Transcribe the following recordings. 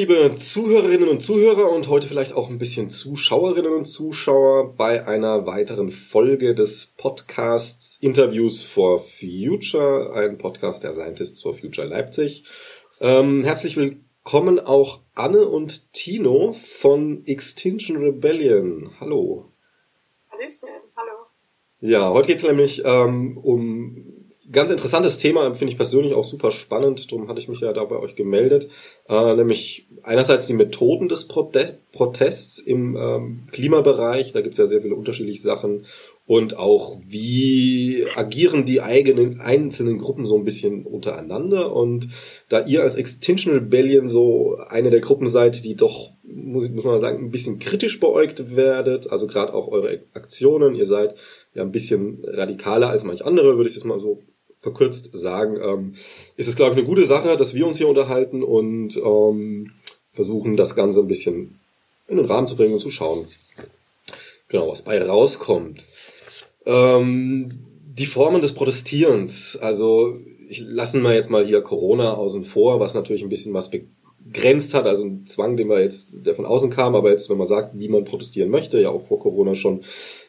Liebe Zuhörerinnen und Zuhörer und heute vielleicht auch ein bisschen Zuschauerinnen und Zuschauer bei einer weiteren Folge des Podcasts Interviews for Future, ein Podcast der Scientists for Future Leipzig. Ähm, herzlich willkommen auch Anne und Tino von Extinction Rebellion. Hallo. Hallöchen, hallo. Ja, heute geht es nämlich ähm, um ganz interessantes Thema, finde ich persönlich auch super spannend, darum hatte ich mich ja da bei euch gemeldet, äh, nämlich einerseits die Methoden des Protests im ähm, Klimabereich, da gibt es ja sehr viele unterschiedliche Sachen. Und auch wie agieren die eigenen einzelnen Gruppen so ein bisschen untereinander? Und da ihr als Extinction Rebellion so eine der Gruppen seid, die doch muss, muss man sagen, ein bisschen kritisch beäugt werdet, also gerade auch eure Aktionen, ihr seid ja ein bisschen radikaler als manch andere, würde ich jetzt mal so verkürzt sagen, ähm, ist es, glaube ich, eine gute Sache, dass wir uns hier unterhalten und ähm, versuchen, das Ganze ein bisschen in den Rahmen zu bringen und zu schauen, genau, was bei rauskommt. Ähm, die Formen des Protestierens, also ich lassen wir jetzt mal hier Corona außen vor, was natürlich ein bisschen was begrenzt hat, also ein Zwang, den wir jetzt, der von außen kam, aber jetzt, wenn man sagt, wie man protestieren möchte, ja auch vor Corona schon,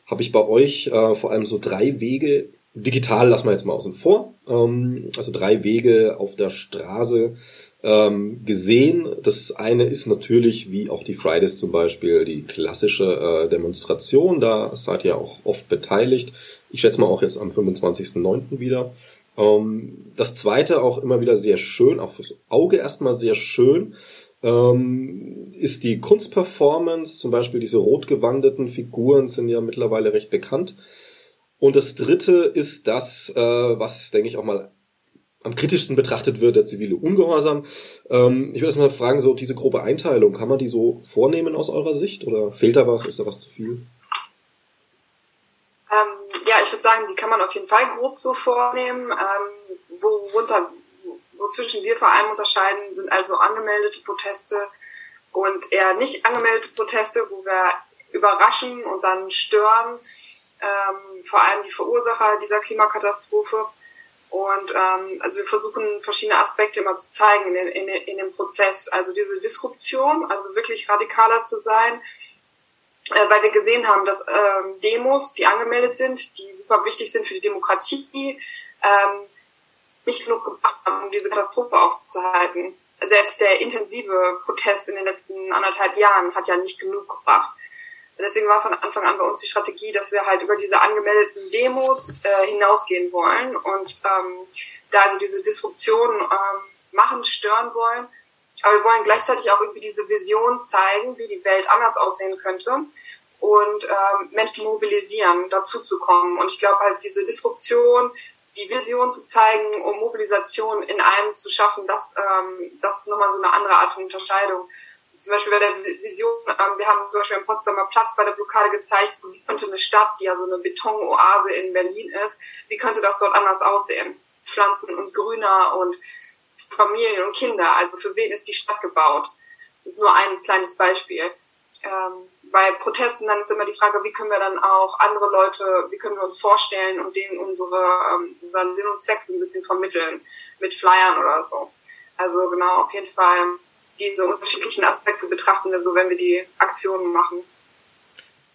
habe ich bei euch äh, vor allem so drei Wege Digital lassen wir jetzt mal außen vor. Ähm, also drei Wege auf der Straße ähm, gesehen. Das eine ist natürlich, wie auch die Fridays zum Beispiel, die klassische äh, Demonstration. Da seid ihr auch oft beteiligt. Ich schätze mal auch jetzt am 25.09. wieder. Ähm, das zweite auch immer wieder sehr schön, auch fürs Auge erstmal sehr schön, ähm, ist die Kunstperformance. Zum Beispiel diese rotgewandeten Figuren sind ja mittlerweile recht bekannt. Und das dritte ist das, äh, was, denke ich, auch mal am kritischsten betrachtet wird, der zivile Ungehorsam. Ähm, ich würde erst mal fragen, so diese grobe Einteilung, kann man die so vornehmen aus eurer Sicht oder fehlt da was, ist da was zu viel? Ähm, ja, ich würde sagen, die kann man auf jeden Fall grob so vornehmen. Ähm, worunter, wozwischen wir vor allem unterscheiden, sind also angemeldete Proteste und eher nicht angemeldete Proteste, wo wir überraschen und dann stören ähm, vor allem die Verursacher dieser Klimakatastrophe. Und ähm, also wir versuchen verschiedene Aspekte immer zu zeigen in, in, in dem Prozess. Also diese Disruption, also wirklich radikaler zu sein, äh, weil wir gesehen haben, dass ähm, Demos, die angemeldet sind, die super wichtig sind für die Demokratie, ähm, nicht genug gebracht haben, um diese Katastrophe aufzuhalten. Selbst der intensive Protest in den letzten anderthalb Jahren hat ja nicht genug gebracht. Deswegen war von Anfang an bei uns die Strategie, dass wir halt über diese angemeldeten Demos äh, hinausgehen wollen und ähm, da also diese Disruption ähm, machen, stören wollen. Aber wir wollen gleichzeitig auch irgendwie diese Vision zeigen, wie die Welt anders aussehen könnte und ähm, Menschen mobilisieren, dazu zu kommen. Und ich glaube halt diese Disruption, die Vision zu zeigen, um Mobilisation in einem zu schaffen, das, ähm, das ist nochmal so eine andere Art von Unterscheidung zum Beispiel bei der Vision, ähm, wir haben zum Beispiel am Potsdamer Platz bei der Blockade gezeigt, wie könnte eine Stadt, die ja so eine Betonoase in Berlin ist, wie könnte das dort anders aussehen? Pflanzen und grüner und Familien und Kinder. Also für wen ist die Stadt gebaut? Das ist nur ein kleines Beispiel. Ähm, bei Protesten dann ist immer die Frage, wie können wir dann auch andere Leute, wie können wir uns vorstellen und denen unsere, ähm, unseren Sinn und Zweck so ein bisschen vermitteln mit Flyern oder so. Also genau, auf jeden Fall diese unterschiedlichen Aspekte betrachten wir so, wenn wir die Aktionen machen.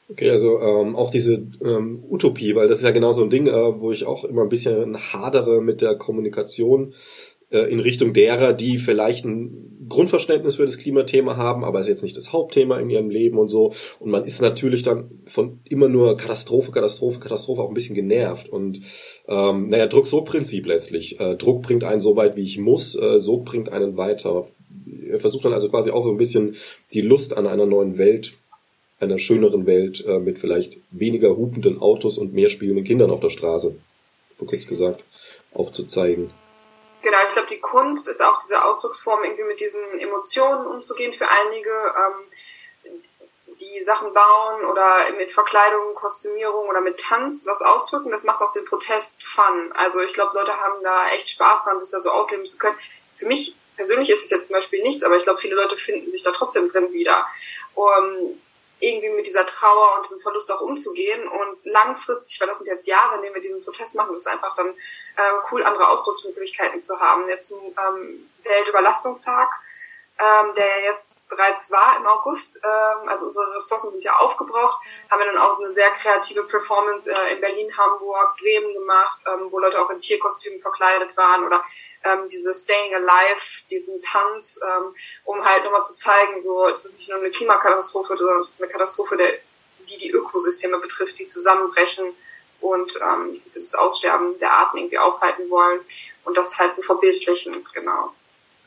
Okay, also ähm, auch diese ähm, Utopie, weil das ist ja genau so ein Ding, äh, wo ich auch immer ein bisschen hadere mit der Kommunikation äh, in Richtung derer, die vielleicht ein Grundverständnis für das Klimathema haben, aber ist jetzt nicht das Hauptthema in ihrem Leben und so. Und man ist natürlich dann von immer nur Katastrophe, Katastrophe, Katastrophe auch ein bisschen genervt. Und ähm, naja, Druck-Sog-Prinzip letztlich. Äh, Druck bringt einen so weit, wie ich muss, äh, Sog bringt einen weiter er versucht dann also quasi auch ein bisschen die Lust an einer neuen Welt, einer schöneren Welt äh, mit vielleicht weniger hupenden Autos und mehr spielenden Kindern auf der Straße, vor kurz gesagt, aufzuzeigen. Genau, ich glaube, die Kunst ist auch diese Ausdrucksform, irgendwie mit diesen Emotionen umzugehen für einige, ähm, die Sachen bauen oder mit Verkleidung, Kostümierung oder mit Tanz was ausdrücken. Das macht auch den Protest fun. Also ich glaube, Leute haben da echt Spaß dran, sich da so ausleben zu können. Für mich persönlich ist es jetzt zum Beispiel nichts, aber ich glaube, viele Leute finden sich da trotzdem drin wieder. Um irgendwie mit dieser Trauer und diesem Verlust auch umzugehen und langfristig, weil das sind jetzt Jahre, in denen wir diesen Protest machen, ist einfach dann äh, cool, andere Ausdrucksmöglichkeiten zu haben. Jetzt zum ähm, Weltüberlastungstag ähm, der jetzt bereits war im August. Ähm, also unsere Ressourcen sind ja aufgebraucht. Haben wir dann auch eine sehr kreative Performance äh, in Berlin, Hamburg, Bremen gemacht, ähm, wo Leute auch in Tierkostümen verkleidet waren oder ähm, diese Staying Alive, diesen Tanz, ähm, um halt nochmal zu zeigen, so es ist nicht nur eine Klimakatastrophe, sondern es ist eine Katastrophe, der, die die Ökosysteme betrifft, die zusammenbrechen und ähm, dass wir das Aussterben der Arten irgendwie aufhalten wollen und das halt so verbildlichen, genau.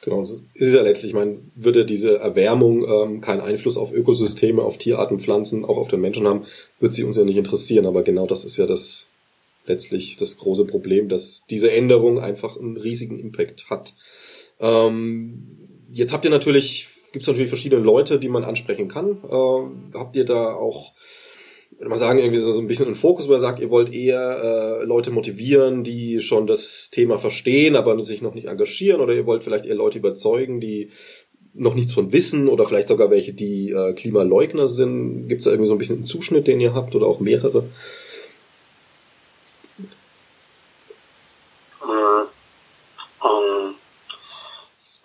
Genau, es ist ja letztlich, ich meine, würde diese Erwärmung ähm, keinen Einfluss auf Ökosysteme, auf Tierarten, Pflanzen, auch auf den Menschen haben, wird sie uns ja nicht interessieren. Aber genau das ist ja das letztlich das große Problem, dass diese Änderung einfach einen riesigen Impact hat. Ähm, jetzt habt ihr natürlich, gibt es natürlich verschiedene Leute, die man ansprechen kann. Ähm, habt ihr da auch würde mal sagen, irgendwie so, so ein bisschen einen Fokus, wo ihr sagt, ihr wollt eher äh, Leute motivieren, die schon das Thema verstehen, aber sich noch nicht engagieren, oder ihr wollt vielleicht eher Leute überzeugen, die noch nichts von wissen, oder vielleicht sogar welche, die äh, Klimaleugner sind. Gibt es da irgendwie so ein bisschen einen Zuschnitt, den ihr habt, oder auch mehrere?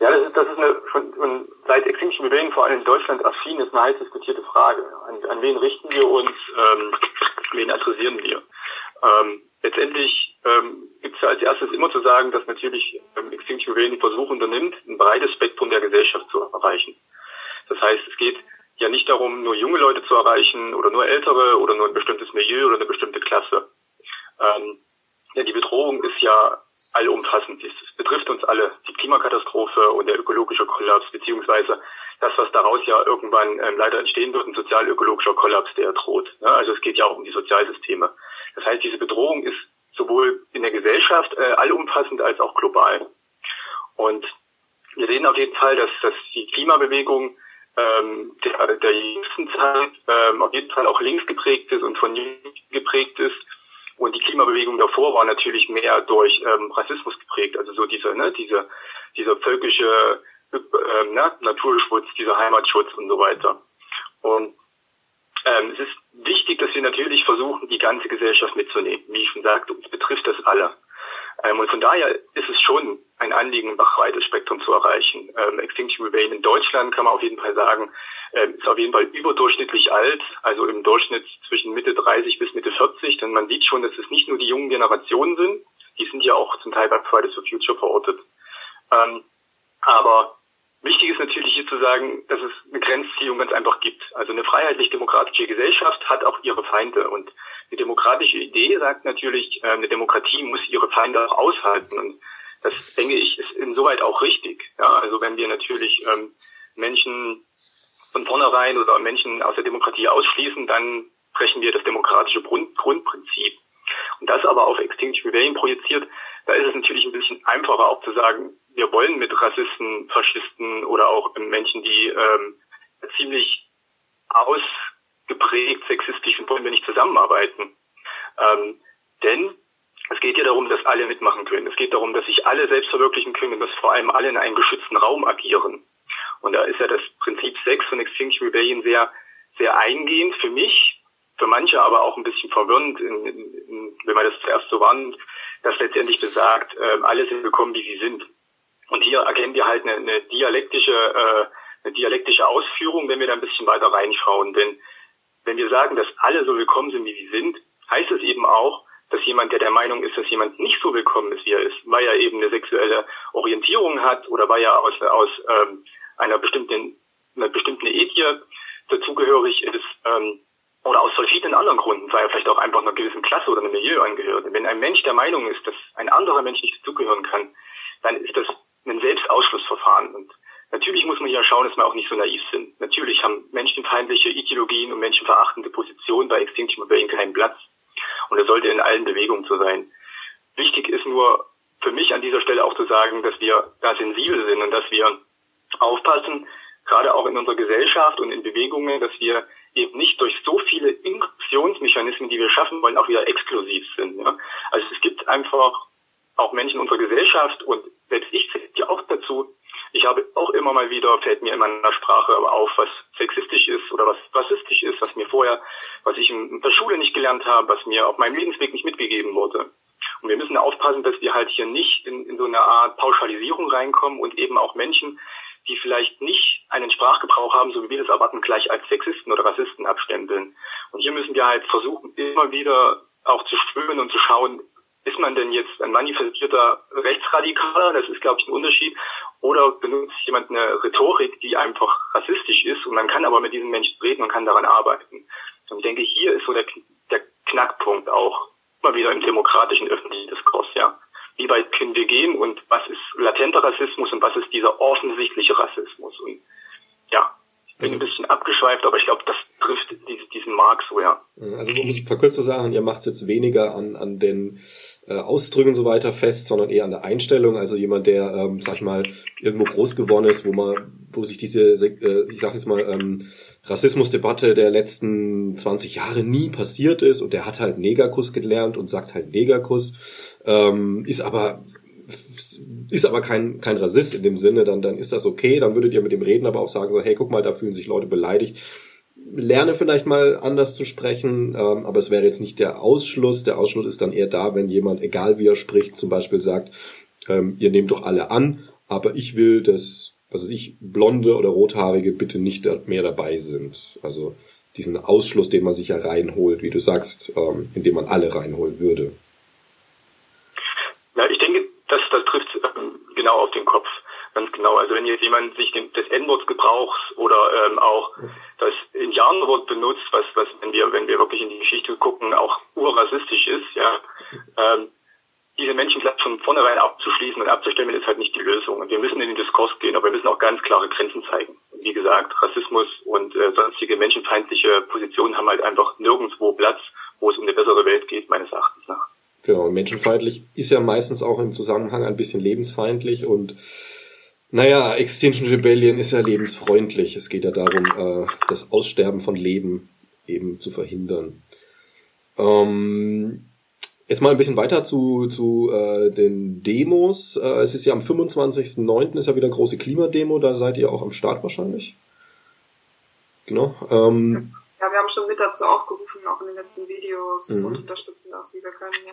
Ja, das ist, das ist eine, schon, seit Extinction Rebellion vor allem in Deutschland affin ist eine heiß diskutierte Frage. An, an wen richten wir uns, ähm, wen adressieren wir? Ähm, letztendlich ähm, gibt es ja als erstes immer zu sagen, dass natürlich ähm, Extinction Rebellion Versuch unternimmt, ein breites Spektrum der Gesellschaft zu erreichen. Das heißt, es geht ja nicht darum, nur junge Leute zu erreichen oder nur ältere oder nur ein bestimmtes Milieu oder eine bestimmte Klasse. Ähm, ja, die Bedrohung ist ja allumfassend. Es betrifft uns alle. Die Klimakatastrophe und der ökologische Kollaps, beziehungsweise das, was daraus ja irgendwann ähm, leider entstehen wird, ein sozial-ökologischer Kollaps, der droht. Ja, also es geht ja auch um die Sozialsysteme. Das heißt, diese Bedrohung ist sowohl in der Gesellschaft äh, allumfassend als auch global. Und wir sehen auf jeden Fall, dass, dass die Klimabewegung ähm, der, der jüngsten Zeit ähm, auf jeden Fall auch links geprägt ist und von links geprägt ist und die Klimabewegung davor war natürlich mehr durch ähm, Rassismus geprägt, also so diese, ne, diese, dieser völkische ähm, ne, Naturschutz, dieser Heimatschutz und so weiter. Und ähm, es ist wichtig, dass wir natürlich versuchen, die ganze Gesellschaft mitzunehmen. Wie ich schon sagte, uns betrifft das alle. Ähm, und von daher ist es schon ein Anliegen, ein breites Spektrum zu erreichen. Ähm, Extinction Rebellion in Deutschland kann man auf jeden Fall sagen, ist auf jeden Fall überdurchschnittlich alt, also im Durchschnitt zwischen Mitte 30 bis Mitte 40, denn man sieht schon, dass es nicht nur die jungen Generationen sind, die sind ja auch zum Teil bei Fridays for Future verortet. Ähm, aber wichtig ist natürlich hier zu sagen, dass es eine Grenzziehung ganz einfach gibt. Also eine freiheitlich-demokratische Gesellschaft hat auch ihre Feinde und die demokratische Idee sagt natürlich, äh, eine Demokratie muss ihre Feinde auch aushalten und das denke ich ist insoweit auch richtig. Ja, also wenn wir natürlich ähm, Menschen von vornherein oder Menschen aus der Demokratie ausschließen, dann brechen wir das demokratische Grund, Grundprinzip. Und das aber auf Extinction Rebellion projiziert, da ist es natürlich ein bisschen einfacher auch zu sagen, wir wollen mit Rassisten, Faschisten oder auch Menschen, die ähm, ziemlich ausgeprägt sexistisch sind, wollen wir nicht zusammenarbeiten. Ähm, denn es geht ja darum, dass alle mitmachen können. Es geht darum, dass sich alle selbst verwirklichen können und dass vor allem alle in einem geschützten Raum agieren. Und da ist ja das Prinzip 6 von Extinction Rebellion sehr, sehr eingehend für mich, für manche aber auch ein bisschen verwirrend, in, in, wenn man das zuerst so warnt, dass letztendlich besagt, äh, alle sind willkommen, wie sie sind. Und hier erkennen wir halt eine, eine dialektische, äh, eine dialektische Ausführung, wenn wir da ein bisschen weiter reinschauen. Denn wenn wir sagen, dass alle so willkommen sind, wie sie sind, heißt es eben auch, dass jemand, der der Meinung ist, dass jemand nicht so willkommen ist, wie er ist, weil er eben eine sexuelle Orientierung hat oder weil er aus, aus ähm, einer bestimmten, einer bestimmten Ethie dazugehörig ist, ähm, oder aus verschiedenen anderen Gründen, weil er vielleicht auch einfach einer gewissen Klasse oder einem Milieu angehört. Wenn ein Mensch der Meinung ist, dass ein anderer Mensch nicht dazugehören kann, dann ist das ein Selbstausschlussverfahren. Und natürlich muss man hier schauen, dass wir auch nicht so naiv sind. Natürlich haben menschenfeindliche Ideologien und menschenverachtende Positionen bei Extinction Rebellion keinen Platz. Und es sollte in allen Bewegungen so sein. Wichtig ist nur für mich an dieser Stelle auch zu sagen, dass wir da sensibel sind und dass wir aufpassen, gerade auch in unserer Gesellschaft und in Bewegungen, dass wir eben nicht durch so viele Inklusionsmechanismen, die wir schaffen wollen, auch wieder exklusiv sind. Ja? Also es gibt einfach auch Menschen in unserer Gesellschaft und selbst ich zähle ja auch dazu. Ich habe auch immer mal wieder, fällt mir in meiner Sprache auf, was sexistisch ist oder was rassistisch ist, was mir vorher, was ich in der Schule nicht gelernt habe, was mir auf meinem Lebensweg nicht mitgegeben wurde. Und wir müssen aufpassen, dass wir halt hier nicht in, in so eine Art Pauschalisierung reinkommen und eben auch Menschen, die vielleicht nicht einen Sprachgebrauch haben, so wie wir das erwarten, gleich als Sexisten oder Rassisten abstempeln. Und hier müssen wir halt versuchen, immer wieder auch zu schwimmen und zu schauen, ist man denn jetzt ein manifestierter Rechtsradikaler, das ist, glaube ich, ein Unterschied, oder benutzt jemand eine Rhetorik, die einfach rassistisch ist und man kann aber mit diesen Menschen reden und kann daran arbeiten. Und ich denke, hier ist so der, der Knackpunkt auch immer wieder im demokratischen öffentlichen Diskurs, ja. Wie weit können wir gehen und was ist latenter Rassismus und was ist dieser offensichtliche Rassismus? Und ja, ich bin also, ein bisschen abgeschweift, aber ich glaube, das trifft diesen, diesen Mark so, ja. Also um es verkürzt zu sagen, ihr macht es jetzt weniger an, an den äh, Ausdrücken und so weiter fest, sondern eher an der Einstellung. Also jemand, der, ähm, sag ich mal, irgendwo groß geworden ist, wo man, wo sich diese, äh, ich sag jetzt mal, ähm, Rassismusdebatte der letzten 20 Jahre nie passiert ist und der hat halt Negerkuss gelernt und sagt halt Negerkuss, ähm, ist aber ist aber kein, kein Rassist in dem Sinne, dann, dann ist das okay. Dann würdet ihr mit dem reden, aber auch sagen so, hey, guck mal, da fühlen sich Leute beleidigt. Lerne vielleicht mal anders zu sprechen, ähm, aber es wäre jetzt nicht der Ausschluss. Der Ausschluss ist dann eher da, wenn jemand, egal wie er spricht, zum Beispiel sagt, ähm, ihr nehmt doch alle an, aber ich will, dass, also ich, blonde oder rothaarige bitte nicht mehr dabei sind. Also diesen Ausschluss, den man sich ja reinholt, wie du sagst, ähm, indem man alle reinholen würde. Ja, ich denke, das, das trifft ähm, genau auf den Kopf. Ganz genau. Also wenn jetzt jemand sich den, des N-Worts gebraucht oder ähm, auch das Indianerwort benutzt, was, was, wenn wir, wenn wir wirklich in die Geschichte gucken, auch urrassistisch ist, ja, ähm, diese Menschen gleich von vornherein abzuschließen und abzustellen, ist halt nicht die Lösung. Und wir müssen in den Diskurs gehen, aber wir müssen auch ganz klare Grenzen zeigen. Wie gesagt, Rassismus und äh, sonstige menschenfeindliche Positionen haben halt einfach nirgendwo Platz, wo es um eine bessere Welt geht, meines Erachtens nach. Genau, menschenfeindlich ist ja meistens auch im Zusammenhang ein bisschen lebensfeindlich und naja, Extinction Rebellion ist ja lebensfreundlich. Es geht ja darum, äh, das Aussterben von Leben eben zu verhindern. Ähm, jetzt mal ein bisschen weiter zu, zu äh, den Demos. Äh, es ist ja am 25.09. ist ja wieder große Klimademo, da seid ihr auch am Start wahrscheinlich. Genau. Ähm, ja, wir haben schon mit dazu aufgerufen, auch in den letzten Videos mhm. und unterstützen das, wie wir können. Ja.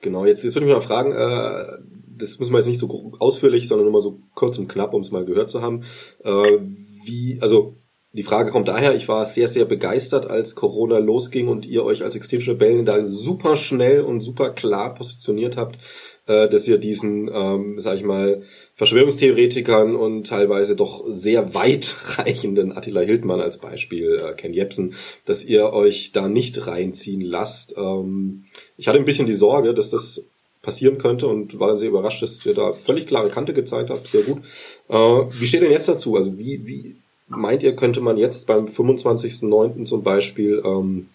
Genau, jetzt, jetzt würde ich mal fragen, äh, das müssen wir jetzt nicht so ausführlich, sondern nur mal so kurz und knapp, um es mal gehört zu haben. Äh, wie, also die Frage kommt daher, ich war sehr, sehr begeistert, als Corona losging und ihr euch als Extinction Rebellion da super schnell und super klar positioniert habt, äh, dass ihr diesen, ähm, sag ich mal, Verschwörungstheoretikern und teilweise doch sehr weitreichenden Attila Hildmann als Beispiel, äh, Ken Jebsen, dass ihr euch da nicht reinziehen lasst. Ähm, ich hatte ein bisschen die Sorge, dass das passieren könnte und war dann sehr überrascht, dass ihr da völlig klare Kante gezeigt habt. Sehr gut. Äh, wie steht denn jetzt dazu? Also wie, wie meint ihr, könnte man jetzt beim 25.09. zum Beispiel ähm,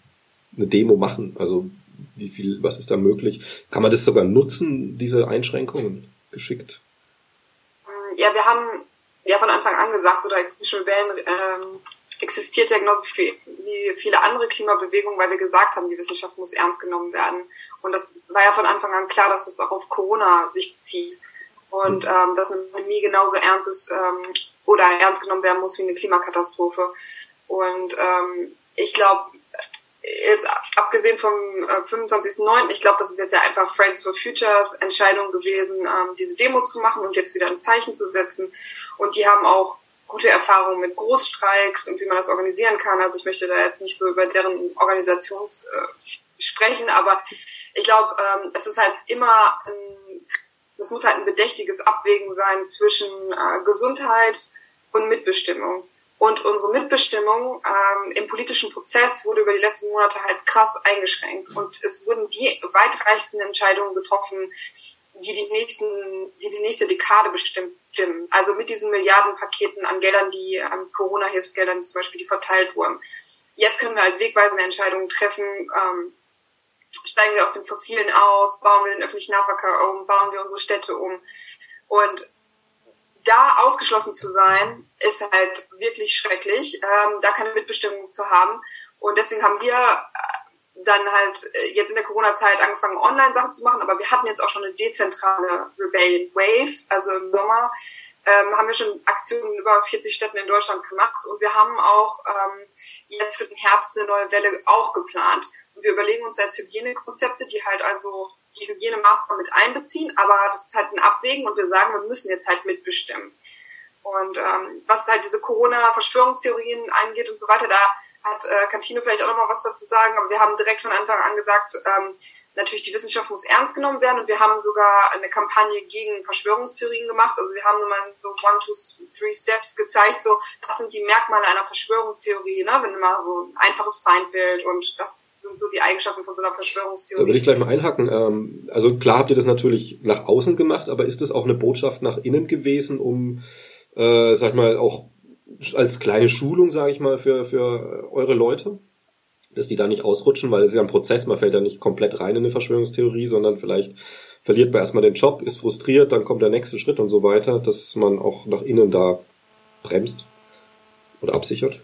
eine Demo machen? Also wie viel, was ist da möglich? Kann man das sogar nutzen, diese Einschränkungen, geschickt? Ja, wir haben ja von Anfang an gesagt, oder Extinction Rebellion ähm, existiert ja genauso wie viele andere Klimabewegungen, weil wir gesagt haben, die Wissenschaft muss ernst genommen werden. Und das war ja von Anfang an klar, dass das auch auf Corona sich bezieht. Und hm. ähm, dass eine Pandemie genauso ernst ist ähm, oder ernst genommen werden muss wie eine Klimakatastrophe. Und ähm, ich glaube, jetzt abgesehen vom äh, 25.09., ich glaube, das ist jetzt ja einfach Fridays for Futures Entscheidung gewesen, ähm, diese Demo zu machen und jetzt wieder ein Zeichen zu setzen. Und die haben auch gute Erfahrungen mit Großstreiks und wie man das organisieren kann. Also ich möchte da jetzt nicht so über deren Organisation äh, sprechen, aber ich glaube, ähm, es ist halt immer, ein, es muss halt ein bedächtiges Abwägen sein zwischen äh, Gesundheit und Mitbestimmung. Und unsere Mitbestimmung ähm, im politischen Prozess wurde über die letzten Monate halt krass eingeschränkt. Und es wurden die weitreichsten Entscheidungen getroffen, die die nächsten, die die nächste Dekade bestimmen. Also mit diesen Milliardenpaketen an Geldern, die an Corona-Hilfsgeldern zum Beispiel, die verteilt wurden. Jetzt können wir halt wegweisende Entscheidungen treffen. Ähm, steigen wir aus dem Fossilen aus, bauen wir den öffentlichen Nahverkehr um, bauen wir unsere Städte um. Und da ausgeschlossen zu sein, ist halt wirklich schrecklich, ähm, da keine Mitbestimmung zu haben. Und deswegen haben wir äh, dann halt äh, jetzt in der Corona-Zeit angefangen, Online-Sachen zu machen, aber wir hatten jetzt auch schon eine dezentrale Rebellion Wave, also im Sommer ähm, haben wir schon Aktionen in über 40 Städten in Deutschland gemacht und wir haben auch ähm, jetzt für den Herbst eine neue Welle auch geplant. Und wir überlegen uns jetzt Hygienekonzepte, die halt also die Hygienemaßnahmen mit einbeziehen, aber das ist halt ein Abwägen und wir sagen, wir müssen jetzt halt mitbestimmen. Und ähm, was halt diese Corona-Verschwörungstheorien angeht und so weiter, da hat äh, Cantino vielleicht auch nochmal was dazu sagen, aber wir haben direkt von Anfang an gesagt, ähm, natürlich die Wissenschaft muss ernst genommen werden und wir haben sogar eine Kampagne gegen Verschwörungstheorien gemacht. Also wir haben nochmal so one, two, three steps gezeigt, so das sind die Merkmale einer Verschwörungstheorie, ne? wenn mal so ein einfaches Feindbild und das sind so die Eigenschaften von so einer Verschwörungstheorie. Da würde ich gleich mal einhaken. Ähm, also klar habt ihr das natürlich nach außen gemacht, aber ist das auch eine Botschaft nach innen gewesen, um, äh, sag ich mal, auch als kleine Schulung, sage ich mal, für, für eure Leute? dass die da nicht ausrutschen, weil es ist ja ein Prozess, man fällt ja nicht komplett rein in eine Verschwörungstheorie, sondern vielleicht verliert man erstmal den Job, ist frustriert, dann kommt der nächste Schritt und so weiter, dass man auch nach innen da bremst oder absichert.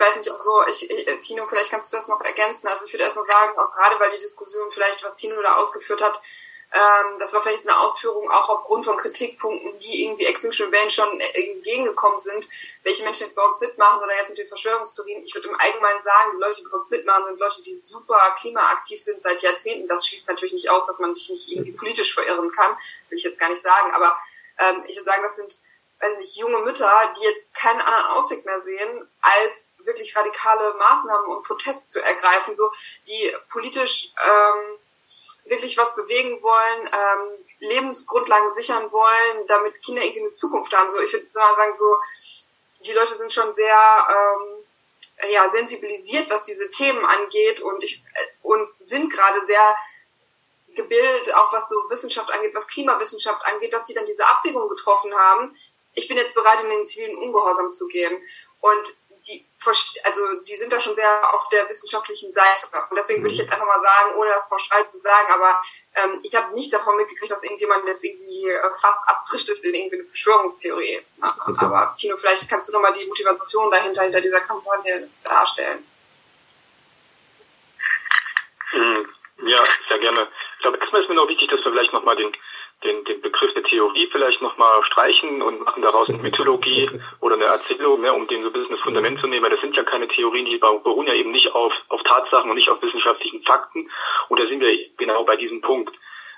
Ich weiß nicht, also ich, ich, Tino, vielleicht kannst du das noch ergänzen. Also ich würde erstmal sagen, auch gerade weil die Diskussion vielleicht, was Tino da ausgeführt hat, ähm, das war vielleicht eine Ausführung auch aufgrund von Kritikpunkten, die irgendwie Extinction Rebellion schon entgegengekommen sind, welche Menschen jetzt bei uns mitmachen oder jetzt mit den Verschwörungstheorien. Ich würde im Allgemeinen sagen, die Leute, die bei uns mitmachen, sind Leute, die super klimaaktiv sind seit Jahrzehnten. Das schließt natürlich nicht aus, dass man sich nicht irgendwie politisch verirren kann, will ich jetzt gar nicht sagen. Aber ähm, ich würde sagen, das sind weiß nicht, junge Mütter, die jetzt keinen anderen Ausweg mehr sehen, als wirklich radikale Maßnahmen und Protest zu ergreifen, so die politisch ähm, wirklich was bewegen wollen, ähm, Lebensgrundlagen sichern wollen, damit Kinder irgendwie eine Zukunft haben. So, ich würde mal sagen, so die Leute sind schon sehr ähm, ja, sensibilisiert, was diese Themen angeht und ich und sind gerade sehr gebildet, auch was so Wissenschaft angeht, was Klimawissenschaft angeht, dass sie dann diese Abwägung getroffen haben. Ich bin jetzt bereit, in den zivilen Ungehorsam zu gehen. Und die, also die sind da schon sehr auf der wissenschaftlichen Seite. Und deswegen würde ich mhm. jetzt einfach mal sagen, ohne das pauschal zu sagen, aber ähm, ich habe nichts davon mitgekriegt, dass irgendjemand jetzt irgendwie äh, fast abdriftet in irgendwie eine Verschwörungstheorie. Okay. Aber Tino, vielleicht kannst du nochmal die Motivation dahinter, hinter dieser Kampagne darstellen. Hm, ja, sehr gerne. Ich glaube, erstmal ist mir noch wichtig, dass wir vielleicht nochmal den den, den Begriff der Theorie vielleicht nochmal streichen und machen daraus eine Mythologie oder eine Erzählung, ne, um dem so ein bisschen das Fundament zu nehmen. Weil das sind ja keine Theorien, die beruhen ja eben nicht auf, auf Tatsachen und nicht auf wissenschaftlichen Fakten. Und da sind wir genau bei diesem Punkt.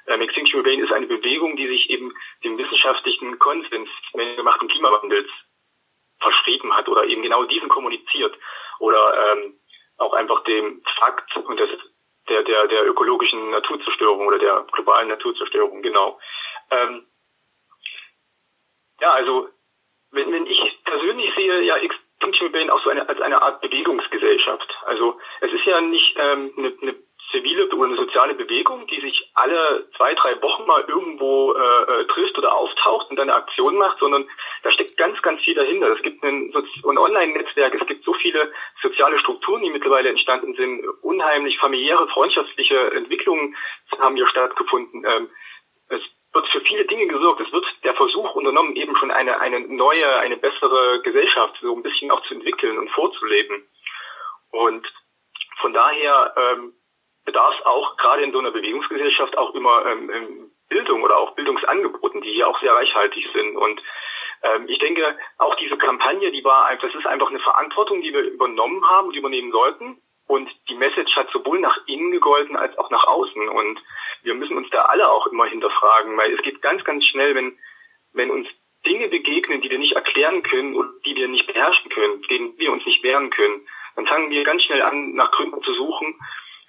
Ähm, Extinction Rebellion ist eine Bewegung, die sich eben dem wissenschaftlichen Konsens menschengemachten Klimawandels verschrieben hat oder eben genau diesen kommuniziert oder ähm, auch einfach dem Fakt und das der, der, ökologischen Naturzerstörung oder der globalen Naturzerstörung, genau. Ähm, ja, also wenn, wenn ich persönlich sehe, ja, Extinction Rebellion auch so eine, als eine Art Bewegungsgesellschaft. Also es ist ja nicht ähm, eine, eine zivile oder eine soziale Bewegung, die sich alle zwei, drei Wochen mal irgendwo äh, äh, trifft oder auftaucht und dann eine Aktion macht, sondern da steckt ganz, ganz viel dahinter. Es gibt ein, ein Online-Netzwerk, es gibt so viele soziale Strukturen, die mittlerweile entstanden sind, unheimlich familiäre, freundschaftliche Entwicklungen haben hier stattgefunden. Ähm, es wird für viele Dinge gesorgt. Es wird der Versuch unternommen, eben schon eine, eine neue, eine bessere Gesellschaft so ein bisschen auch zu entwickeln und vorzuleben. Und von daher ähm, bedarf es auch gerade in so einer Bewegungsgesellschaft auch immer ähm, ähm, Bildung oder auch Bildungsangeboten, die hier auch sehr reichhaltig sind. Und ähm, ich denke, auch diese Kampagne, die war, das ist einfach eine Verantwortung, die wir übernommen haben und übernehmen sollten. Und die Message hat sowohl nach innen gegolten als auch nach außen. Und wir müssen uns da alle auch immer hinterfragen, weil es geht ganz, ganz schnell, wenn, wenn uns Dinge begegnen, die wir nicht erklären können und die wir nicht beherrschen können, gegen die wir uns nicht wehren können, dann fangen wir ganz schnell an, nach Gründen zu suchen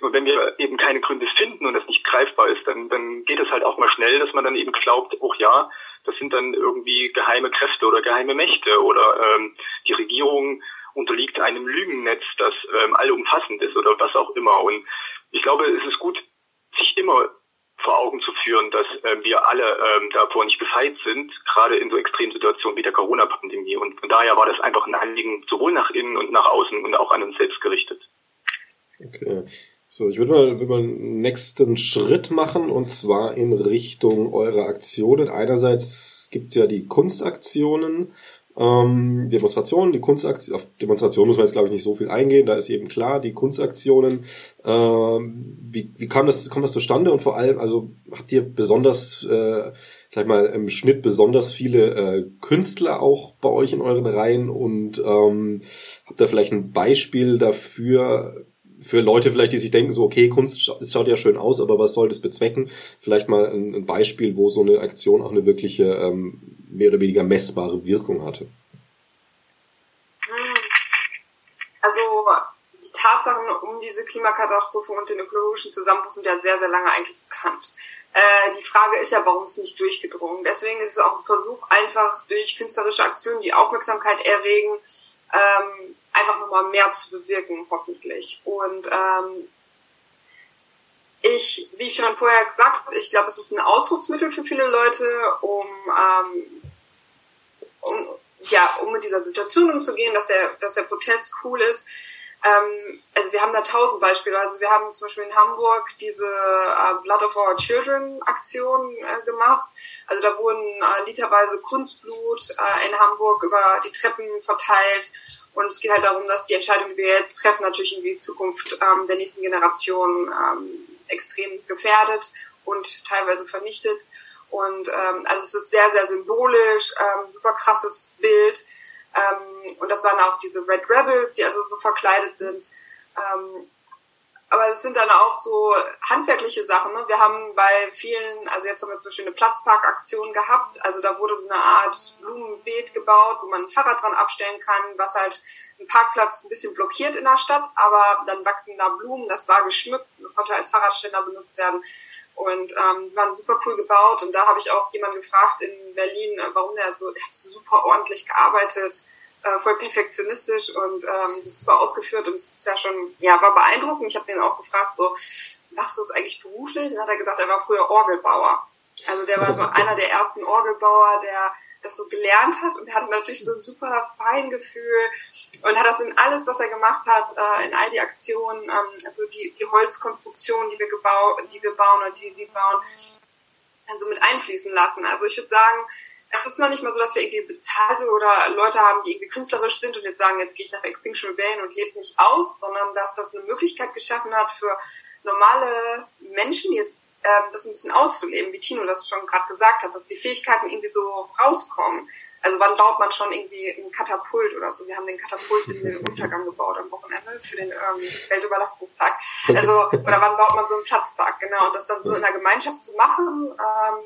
und wenn wir eben keine Gründe finden und das nicht greifbar ist, dann, dann geht es halt auch mal schnell, dass man dann eben glaubt, oh ja, das sind dann irgendwie geheime Kräfte oder geheime Mächte oder ähm, die Regierung unterliegt einem Lügennetz, das ähm, allumfassend ist oder was auch immer. Und ich glaube, es ist gut, sich immer vor Augen zu führen, dass äh, wir alle ähm, davor nicht gefeit sind, gerade in so Extremsituationen wie der Corona-Pandemie. Und von daher war das einfach ein Anliegen sowohl nach innen und nach außen und auch an uns selbst gerichtet. Okay. So, ich würde mal, würde mal einen nächsten Schritt machen und zwar in Richtung eurer Aktionen. Einerseits gibt's ja die Kunstaktionen, ähm, Demonstrationen, die Kunstaktionen, auf Demonstrationen muss man jetzt glaube ich nicht so viel eingehen, da ist eben klar, die Kunstaktionen, ähm, wie, wie kam das, kommt das zustande? Und vor allem, also habt ihr besonders, äh, sag mal, im Schnitt besonders viele äh, Künstler auch bei euch in euren Reihen? Und ähm, habt ihr vielleicht ein Beispiel dafür, für Leute vielleicht, die sich denken, so, okay, Kunst schaut ja schön aus, aber was soll das bezwecken? Vielleicht mal ein, ein Beispiel, wo so eine Aktion auch eine wirkliche ähm, mehr oder weniger messbare Wirkung hatte? Hm. Also die Tatsachen um diese Klimakatastrophe und den ökologischen Zusammenbruch sind ja sehr, sehr lange eigentlich bekannt. Äh, die Frage ist ja, warum es nicht durchgedrungen. Deswegen ist es auch ein Versuch, einfach durch künstlerische Aktionen, die Aufmerksamkeit erregen, ähm, einfach nochmal mehr zu bewirken, hoffentlich. Und ähm, ich, wie ich schon vorher gesagt habe, ich glaube, es ist ein Ausdrucksmittel für viele Leute, um, ähm, um, ja, um mit dieser Situation umzugehen, dass der, dass der Protest cool ist. Ähm, also wir haben da tausend Beispiele. Also wir haben zum Beispiel in Hamburg diese äh, Blood of Our Children Aktion äh, gemacht. Also da wurden äh, literweise Kunstblut äh, in Hamburg über die Treppen verteilt. Und es geht halt darum, dass die Entscheidung, die wir jetzt treffen, natürlich in die Zukunft ähm, der nächsten Generation ähm, extrem gefährdet und teilweise vernichtet. Und ähm, also es ist sehr, sehr symbolisch, ähm, super krasses Bild. Ähm, und das waren auch diese Red Rebels, die also so verkleidet sind. Ähm, aber es sind dann auch so handwerkliche Sachen. Ne? Wir haben bei vielen, also jetzt haben wir zum Beispiel eine Platzparkaktion gehabt. Also da wurde so eine Art Blumenbeet gebaut, wo man ein Fahrrad dran abstellen kann, was halt einen Parkplatz ein bisschen blockiert in der Stadt, aber dann wachsen da Blumen. Das war geschmückt, konnte als Fahrradständer benutzt werden. Und ähm, waren super cool gebaut. Und da habe ich auch jemanden gefragt in Berlin, äh, warum der so, der hat so super ordentlich gearbeitet äh, voll perfektionistisch und ähm, super ausgeführt und das ist ja schon, ja, war beeindruckend. Ich habe den auch gefragt, so, machst du das eigentlich beruflich? Und dann hat er gesagt, er war früher Orgelbauer. Also der war so einer der ersten Orgelbauer, der das so gelernt hat und hatte natürlich so ein super Feingefühl und hat das in alles, was er gemacht hat, äh, in all die Aktionen, ähm, also die, die Holzkonstruktion, die wir gebaut, die wir bauen oder die sie bauen, also mit einfließen lassen. Also ich würde sagen, es ist noch nicht mal so, dass wir irgendwie bezahlte oder Leute haben, die irgendwie künstlerisch sind und jetzt sagen, jetzt gehe ich nach Extinction Rebellion und lebe nicht aus, sondern dass das eine Möglichkeit geschaffen hat für normale Menschen jetzt ähm, das ein bisschen auszuleben, wie Tino das schon gerade gesagt hat, dass die Fähigkeiten irgendwie so rauskommen. Also wann baut man schon irgendwie ein Katapult oder so? Wir haben den Katapult in den Untergang gebaut am Wochenende für den ähm, Weltüberlastungstag. Also oder wann baut man so einen Platzpark? Genau, und das dann so in der Gemeinschaft zu machen. Ähm,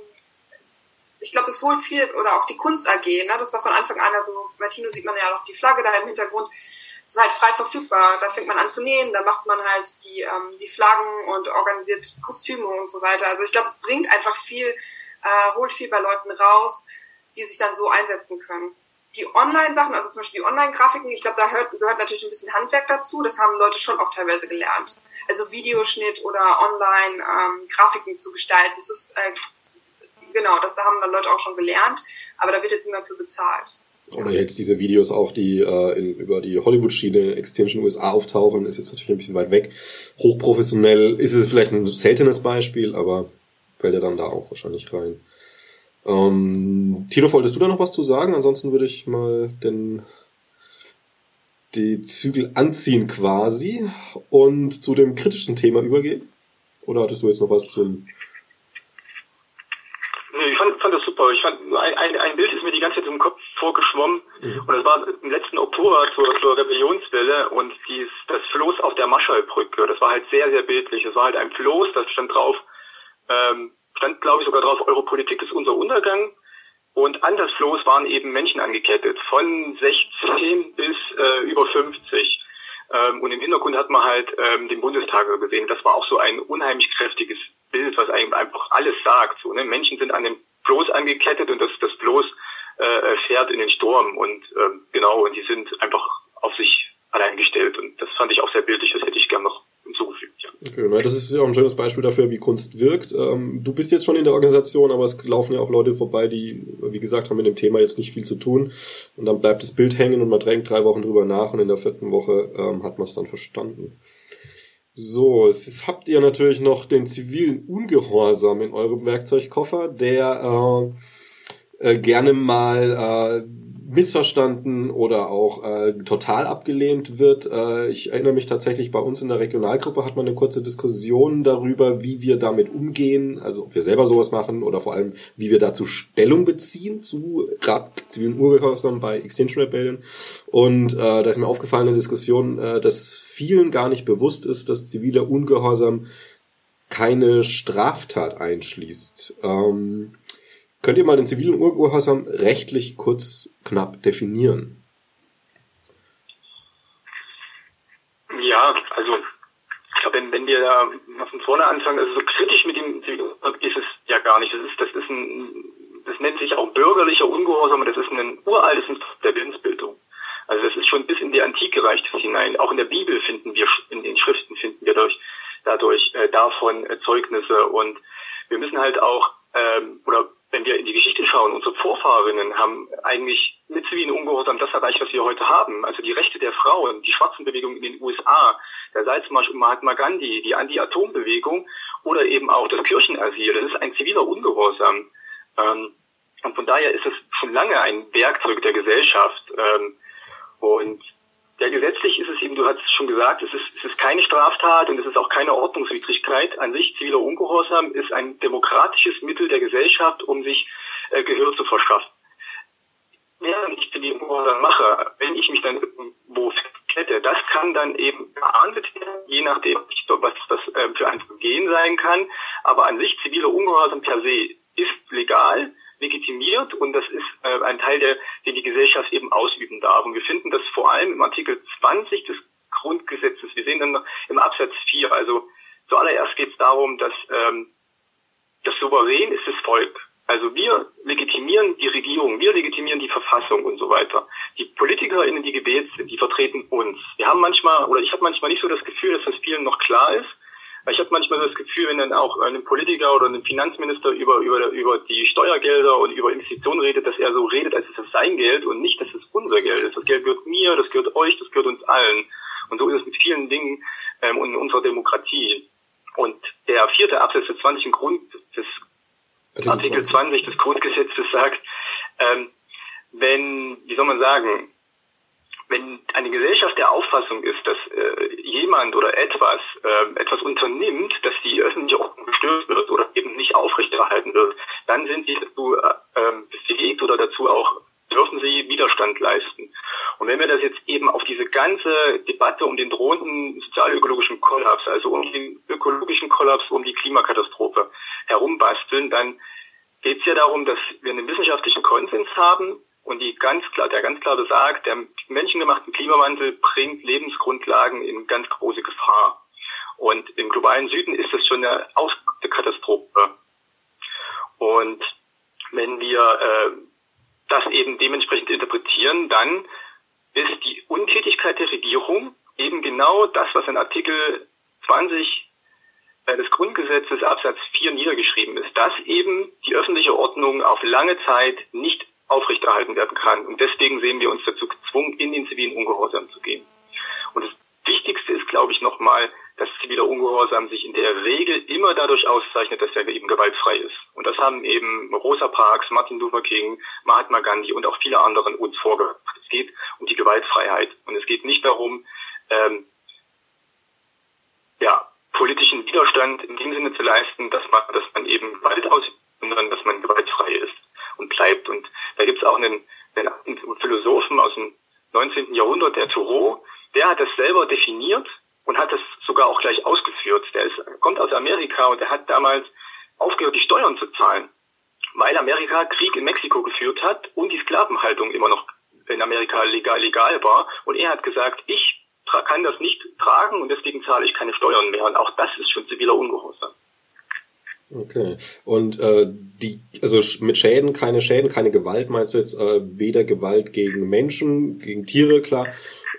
ich glaube, das holt viel, oder auch die Kunst AG, ne? das war von Anfang an, also bei Tino sieht man ja auch die Flagge da im Hintergrund, es ist halt frei verfügbar. Da fängt man an zu nähen, da macht man halt die, ähm, die Flaggen und organisiert Kostüme und so weiter. Also ich glaube, es bringt einfach viel, äh, holt viel bei Leuten raus, die sich dann so einsetzen können. Die Online-Sachen, also zum Beispiel die Online-Grafiken, ich glaube, da hört, gehört natürlich ein bisschen Handwerk dazu. Das haben Leute schon auch teilweise gelernt. Also Videoschnitt oder Online-Grafiken ähm, zu gestalten. Das ist äh, genau, das haben dann Leute auch schon gelernt, aber da wird jetzt niemand für bezahlt. Oder jetzt diese Videos auch, die äh, in, über die Hollywood-Schiene Extinction USA auftauchen, ist jetzt natürlich ein bisschen weit weg. Hochprofessionell ist es vielleicht ein seltenes Beispiel, aber fällt ja dann da auch wahrscheinlich rein. Ähm, Tino, wolltest du da noch was zu sagen? Ansonsten würde ich mal den, die Zügel anziehen quasi und zu dem kritischen Thema übergehen. Oder hattest du jetzt noch was zum ich fand, fand das super. Ich fand, ein, ein, Bild ist mir die ganze Zeit im Kopf vorgeschwommen. Mhm. Und das war im letzten Oktober zur, zur Rebellionswelle und dies, das Floß auf der Marschallbrücke. Das war halt sehr, sehr bildlich. Es war halt ein Floß, das stand drauf, ähm, stand glaube ich sogar drauf, Eure Politik ist unser Untergang. Und an das Floß waren eben Menschen angekettet, von 16 bis äh, über 50. Ähm, und im Hintergrund hat man halt ähm, den Bundestag gesehen. Das war auch so ein unheimlich kräftiges Bild, was eigentlich einfach alles sagt. So, ne? Menschen sind an dem Floß angekettet und das, das Floß äh, fährt in den Sturm und ähm, genau, und die sind einfach auf sich allein gestellt und das fand ich auch sehr bildlich, das hätte ich gern noch hinzugefügt. Ja. Okay, das ist ja auch ein schönes Beispiel dafür, wie Kunst wirkt. Ähm, du bist jetzt schon in der Organisation, aber es laufen ja auch Leute vorbei, die, wie gesagt, haben mit dem Thema jetzt nicht viel zu tun und dann bleibt das Bild hängen und man drängt drei Wochen drüber nach und in der vierten Woche ähm, hat man es dann verstanden. So, es ist, habt ihr natürlich noch den zivilen Ungehorsam in eurem Werkzeugkoffer, der äh, äh, gerne mal äh, missverstanden oder auch äh, total abgelehnt wird. Äh, ich erinnere mich tatsächlich, bei uns in der Regionalgruppe hat man eine kurze Diskussion darüber, wie wir damit umgehen, also ob wir selber sowas machen oder vor allem, wie wir dazu Stellung beziehen zu gerade zivilen Urgehorsam bei Extinction Rebellion. Und äh, da ist mir aufgefallen in der Diskussion, äh, dass vielen gar nicht bewusst ist, dass ziviler Ungehorsam keine Straftat einschließt. Ähm, Könnt ihr mal den zivilen Urgehorsam rechtlich kurz knapp definieren? Ja, also ich glaube, wenn, wenn wir da von vorne anfangen, also so kritisch mit dem Zivilgehorsam ist es ja gar nicht. Das ist, das ist ein, das nennt sich auch bürgerlicher Ungehorsam und das ist ein uraltes Instrument der Willensbildung. Also das ist schon bis in die Antike reicht es hinein. Auch in der Bibel finden wir, in den Schriften finden wir durch, dadurch äh, davon äh, Zeugnisse und wir müssen halt auch, ähm, oder wenn wir in die Geschichte schauen, unsere Vorfahrinnen haben eigentlich mit zivilen Ungehorsam das erreicht, was wir heute haben. Also die Rechte der Frauen, die Schwarzenbewegung in den USA, der Salzmarsch um Mahatma Gandhi, die Anti-Atom-Bewegung oder eben auch das Kirchenasyl. Das ist ein ziviler Ungehorsam. Ähm, und von daher ist es schon lange ein Werkzeug der Gesellschaft. Ähm, und ja, gesetzlich ist es eben, du hast es schon gesagt, es ist, es ist keine Straftat und es ist auch keine Ordnungswidrigkeit. An sich ziviler Ungehorsam ist ein demokratisches Mittel der Gesellschaft, um sich äh, Gehör zu verschaffen. Während ich zivilen Ungehorsam mache, wenn ich mich dann irgendwo festkette, das kann dann eben geahndet werden, je nachdem, was das äh, für ein Vergehen sein kann. Aber an sich ziviler Ungehorsam per se ist legal legitimiert und das ist äh, ein Teil, der, den die Gesellschaft eben ausüben darf. Und wir finden das vor allem im Artikel 20 des Grundgesetzes. Wir sehen dann im Absatz 4, also zuallererst geht es darum, dass ähm, das Souverän ist das Volk. Also wir legitimieren die Regierung, wir legitimieren die Verfassung und so weiter. Die PolitikerInnen, die gewählt sind, die vertreten uns. Wir haben manchmal, oder ich habe manchmal nicht so das Gefühl, dass das vielen noch klar ist, ich habe manchmal das Gefühl, wenn dann auch ein Politiker oder ein Finanzminister über, über, über die Steuergelder und über Investitionen redet, dass er so redet, als ist das sein Geld und nicht, dass es unser Geld ist. Das Geld gehört mir, das gehört euch, das gehört uns allen. Und so ist es mit vielen Dingen ähm, in unserer Demokratie. Und der vierte Absatz des 20. Grund des Artikel 20 des Grundgesetzes sagt, ähm, wenn, wie soll man sagen, wenn eine Gesellschaft der Auffassung ist, dass äh, jemand oder etwas äh, etwas unternimmt, dass die öffentliche Ordnung gestört wird oder eben nicht aufrechterhalten wird, dann sind sie dazu äh, ähm, befähigt oder dazu auch dürfen sie Widerstand leisten. Und wenn wir das jetzt eben auf diese ganze Debatte um den drohenden sozialökologischen Kollaps, also um den ökologischen Kollaps, um die Klimakatastrophe herumbasteln, dann geht es ja darum, dass wir einen wissenschaftlichen Konsens haben, und die ganz klar, der ganz klar besagt, der menschengemachte Klimawandel bringt Lebensgrundlagen in ganz große Gefahr. Und im globalen Süden ist das schon eine ausgemachte Katastrophe. Und wenn wir äh, das eben dementsprechend interpretieren, dann ist die Untätigkeit der Regierung eben genau das, was in Artikel 20 äh, des Grundgesetzes Absatz 4 niedergeschrieben ist, dass eben die öffentliche Ordnung auf lange Zeit nicht aufrechterhalten werden kann. Und deswegen sehen wir uns dazu gezwungen, in den zivilen Ungehorsam zu gehen. Und das Wichtigste ist, glaube ich, nochmal, dass ziviler Ungehorsam sich in der Regel immer dadurch auszeichnet, dass er eben gewaltfrei ist. Und das haben eben Rosa Parks, Martin Luther King, Mahatma Gandhi und auch viele anderen uns vorgebracht. Es geht um die Gewaltfreiheit. Und es geht nicht darum, ähm, ja, politischen Widerstand in dem Sinne zu leisten, dass man, dass man eben Gewalt ausübt, sondern dass man gewaltfrei ist und bleibt. Und da gibt es auch einen, einen Philosophen aus dem 19. Jahrhundert, der Thoreau, der hat das selber definiert und hat das sogar auch gleich ausgeführt. Der ist, kommt aus Amerika und der hat damals aufgehört, die Steuern zu zahlen, weil Amerika Krieg in Mexiko geführt hat und die Sklavenhaltung immer noch in Amerika legal, legal war. Und er hat gesagt, ich kann das nicht tragen und deswegen zahle ich keine Steuern mehr. Und auch das ist schon ziviler Ungehorsam. Okay. Und äh, die, also mit Schäden, keine Schäden, keine Gewalt meinst du jetzt äh, weder Gewalt gegen Menschen, gegen Tiere, klar,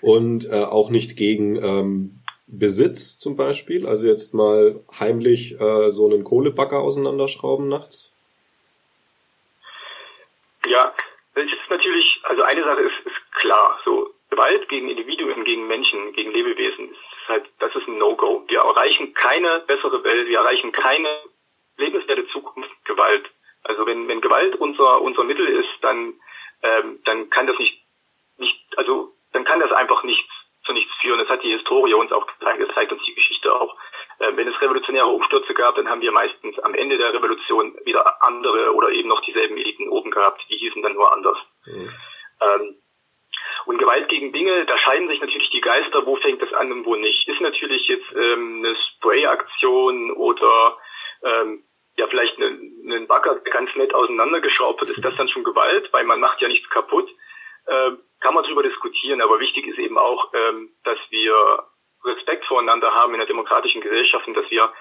und äh, auch nicht gegen ähm, Besitz zum Beispiel. Also jetzt mal heimlich äh, so einen Kohlebagger auseinanderschrauben nachts? Ja, das ist natürlich, also eine Sache ist, ist klar, so Gewalt gegen Individuen, gegen Menschen, gegen Lebewesen, ist halt, das ist ein No-Go. Wir erreichen keine bessere Welt, wir erreichen keine lebenswerte Zukunft Gewalt. Also wenn, wenn Gewalt unser, unser Mittel ist, dann, ähm, dann kann das nicht, nicht, also dann kann das einfach nichts zu nichts führen. Das hat die Historie uns auch gezeigt, das zeigt uns die Geschichte auch. Ähm, wenn es revolutionäre Umstürze gab, dann haben wir meistens am Ende der Revolution wieder andere oder eben noch dieselben Eliten oben gehabt. Die hießen dann nur anders. Mhm. Ähm, und Gewalt gegen Dinge, da scheiden sich natürlich die Geister, wo fängt das an und wo nicht. Ist natürlich jetzt ähm, eine Spray-Aktion oder ähm, ja vielleicht eine, einen Bagger ganz nett auseinandergeschraubt wird, ist das dann schon Gewalt, weil man macht ja nichts kaputt. Äh, kann man darüber diskutieren, aber wichtig ist eben auch, ähm, dass wir Respekt voreinander haben in einer demokratischen Gesellschaft und dass wir,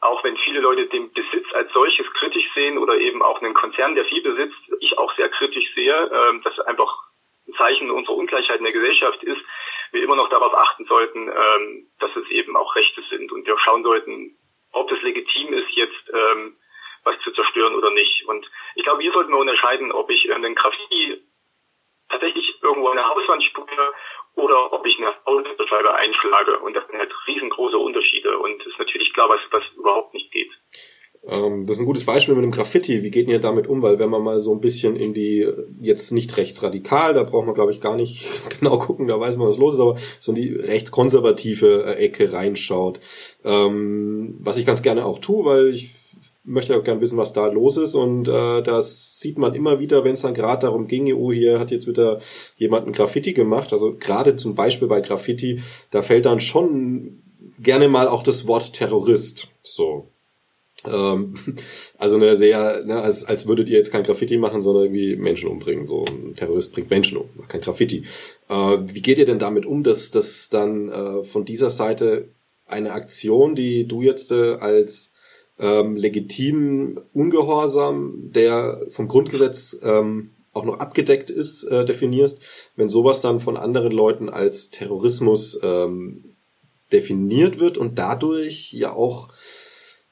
auch wenn viele Leute den Besitz als solches kritisch sehen oder eben auch einen Konzern, der viel besitzt, ich auch sehr kritisch sehe, ähm, dass einfach ein Zeichen unserer Ungleichheit in der Gesellschaft ist, wir immer noch darauf achten sollten, ähm, dass es eben auch Rechte sind und wir schauen sollten, ob es legitim ist, jetzt ähm, was zu zerstören oder nicht. Und ich glaube, hier sollten wir unterscheiden, ob ich einen Graffiti tatsächlich irgendwo eine Hauswand sprühe oder ob ich eine Autoscheibe einschlage. Und das sind halt riesengroße Unterschiede. Und es ist natürlich klar, was, was überhaupt nicht geht. Ähm, das ist ein gutes Beispiel mit dem Graffiti. Wie geht ihr damit um? Weil wenn man mal so ein bisschen in die, jetzt nicht rechtsradikal, da braucht man glaube ich gar nicht genau gucken, da weiß man, was los ist, aber so in die rechtskonservative äh, Ecke reinschaut. Ähm, was ich ganz gerne auch tue, weil ich möchte auch gerne wissen, was da los ist. Und äh, das sieht man immer wieder, wenn es dann gerade darum ging, oh, hier hat jetzt wieder jemand ein Graffiti gemacht. Also gerade zum Beispiel bei Graffiti, da fällt dann schon gerne mal auch das Wort Terrorist. So. Ähm, also eine sehr, ne, als, als würdet ihr jetzt kein Graffiti machen, sondern irgendwie Menschen umbringen. So ein Terrorist bringt Menschen um, macht kein Graffiti. Äh, wie geht ihr denn damit um, dass, dass dann äh, von dieser Seite eine Aktion, die du jetzt äh, als ähm, legitimen Ungehorsam, der vom Grundgesetz ähm, auch noch abgedeckt ist, äh, definierst, wenn sowas dann von anderen Leuten als Terrorismus ähm, definiert wird und dadurch ja auch,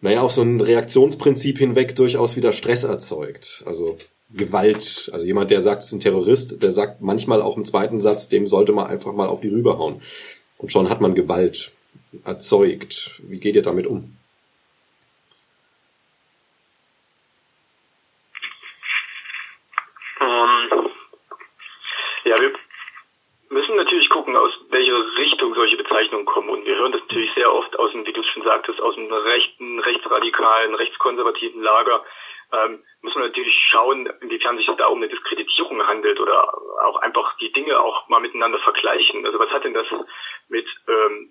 naja, auf so ein Reaktionsprinzip hinweg durchaus wieder Stress erzeugt. Also Gewalt, also jemand, der sagt, es ist ein Terrorist, der sagt manchmal auch im zweiten Satz, dem sollte man einfach mal auf die Rübe hauen. Und schon hat man Gewalt erzeugt. Wie geht ihr damit um? Ja, wir müssen natürlich welcher Richtung solche Bezeichnungen kommen. Und wir hören das natürlich sehr oft aus dem, wie du schon sagtest, aus dem rechten, rechtsradikalen, rechtskonservativen Lager. Ähm, müssen wir natürlich schauen, inwiefern sich da um eine Diskreditierung handelt oder auch einfach die Dinge auch mal miteinander vergleichen. Also was hat denn das mit, ähm,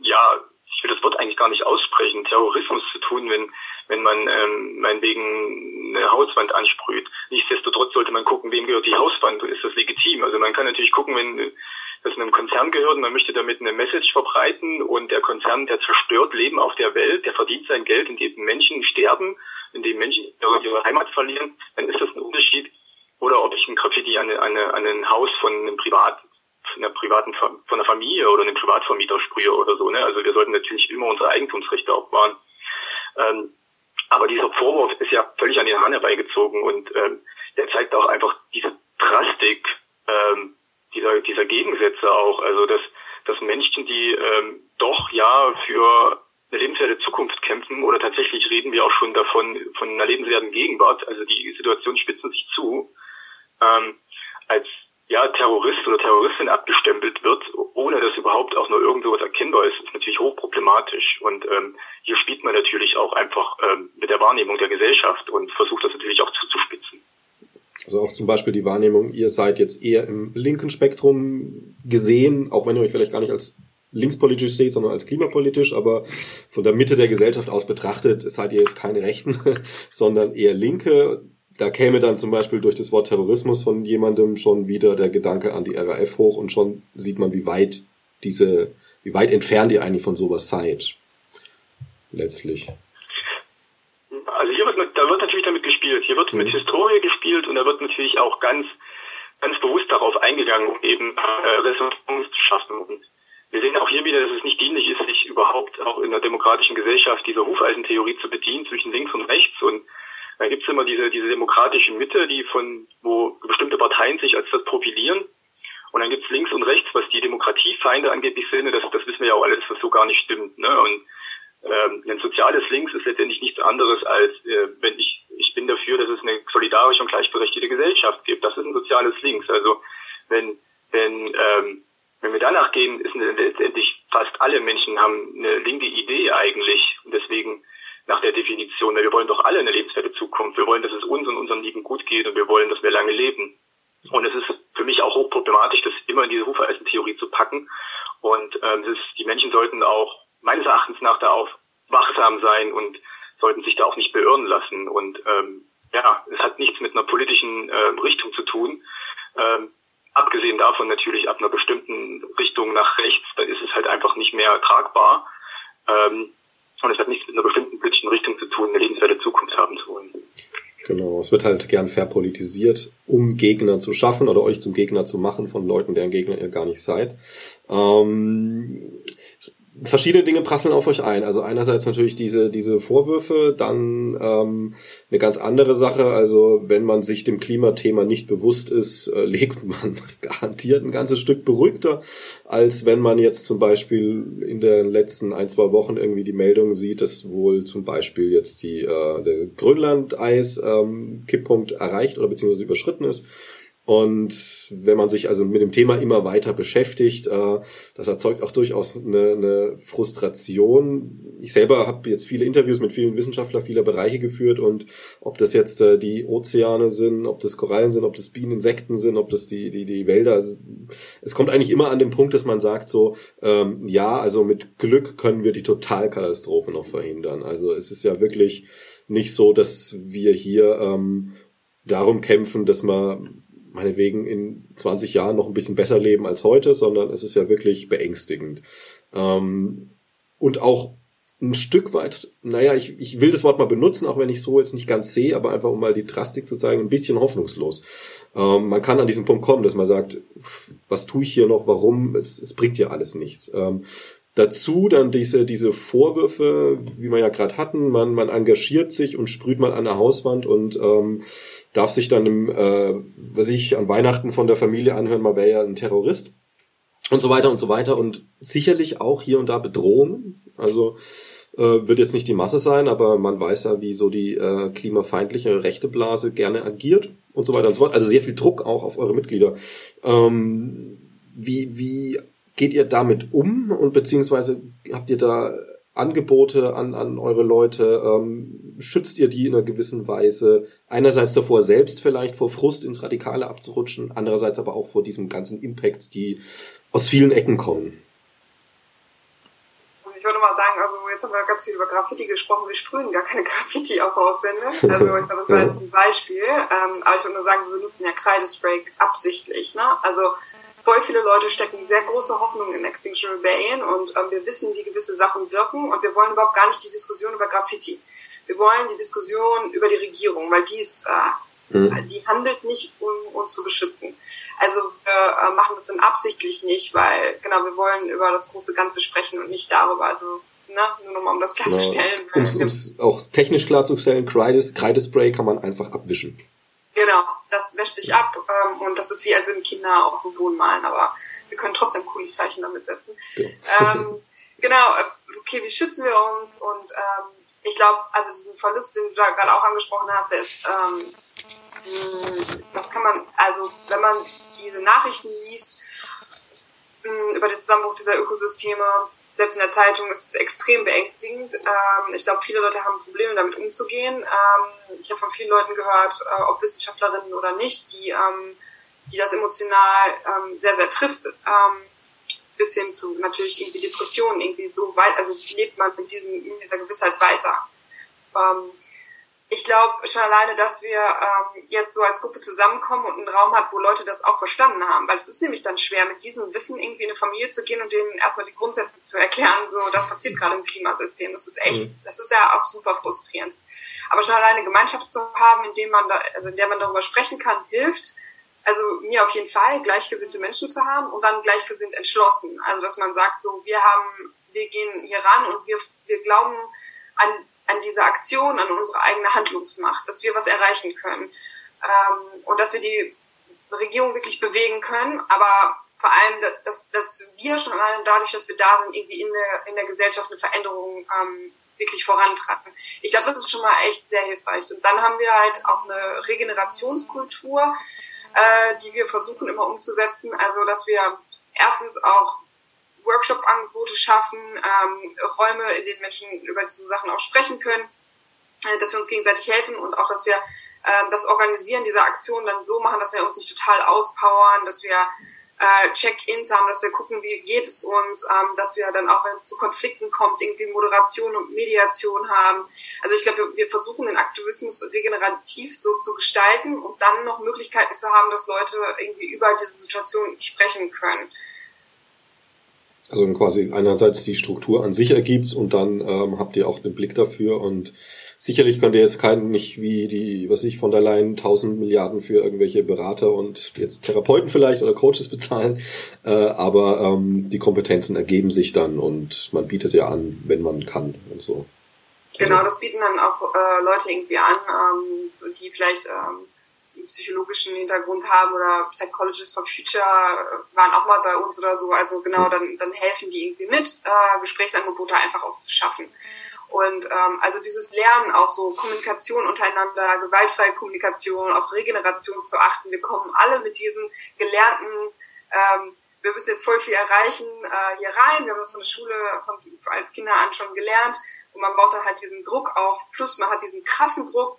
ja, ich will das Wort eigentlich gar nicht aussprechen, Terrorismus zu tun, wenn wenn man ähm, meinetwegen eine Hauswand ansprüht. Nichtsdestotrotz sollte man gucken, wem gehört die Hauswand und ist das legitim. Also man kann natürlich gucken, wenn das einem Konzern gehört und man möchte damit eine Message verbreiten und der Konzern, der zerstört Leben auf der Welt, der verdient sein Geld, indem Menschen sterben, indem Menschen ihre Heimat verlieren, dann ist das ein Unterschied. Oder ob ich ein Graffiti an, an, an ein Haus von einem privaten von einer privaten von einer Familie oder einem Privatvermieter sprühe oder so. Ne? Also wir sollten natürlich immer unsere Eigentumsrechte auch wahren. Ähm, aber dieser Vorwurf ist ja völlig an den Hahn herbeigezogen und ähm, der zeigt auch einfach diese Drastik ähm, dieser, dieser Gegensätze auch. Also dass, dass Menschen, die ähm, doch ja für eine lebenswerte Zukunft kämpfen oder tatsächlich reden wir auch schon davon von einer lebenswerten Gegenwart, also die Situation spitzen sich zu, ähm, als ja, Terrorist oder Terroristin abgestempelt wird, ohne dass überhaupt auch nur irgendwo was erkennbar ist, ist natürlich hochproblematisch. Und ähm, hier spielt man natürlich auch einfach ähm, mit der Wahrnehmung der Gesellschaft und versucht das natürlich auch zuzuspitzen. Also auch zum Beispiel die Wahrnehmung, ihr seid jetzt eher im linken Spektrum gesehen, auch wenn ihr euch vielleicht gar nicht als linkspolitisch seht, sondern als klimapolitisch, aber von der Mitte der Gesellschaft aus betrachtet seid ihr jetzt keine Rechten, sondern eher Linke da käme dann zum Beispiel durch das Wort Terrorismus von jemandem schon wieder der Gedanke an die RAF hoch und schon sieht man, wie weit diese, wie weit entfernt ihr eigentlich von sowas seid. Letztlich. Also hier wird, da wird natürlich damit gespielt. Hier wird mhm. mit Historie gespielt und da wird natürlich auch ganz, ganz bewusst darauf eingegangen, um eben äh, Resonanz zu schaffen. Und wir sehen auch hier wieder, dass es nicht dienlich ist, sich überhaupt auch in einer demokratischen Gesellschaft dieser Hufeisentheorie zu bedienen zwischen links und rechts und da gibt's immer diese, diese demokratische Mitte, die von, wo bestimmte Parteien sich als das profilieren. Und dann gibt's links und rechts, was die Demokratiefeinde angeblich sind. Das, das wissen wir ja auch alles, was so gar nicht stimmt. Ne? Und ähm, ein soziales Links ist letztendlich nichts anderes als, äh, wenn ich, ich bin dafür, dass es eine solidarische und gleichberechtigte Gesellschaft gibt. Das ist ein soziales Links. Also wenn, wenn, ähm, wenn wir danach gehen, ist letztendlich fast alle Menschen haben eine linke Idee eigentlich. Und deswegen nach der Definition. Wir wollen doch alle eine lebenswerte Zukunft. Wir wollen, dass es uns und unseren Lieben gut geht und wir wollen, dass wir lange leben. Und es ist für mich auch hochproblematisch, das immer in diese Hufeisentheorie zu packen. Und ähm, ist, die Menschen sollten auch meines Erachtens nach da auch wachsam sein und sollten sich da auch nicht beirren lassen. Und ähm, ja, es hat nichts mit einer politischen äh, Richtung zu tun. Ähm, abgesehen davon natürlich ab einer bestimmten Richtung nach rechts, da ist es halt einfach nicht mehr tragbar. Ähm, und es hat nichts mit einer bestimmten politischen Richtung zu tun, eine lebenswerte Zukunft haben zu wollen. Genau, es wird halt gern verpolitisiert, um Gegner zu schaffen oder euch zum Gegner zu machen von Leuten, deren Gegner ihr gar nicht seid. Ähm, verschiedene Dinge prasseln auf euch ein. Also einerseits natürlich diese, diese Vorwürfe, dann ähm, eine ganz andere Sache. Also wenn man sich dem Klimathema nicht bewusst ist, äh, legt man garantiert ein ganzes Stück beruhigter, als wenn man jetzt zum Beispiel in den letzten ein, zwei Wochen irgendwie die Meldung sieht, dass wohl zum Beispiel jetzt die äh, der Grönland-Eis-Kipppunkt ähm, erreicht oder beziehungsweise überschritten ist. Und wenn man sich also mit dem Thema immer weiter beschäftigt, äh, das erzeugt auch durchaus eine, eine Frustration. Ich selber habe jetzt viele Interviews mit vielen Wissenschaftlern vieler Bereiche geführt und ob das jetzt äh, die Ozeane sind, ob das Korallen sind, ob das Bienen, Insekten sind, ob das die, die, die Wälder. Es kommt eigentlich immer an den Punkt, dass man sagt so, ähm, ja, also mit Glück können wir die Totalkatastrophe noch verhindern. Also es ist ja wirklich nicht so, dass wir hier ähm, darum kämpfen, dass man meinetwegen in 20 Jahren noch ein bisschen besser leben als heute, sondern es ist ja wirklich beängstigend. Ähm, und auch ein Stück weit, naja, ich, ich will das Wort mal benutzen, auch wenn ich so jetzt nicht ganz sehe, aber einfach um mal die Drastik zu zeigen, ein bisschen hoffnungslos. Ähm, man kann an diesen Punkt kommen, dass man sagt, was tue ich hier noch, warum, es, es bringt ja alles nichts. Ähm, dazu dann diese, diese Vorwürfe, wie wir ja gerade hatten, man, man engagiert sich und sprüht mal an der Hauswand und ähm, darf sich dann im, äh, was ich an Weihnachten von der Familie anhören, man wäre ja ein Terrorist und so weiter und so weiter und sicherlich auch hier und da Bedrohungen. Also äh, wird jetzt nicht die Masse sein, aber man weiß ja, wie so die äh, klimafeindliche rechte Blase gerne agiert und so weiter und so fort. Also sehr viel Druck auch auf eure Mitglieder. Ähm, wie, wie geht ihr damit um und beziehungsweise habt ihr da Angebote an, an eure Leute? Ähm, schützt ihr die in einer gewissen Weise? Einerseits davor, selbst vielleicht vor Frust ins Radikale abzurutschen, andererseits aber auch vor diesem ganzen Impacts, die aus vielen Ecken kommen. Ich würde mal sagen, also jetzt haben wir ganz viel über Graffiti gesprochen, wir sprühen gar keine Graffiti auf Hauswände. Also ich glaube, das war jetzt ein Beispiel. Ähm, aber ich würde nur sagen, wir benutzen ja Kreidespray absichtlich. Ne? Also voll viele Leute stecken sehr große Hoffnungen in Extinction Rebellion und ähm, wir wissen, wie gewisse Sachen wirken und wir wollen überhaupt gar nicht die Diskussion über Graffiti. Wir wollen die Diskussion über die Regierung, weil die ist, äh, mhm. die handelt nicht, um uns zu beschützen. Also wir äh, machen das dann absichtlich nicht, weil genau wir wollen über das große Ganze sprechen und nicht darüber. Also ne, nur nochmal um das klarzustellen. Genau. Um es auch technisch klarzustellen, Kreides, Kreidespray kann man einfach abwischen. Genau, das wäscht sich ab ähm, und das ist wie, als würden Kinder auf dem Boden malen, aber wir können trotzdem coole Zeichen damit setzen. Ja. Ähm, genau, äh, okay, wie schützen wir uns? Und ähm, ich glaube, also diesen Verlust, den du da gerade auch angesprochen hast, der ist, ähm, das kann man, also wenn man diese Nachrichten liest mh, über den Zusammenbruch dieser Ökosysteme, selbst in der Zeitung ist es extrem beängstigend. Ähm, ich glaube, viele Leute haben Probleme damit umzugehen. Ähm, ich habe von vielen Leuten gehört, äh, ob Wissenschaftlerinnen oder nicht, die, ähm, die das emotional ähm, sehr, sehr trifft. Ähm, bis hin zu natürlich irgendwie Depressionen, irgendwie so weit, also lebt man mit, diesem, mit dieser Gewissheit weiter. Ich glaube schon alleine, dass wir ähm, jetzt so als Gruppe zusammenkommen und einen Raum hat, wo Leute das auch verstanden haben. Weil es ist nämlich dann schwer, mit diesem Wissen irgendwie in eine Familie zu gehen und denen erstmal die Grundsätze zu erklären, so das passiert gerade im Klimasystem. Das ist echt, mhm. das ist ja auch super frustrierend. Aber schon alleine Gemeinschaft zu haben, in dem man da, also in der man darüber sprechen kann, hilft. Also mir auf jeden Fall, gleichgesinnte Menschen zu haben und dann gleichgesinnt entschlossen. Also dass man sagt, so wir haben, wir gehen hier ran und wir, wir glauben an an dieser Aktion, an unsere eigene Handlungsmacht, dass wir was erreichen können ähm, und dass wir die Regierung wirklich bewegen können, aber vor allem, dass, dass wir schon alleine dadurch, dass wir da sind, irgendwie in der, in der Gesellschaft eine Veränderung ähm, wirklich vorantreiben. Ich glaube, das ist schon mal echt sehr hilfreich. Und dann haben wir halt auch eine Regenerationskultur, äh, die wir versuchen immer umzusetzen. Also, dass wir erstens auch Workshop-Angebote schaffen, ähm, Räume, in denen Menschen über so Sachen auch sprechen können, äh, dass wir uns gegenseitig helfen und auch, dass wir äh, das Organisieren dieser Aktion dann so machen, dass wir uns nicht total auspowern, dass wir äh, Check-ins haben, dass wir gucken, wie geht es uns, ähm, dass wir dann auch, wenn es zu Konflikten kommt, irgendwie Moderation und Mediation haben. Also ich glaube, wir versuchen den Aktivismus regenerativ so zu gestalten und dann noch Möglichkeiten zu haben, dass Leute irgendwie über diese Situation sprechen können. Also quasi einerseits die Struktur an sich ergibt und dann ähm, habt ihr auch den Blick dafür und sicherlich könnt ihr jetzt keinen, nicht wie die, was ich, von der Leyen tausend Milliarden für irgendwelche Berater und jetzt Therapeuten vielleicht oder Coaches bezahlen, äh, aber ähm, die Kompetenzen ergeben sich dann und man bietet ja an, wenn man kann und so. Genau, das bieten dann auch äh, Leute irgendwie an, ähm, so die vielleicht ähm, psychologischen Hintergrund haben oder Psychologists for Future waren auch mal bei uns oder so. Also genau, dann, dann helfen die irgendwie mit, äh, Gesprächsangebote einfach auch zu schaffen. Und ähm, also dieses Lernen, auch so Kommunikation untereinander, gewaltfreie Kommunikation, auf Regeneration zu achten. Wir kommen alle mit diesen gelernten, ähm, wir müssen jetzt voll viel erreichen, äh, hier rein. Wir haben das von der Schule von, als Kinder an schon gelernt. Und man baut dann halt diesen Druck auf. Plus man hat diesen krassen Druck.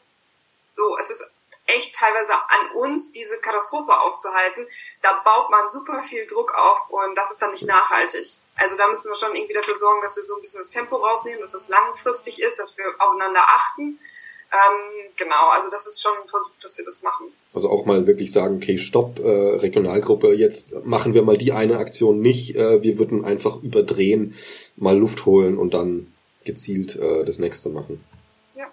So, es ist echt teilweise an uns, diese Katastrophe aufzuhalten. Da baut man super viel Druck auf und das ist dann nicht nachhaltig. Also da müssen wir schon irgendwie dafür sorgen, dass wir so ein bisschen das Tempo rausnehmen, dass das langfristig ist, dass wir aufeinander achten. Ähm, genau, also das ist schon ein Versuch, dass wir das machen. Also auch mal wirklich sagen, okay, stopp, äh, Regionalgruppe, jetzt machen wir mal die eine Aktion nicht, äh, wir würden einfach überdrehen, mal Luft holen und dann gezielt äh, das nächste machen. Ja.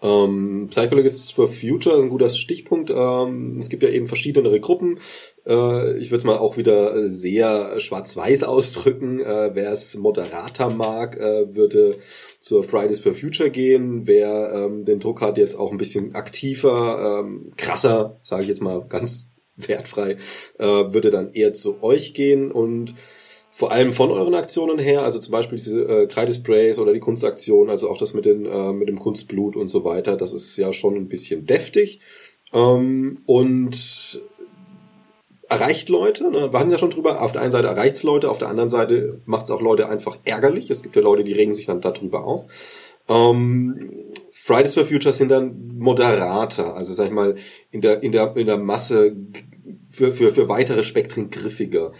Ähm, Psychologists for Future ist ein guter Stichpunkt. Ähm, es gibt ja eben verschiedenere Gruppen. Äh, ich würde es mal auch wieder sehr schwarz-weiß ausdrücken. Äh, Wer es moderater mag, äh, würde zur Fridays for Future gehen. Wer ähm, den Druck hat, jetzt auch ein bisschen aktiver, ähm, krasser, sage ich jetzt mal ganz wertfrei, äh, würde dann eher zu euch gehen und vor allem von euren Aktionen her, also zum Beispiel diese äh, Kreidesprays oder die Kunstaktion, also auch das mit, den, äh, mit dem Kunstblut und so weiter, das ist ja schon ein bisschen deftig ähm, und erreicht Leute, ne? wir hatten ja schon drüber, auf der einen Seite erreicht es Leute, auf der anderen Seite macht es auch Leute einfach ärgerlich, es gibt ja Leute, die regen sich dann darüber auf. Ähm, Fridays for Future sind dann moderater, also sag ich mal, in der, in der, in der Masse für, für, für weitere Spektren griffiger.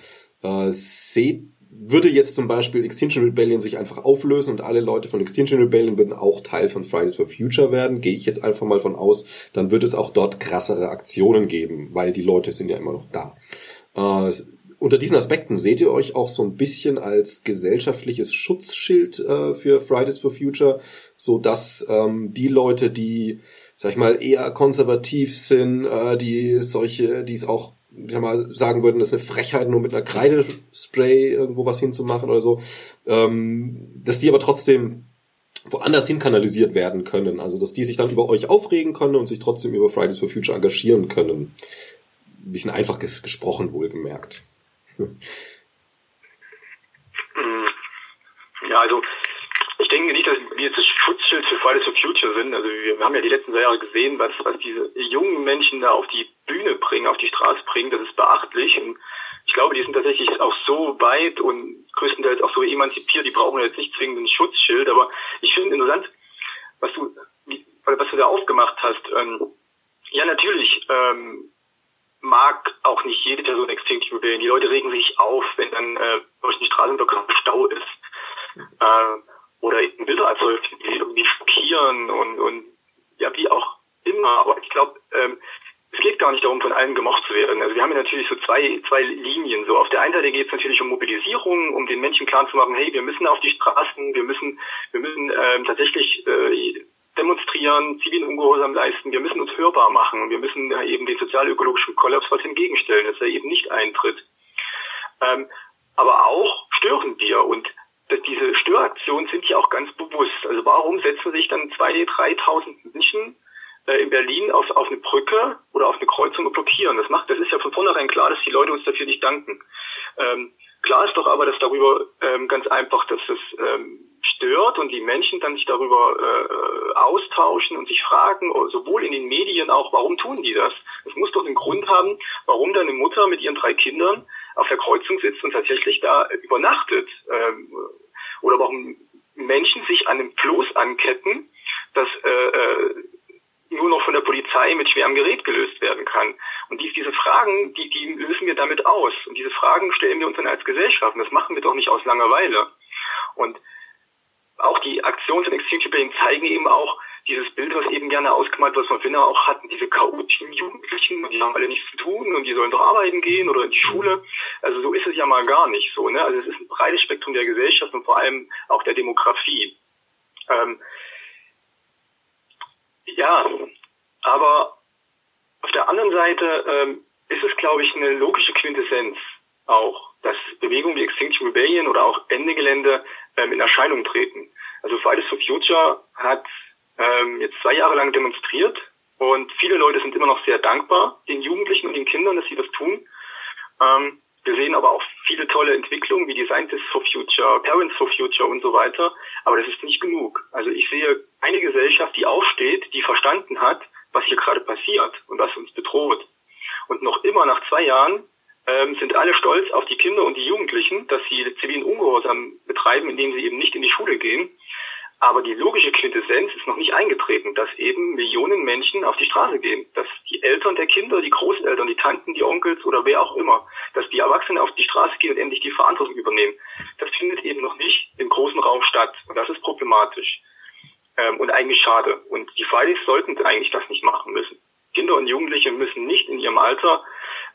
Äh, seht, würde jetzt zum Beispiel Extinction Rebellion sich einfach auflösen und alle Leute von Extinction Rebellion würden auch Teil von Fridays for Future werden, gehe ich jetzt einfach mal von aus, dann wird es auch dort krassere Aktionen geben, weil die Leute sind ja immer noch da. Äh, unter diesen Aspekten seht ihr euch auch so ein bisschen als gesellschaftliches Schutzschild äh, für Fridays for Future, so dass ähm, die Leute, die, sag ich mal, eher konservativ sind, äh, die solche, die es auch ich sag mal, sagen würden, das ist eine Frechheit, nur mit einer Kreidespray irgendwo was hinzumachen oder so, ähm, dass die aber trotzdem woanders hin kanalisiert werden können. Also, dass die sich dann über euch aufregen können und sich trotzdem über Fridays for Future engagieren können. Ein bisschen einfach ges gesprochen, wohlgemerkt. Ja, also ich denke nicht, dass wir jetzt das Schutzschild für Fridays for Future sind. Also wir haben ja die letzten zwei Jahre gesehen, was, was diese jungen Menschen da auf die Bühne bringen, auf die Straße bringen. Das ist beachtlich. Und ich glaube, die sind tatsächlich auch so weit und größtenteils auch so emanzipiert, die brauchen jetzt nicht zwingend ein Schutzschild. Aber ich finde interessant, was du, was du da aufgemacht hast. Ähm, ja, natürlich ähm, mag auch nicht jede Person Extinction wählen. Die Leute regen sich auf, wenn dann äh, durch die Straßenübergang Stau ist. Äh, oder eben Bilder erzeugt, die irgendwie schockieren und, und ja, wie auch immer. Aber ich glaube, ähm, es geht gar nicht darum, von allen gemocht zu werden. Also wir haben ja natürlich so zwei, zwei Linien. So auf der einen Seite geht es natürlich um Mobilisierung, um den Menschen klarzumachen, hey, wir müssen auf die Straßen, wir müssen, wir müssen ähm, tatsächlich äh, demonstrieren, zivilen Ungehorsam leisten, wir müssen uns hörbar machen, wir müssen ja eben den sozialökologischen Kollaps was entgegenstellen, dass er eben nicht eintritt. Ähm, aber auch stören wir und diese Störaktionen sind ja auch ganz bewusst. Also warum setzen sich dann zwei, 3.000 Menschen äh, in Berlin auf, auf eine Brücke oder auf eine Kreuzung und blockieren? Das macht, das ist ja von vornherein klar, dass die Leute uns dafür nicht danken. Ähm, klar ist doch aber, dass darüber ähm, ganz einfach, dass es ähm, stört und die Menschen dann sich darüber äh, austauschen und sich fragen, sowohl in den Medien auch, warum tun die das? Es muss doch einen Grund haben, warum dann eine Mutter mit ihren drei Kindern auf der Kreuzung sitzt und tatsächlich da übernachtet. Ähm, oder warum Menschen sich an einem Floß anketten, das äh, äh, nur noch von der Polizei mit schwerem Gerät gelöst werden kann. Und dies, diese Fragen, die, die lösen wir damit aus. Und diese Fragen stellen wir uns dann als Gesellschaft. Und das machen wir doch nicht aus Langeweile. Und auch die Aktions- und Exchange Rebellion zeigen eben auch dieses Bild, was eben gerne ausgemalt wird, was wir Finna auch hatten, diese chaotischen Jugendlichen, die haben alle nichts zu tun und die sollen doch arbeiten gehen oder in die Schule. Also so ist es ja mal gar nicht so. Ne? Also es ist ein breites Spektrum der Gesellschaft und vor allem auch der Demografie. Ähm, ja, aber auf der anderen Seite ähm, ist es, glaube ich, eine logische Quintessenz auch, dass Bewegungen wie Extinction Rebellion oder auch Ende Gelände ähm, in Erscheinung treten. Also Fridays for Future hat ähm, jetzt zwei Jahre lang demonstriert und viele Leute sind immer noch sehr dankbar, den Jugendlichen und den Kindern, dass sie das tun. Ähm, wir sehen aber auch viele tolle Entwicklungen wie Scientists for Future, Parents for Future und so weiter. Aber das ist nicht genug. Also ich sehe eine Gesellschaft, die aufsteht, die verstanden hat, was hier gerade passiert und was uns bedroht. Und noch immer nach zwei Jahren ähm, sind alle stolz auf die Kinder und die Jugendlichen, dass sie zivilen Ungehorsam betreiben, indem sie eben nicht in die Schule gehen. Aber die logische Quintessenz ist noch nicht eingetreten, dass eben Millionen Menschen auf die Straße gehen. Dass die Eltern der Kinder, die Großeltern, die Tanten, die Onkels oder wer auch immer, dass die Erwachsenen auf die Straße gehen und endlich die Verantwortung übernehmen. Das findet eben noch nicht im großen Raum statt. Und das ist problematisch. Ähm, und eigentlich schade. Und die Fridays sollten eigentlich das nicht machen müssen. Kinder und Jugendliche müssen nicht in ihrem Alter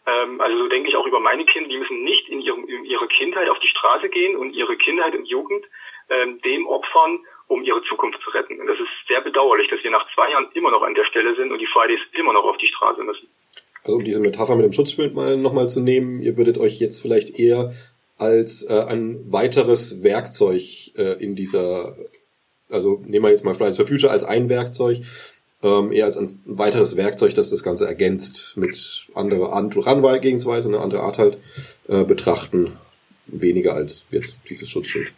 ähm, also so denke ich auch über meine Kinder, die müssen nicht in, ihrem, in ihrer Kindheit auf die Straße gehen und ihre Kindheit und Jugend ähm, dem opfern, um ihre Zukunft zu retten. Und das ist sehr bedauerlich, dass wir nach zwei Jahren immer noch an der Stelle sind und die Fridays immer noch auf die Straße müssen. Also um diese Metapher mit dem Schutzschild mal nochmal zu nehmen, ihr würdet euch jetzt vielleicht eher als äh, ein weiteres Werkzeug äh, in dieser, also nehmen wir jetzt mal Fridays for Future als ein Werkzeug, ähm, eher als ein weiteres Werkzeug, das das Ganze ergänzt mit anderer Herangehensweise, eine andere Art halt äh, betrachten, weniger als jetzt dieses Schutzschild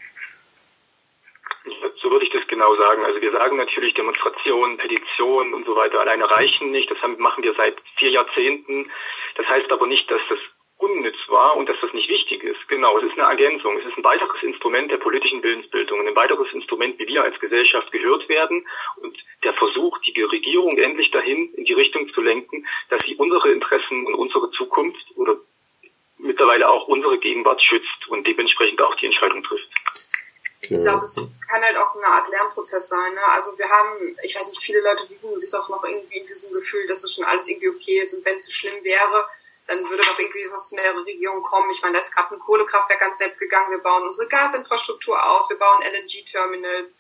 genau sagen. Also wir sagen natürlich Demonstrationen, Petitionen und so weiter alleine reichen nicht. Das machen wir seit vier Jahrzehnten. Das heißt aber nicht, dass das unnütz war und dass das nicht wichtig ist. Genau, es ist eine Ergänzung. Es ist ein weiteres Instrument der politischen Willensbildung, ein weiteres Instrument, wie wir als Gesellschaft gehört werden und der Versuch, die Regierung endlich dahin in die Richtung zu lenken, dass sie unsere Interessen und unsere Zukunft oder mittlerweile auch unsere Gegenwart schützt und dementsprechend auch die Entscheidung trifft. Ich glaube, es kann halt auch eine Art Lernprozess sein. Ne? Also wir haben, ich weiß nicht, viele Leute wiegen sich doch noch irgendwie in diesem Gefühl, dass es schon alles irgendwie okay ist und wenn es so schlimm wäre, dann würde doch irgendwie was in der Regierung kommen. Ich meine, da ist gerade ein Kohlekraftwerk ans Netz gegangen, wir bauen unsere Gasinfrastruktur aus, wir bauen LNG-Terminals,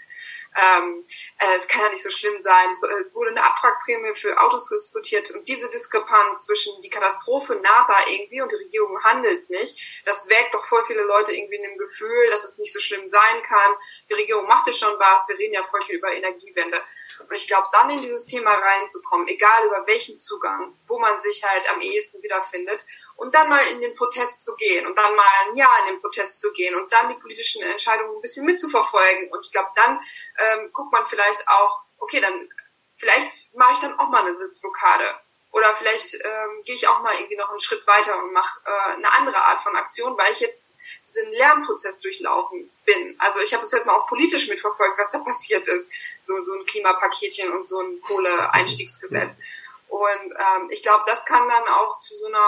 ähm, äh, es kann ja nicht so schlimm sein. Es wurde eine Abwrackprämie für Autos diskutiert und diese Diskrepanz zwischen die Katastrophe naht da irgendwie und die Regierung handelt nicht, das weckt doch voll viele Leute irgendwie in dem Gefühl, dass es nicht so schlimm sein kann. Die Regierung macht ja schon was, wir reden ja voll viel über Energiewende. Und ich glaube, dann in dieses Thema reinzukommen, egal über welchen Zugang, wo man sich halt am ehesten wiederfindet, und dann mal in den Protest zu gehen und dann mal ein Jahr in den Protest zu gehen und dann die politischen Entscheidungen ein bisschen mitzuverfolgen. Und ich glaube, dann ähm, guckt man vielleicht auch, okay, dann vielleicht mache ich dann auch mal eine Sitzblockade. Oder vielleicht ähm, gehe ich auch mal irgendwie noch einen Schritt weiter und mache äh, eine andere Art von Aktion, weil ich jetzt diesen Lernprozess durchlaufen bin. Also ich habe das jetzt mal auch politisch mitverfolgt, was da passiert ist. So, so ein Klimapaketchen und so ein Kohleeinstiegsgesetz. Und ähm, ich glaube, das kann dann auch zu so einer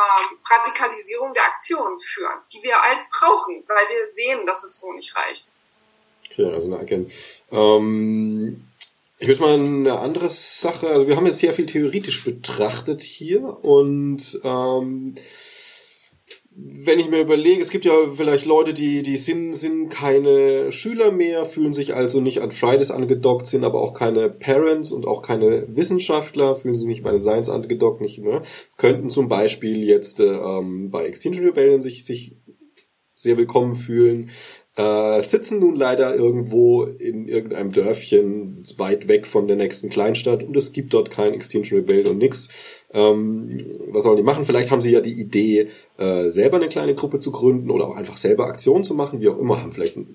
Radikalisierung der Aktion führen, die wir halt brauchen, weil wir sehen, dass es so nicht reicht. Okay, also eine Erkenntnis. Ähm, ich würde mal eine andere Sache, also wir haben jetzt sehr viel theoretisch betrachtet hier und ähm, wenn ich mir überlege, es gibt ja vielleicht Leute, die, die sind, sind keine Schüler mehr, fühlen sich also nicht an Fridays angedockt, sind aber auch keine Parents und auch keine Wissenschaftler, fühlen sich nicht bei den Science angedockt, nicht mehr, könnten zum Beispiel jetzt ähm, bei Extinction Rebellion sich, sich sehr willkommen fühlen, äh, sitzen nun leider irgendwo in irgendeinem Dörfchen weit weg von der nächsten Kleinstadt und es gibt dort kein Extinction Rebellion und nix. Ähm, was sollen die machen? Vielleicht haben sie ja die Idee, äh, selber eine kleine Gruppe zu gründen oder auch einfach selber Aktionen zu machen, wie auch immer, haben vielleicht ein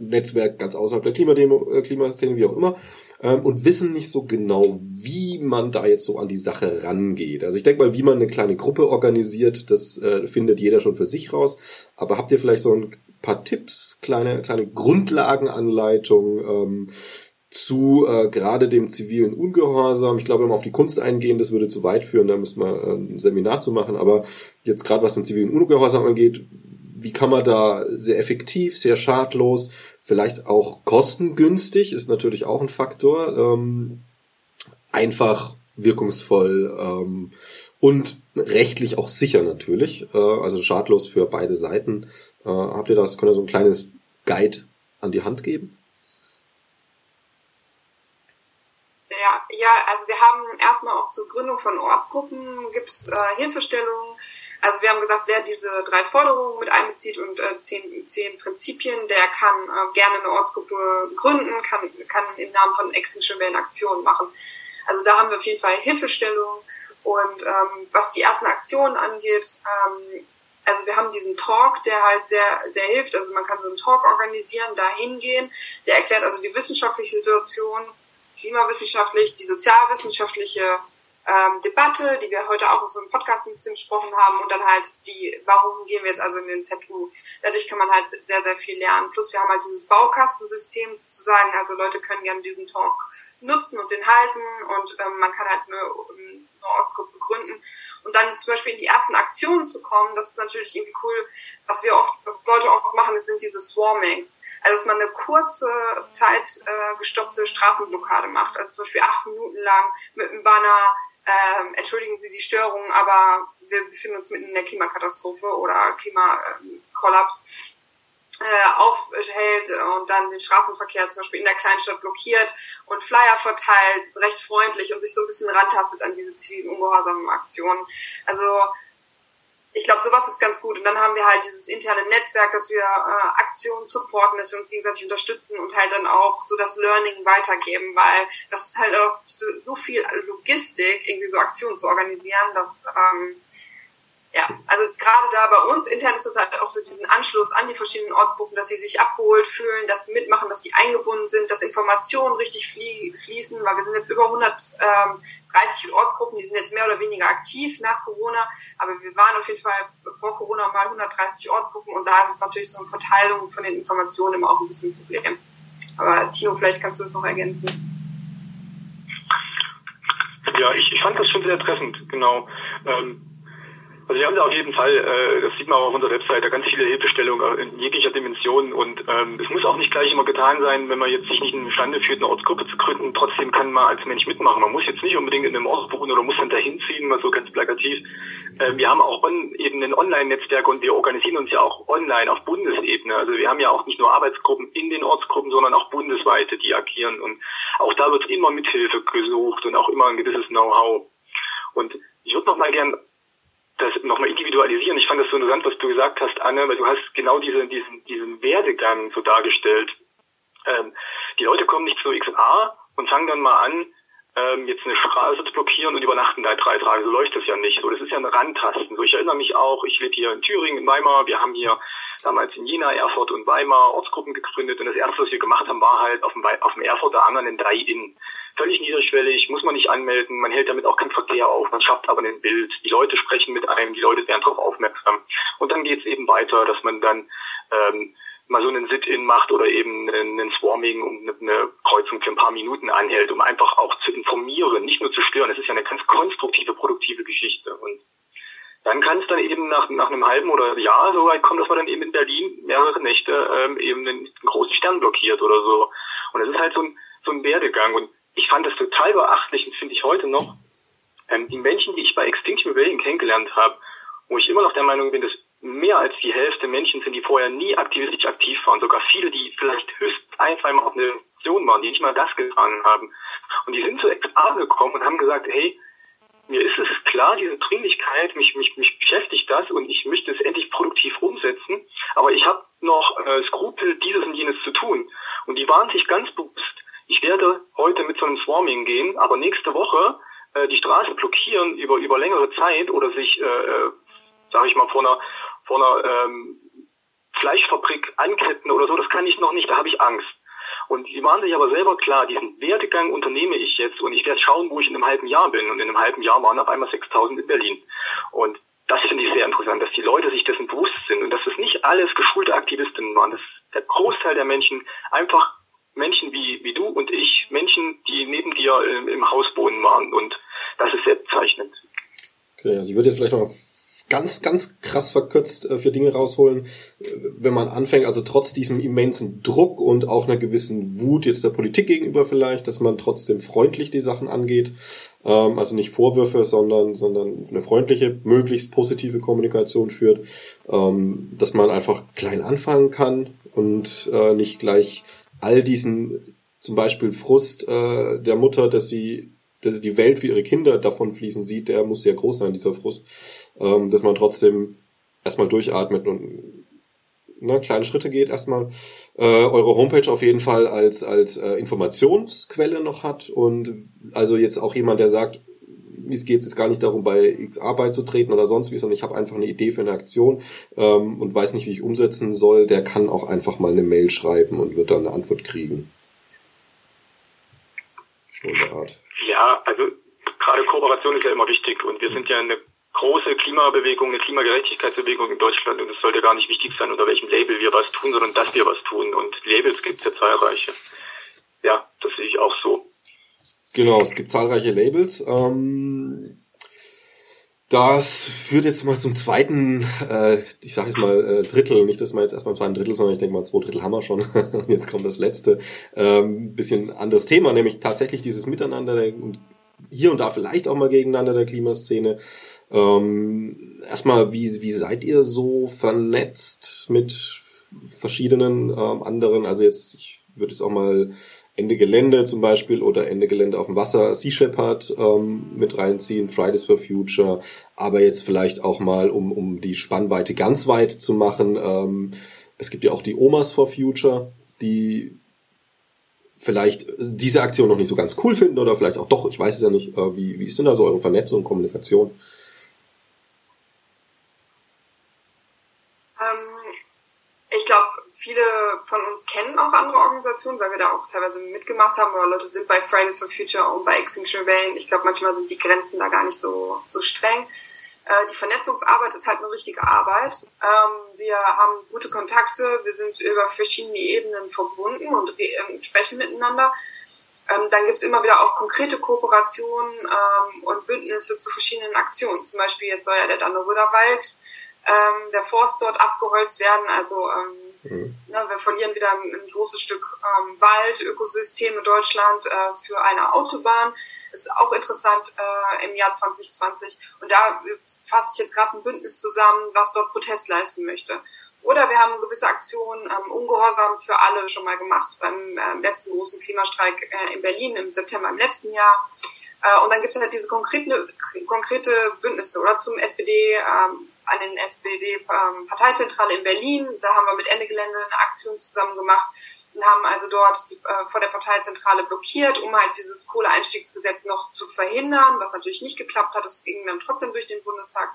Netzwerk ganz außerhalb der Klimademo, äh, Klimaszene, wie auch immer, ähm, und wissen nicht so genau, wie man da jetzt so an die Sache rangeht. Also ich denke mal, wie man eine kleine Gruppe organisiert, das äh, findet jeder schon für sich raus. Aber habt ihr vielleicht so ein paar Tipps, kleine, kleine Grundlagenanleitungen, ähm, zu äh, gerade dem zivilen Ungehorsam. Ich glaube, wenn wir auf die Kunst eingehen, das würde zu weit führen, da müssen wir äh, ein Seminar zu machen. Aber jetzt gerade was den zivilen Ungehorsam angeht, wie kann man da sehr effektiv, sehr schadlos, vielleicht auch kostengünstig, ist natürlich auch ein Faktor, ähm, einfach wirkungsvoll ähm, und rechtlich auch sicher natürlich, äh, also schadlos für beide Seiten. Äh, habt ihr das, könnt ihr so ein kleines Guide an die Hand geben? Ja, ja, also wir haben erstmal auch zur Gründung von Ortsgruppen gibt es äh, Hilfestellungen. Also wir haben gesagt, wer diese drei Forderungen mit einbezieht und äh, zehn, zehn Prinzipien, der kann äh, gerne eine Ortsgruppe gründen, kann, kann im Namen von Extinction Rebellion Aktionen machen. Also da haben wir auf jeden Fall Hilfestellungen. Und ähm, was die ersten Aktionen angeht, ähm, also wir haben diesen Talk, der halt sehr, sehr hilft. Also man kann so einen Talk organisieren, da hingehen. Der erklärt also die wissenschaftliche Situation klimawissenschaftlich, die sozialwissenschaftliche ähm, Debatte, die wir heute auch in so einem Podcast ein bisschen besprochen haben und dann halt die, warum gehen wir jetzt also in den ZU? Dadurch kann man halt sehr, sehr viel lernen. Plus wir haben halt dieses Baukastensystem sozusagen, also Leute können gerne diesen Talk nutzen und den halten und ähm, man kann halt eine, Ortsgruppe gründen und dann zum Beispiel in die ersten Aktionen zu kommen, das ist natürlich irgendwie cool. Was wir oft, Leute oft machen, das sind diese Swarmings. Also, dass man eine kurze Zeit äh, gestoppte Straßenblockade macht. Also zum Beispiel acht Minuten lang mit einem Banner, ähm, entschuldigen Sie die Störung, aber wir befinden uns mitten in der Klimakatastrophe oder Klimakollaps äh, aufhält und dann den Straßenverkehr zum Beispiel in der Kleinstadt blockiert und Flyer verteilt, recht freundlich und sich so ein bisschen rantastet an diese zivilen ungehorsamen Aktionen. Also ich glaube, sowas ist ganz gut. Und dann haben wir halt dieses interne Netzwerk, dass wir äh, Aktionen supporten, dass wir uns gegenseitig unterstützen und halt dann auch so das Learning weitergeben, weil das ist halt auch so viel Logistik, irgendwie so Aktionen zu organisieren, dass ähm, ja, also gerade da bei uns intern ist das halt auch so diesen Anschluss an die verschiedenen Ortsgruppen, dass sie sich abgeholt fühlen, dass sie mitmachen, dass die eingebunden sind, dass Informationen richtig flie fließen, weil wir sind jetzt über 130 ähm, Ortsgruppen, die sind jetzt mehr oder weniger aktiv nach Corona, aber wir waren auf jeden Fall vor Corona mal 130 Ortsgruppen und da ist es natürlich so eine Verteilung von den Informationen immer auch ein bisschen ein Problem. Aber Tino, vielleicht kannst du das noch ergänzen. Ja, ich, ich fand das schon sehr treffend, genau. Ähm, also wir haben da auf jeden Fall, äh, das sieht man auch auf unserer Webseite, ganz viele Hilfestellungen in jeglicher Dimension und ähm, es muss auch nicht gleich immer getan sein, wenn man jetzt sich nicht imstande fühlt, eine Ortsgruppe zu gründen, trotzdem kann man als Mensch mitmachen. Man muss jetzt nicht unbedingt in einem Ort wohnen oder muss dann dahin ziehen, mal so ganz plakativ. Ähm, wir haben auch on, eben ein Online-Netzwerk und wir organisieren uns ja auch online auf Bundesebene. Also wir haben ja auch nicht nur Arbeitsgruppen in den Ortsgruppen, sondern auch bundesweite, die agieren und auch da wird immer Mithilfe gesucht und auch immer ein gewisses Know-how. Und ich würde noch mal gern das nochmal individualisieren. Ich fand das so interessant, was du gesagt hast, Anne, weil du hast genau diese, diesen, diesen Werdegang so dargestellt. Ähm, die Leute kommen nicht zu XA und fangen dann mal an, ähm, jetzt eine Straße zu blockieren und übernachten da drei Tage. So läuft das ja nicht. So, das ist ja ein Randtasten. So, ich erinnere mich auch, ich lebe hier in Thüringen, in Weimar, wir haben hier damals in Jena, Erfurt und Weimar Ortsgruppen gegründet und das erste, was wir gemacht haben, war halt auf dem, auf dem Erfurter Anger ein Drei-In völlig niederschwellig, muss man nicht anmelden, man hält damit auch keinen Verkehr auf, man schafft aber ein Bild, die Leute sprechen mit einem, die Leute werden darauf aufmerksam. Und dann geht es eben weiter, dass man dann ähm, mal so einen Sit-In macht oder eben einen Swarming und eine Kreuzung für ein paar Minuten anhält, um einfach auch zu informieren, nicht nur zu stören. Es ist ja eine ganz konstruktive, produktive Geschichte. Und dann kann es dann eben nach, nach einem halben oder Jahr so weit kommen, dass man dann eben in Berlin mehrere Nächte ähm, eben einen, einen großen Stern blockiert oder so. Und es ist halt so ein, so ein Werdegang. Und ich fand das total beachtlich und finde ich heute noch, ähm, die Menschen, die ich bei Extinction Rebellion kennengelernt habe, wo ich immer noch der Meinung bin, dass mehr als die Hälfte Menschen sind, die vorher nie aktivistisch aktiv waren, sogar viele, die vielleicht höchstens ein, zweimal auf eine Aktion waren, die nicht mal das getan haben. Und die sind zu XA gekommen und haben gesagt, hey, mir ist es klar, diese Dringlichkeit, mich, mich, mich beschäftigt das und ich möchte es endlich produktiv umsetzen, aber ich habe noch äh, Skrupel, dieses und jenes zu tun. Und die waren sich ganz bewusst, ich werde heute mit so einem Swarming gehen, aber nächste Woche äh, die Straße blockieren über, über längere Zeit oder sich, äh, äh sag ich mal, vor einer, vor einer ähm, Fleischfabrik anketten oder so, das kann ich noch nicht, da habe ich Angst. Und die waren sich aber selber klar, diesen Werdegang unternehme ich jetzt und ich werde schauen, wo ich in einem halben Jahr bin. Und in einem halben Jahr waren auf einmal 6000 in Berlin. Und das finde ich sehr interessant, dass die Leute sich dessen bewusst sind und dass es nicht alles geschulte Aktivistinnen waren, dass der Großteil der Menschen einfach Menschen wie, wie du und ich, Menschen, die neben dir im, im Haus wohnen waren. Und das ist sehr bezeichnend. Okay, also ich würde jetzt vielleicht noch ganz, ganz krass verkürzt äh, für Dinge rausholen, äh, wenn man anfängt, also trotz diesem immensen Druck und auch einer gewissen Wut jetzt der Politik gegenüber vielleicht, dass man trotzdem freundlich die Sachen angeht, ähm, also nicht Vorwürfe, sondern, sondern eine freundliche, möglichst positive Kommunikation führt, ähm, dass man einfach klein anfangen kann und äh, nicht gleich all diesen zum Beispiel Frust äh, der Mutter, dass sie dass die Welt für ihre Kinder davon fließen sieht, der muss sehr groß sein, dieser Frust ähm, dass man trotzdem erstmal durchatmet und ne, kleine Schritte geht erstmal. Äh, eure Homepage auf jeden Fall als, als äh, Informationsquelle noch hat und also jetzt auch jemand, der sagt, es geht jetzt gar nicht darum, bei XA beizutreten oder sonst wie, sondern ich habe einfach eine Idee für eine Aktion ähm, und weiß nicht, wie ich umsetzen soll, der kann auch einfach mal eine Mail schreiben und wird dann eine Antwort kriegen. So eine Art. Ja, also gerade Kooperation ist ja immer wichtig und wir sind ja eine große Klimabewegung, eine Klimagerechtigkeitsbewegung in Deutschland und es sollte gar nicht wichtig sein, unter welchem Label wir was tun, sondern dass wir was tun. Und Labels gibt es ja zahlreiche. Ja, das sehe ich auch so. Genau, es gibt zahlreiche Labels. Ähm, das führt jetzt mal zum zweiten, äh, ich sage jetzt mal äh, Drittel, nicht dass wir jetzt erstmal zwei Drittel, sondern ich denke mal zwei Drittel haben wir schon. jetzt kommt das letzte, ähm, bisschen anderes Thema, nämlich tatsächlich dieses Miteinander und hier und da vielleicht auch mal gegeneinander der Klimaszene. Ähm, erstmal, wie, wie seid ihr so vernetzt mit verschiedenen ähm, anderen? Also jetzt, ich würde jetzt auch mal Ende Gelände zum Beispiel oder Ende Gelände auf dem Wasser, Sea Shepherd ähm, mit reinziehen, Fridays for Future, aber jetzt vielleicht auch mal, um, um die Spannweite ganz weit zu machen. Ähm, es gibt ja auch die Omas for Future, die vielleicht diese Aktion noch nicht so ganz cool finden oder vielleicht auch doch, ich weiß es ja nicht. Äh, wie, wie ist denn da so eure Vernetzung, Kommunikation? Ich glaube, viele von uns kennen auch andere Organisationen, weil wir da auch teilweise mitgemacht haben oder Leute sind bei Fridays for Future und bei Extinction Rebellion. Ich glaube, manchmal sind die Grenzen da gar nicht so, so streng. Äh, die Vernetzungsarbeit ist halt eine richtige Arbeit. Ähm, wir haben gute Kontakte, wir sind über verschiedene Ebenen verbunden und sprechen miteinander. Ähm, dann gibt es immer wieder auch konkrete Kooperationen ähm, und Bündnisse zu verschiedenen Aktionen. Zum Beispiel jetzt soll ja der Danneröder Wald ähm, der Forst dort abgeholzt werden. Also ähm, mhm. wir verlieren wieder ein, ein großes Stück ähm, Wald, Ökosystem in Deutschland äh, für eine Autobahn. Ist auch interessant äh, im Jahr 2020. Und da fasse ich jetzt gerade ein Bündnis zusammen, was dort Protest leisten möchte. Oder wir haben gewisse Aktionen ähm, ungehorsam für alle schon mal gemacht beim äh, letzten großen Klimastreik äh, in Berlin im September im letzten Jahr. Äh, und dann gibt es halt diese konkrete, konkrete Bündnisse oder zum SPD ähm, an den SPD-Parteizentrale ähm, in Berlin. Da haben wir mit Ende Gelände eine Aktion zusammen gemacht und haben also dort die, äh, vor der Parteizentrale blockiert, um halt dieses Kohleeinstiegsgesetz noch zu verhindern, was natürlich nicht geklappt hat. Das ging dann trotzdem durch den Bundestag.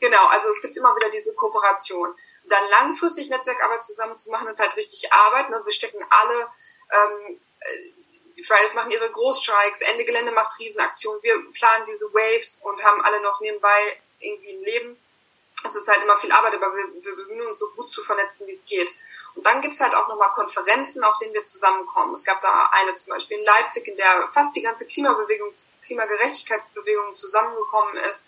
Genau, also es gibt immer wieder diese Kooperation. Dann langfristig Netzwerkarbeit zusammen zu machen, ist halt richtig Arbeit. Ne? Wir stecken alle, ähm, die Fridays machen ihre Großstreiks, Ende Gelände macht Riesenaktionen, wir planen diese Waves und haben alle noch nebenbei irgendwie ein Leben es ist halt immer viel Arbeit, aber wir, wir bemühen uns so gut zu vernetzen, wie es geht. Und dann gibt's halt auch nochmal Konferenzen, auf denen wir zusammenkommen. Es gab da eine zum Beispiel in Leipzig, in der fast die ganze Klimabewegung, Klimagerechtigkeitsbewegung zusammengekommen ist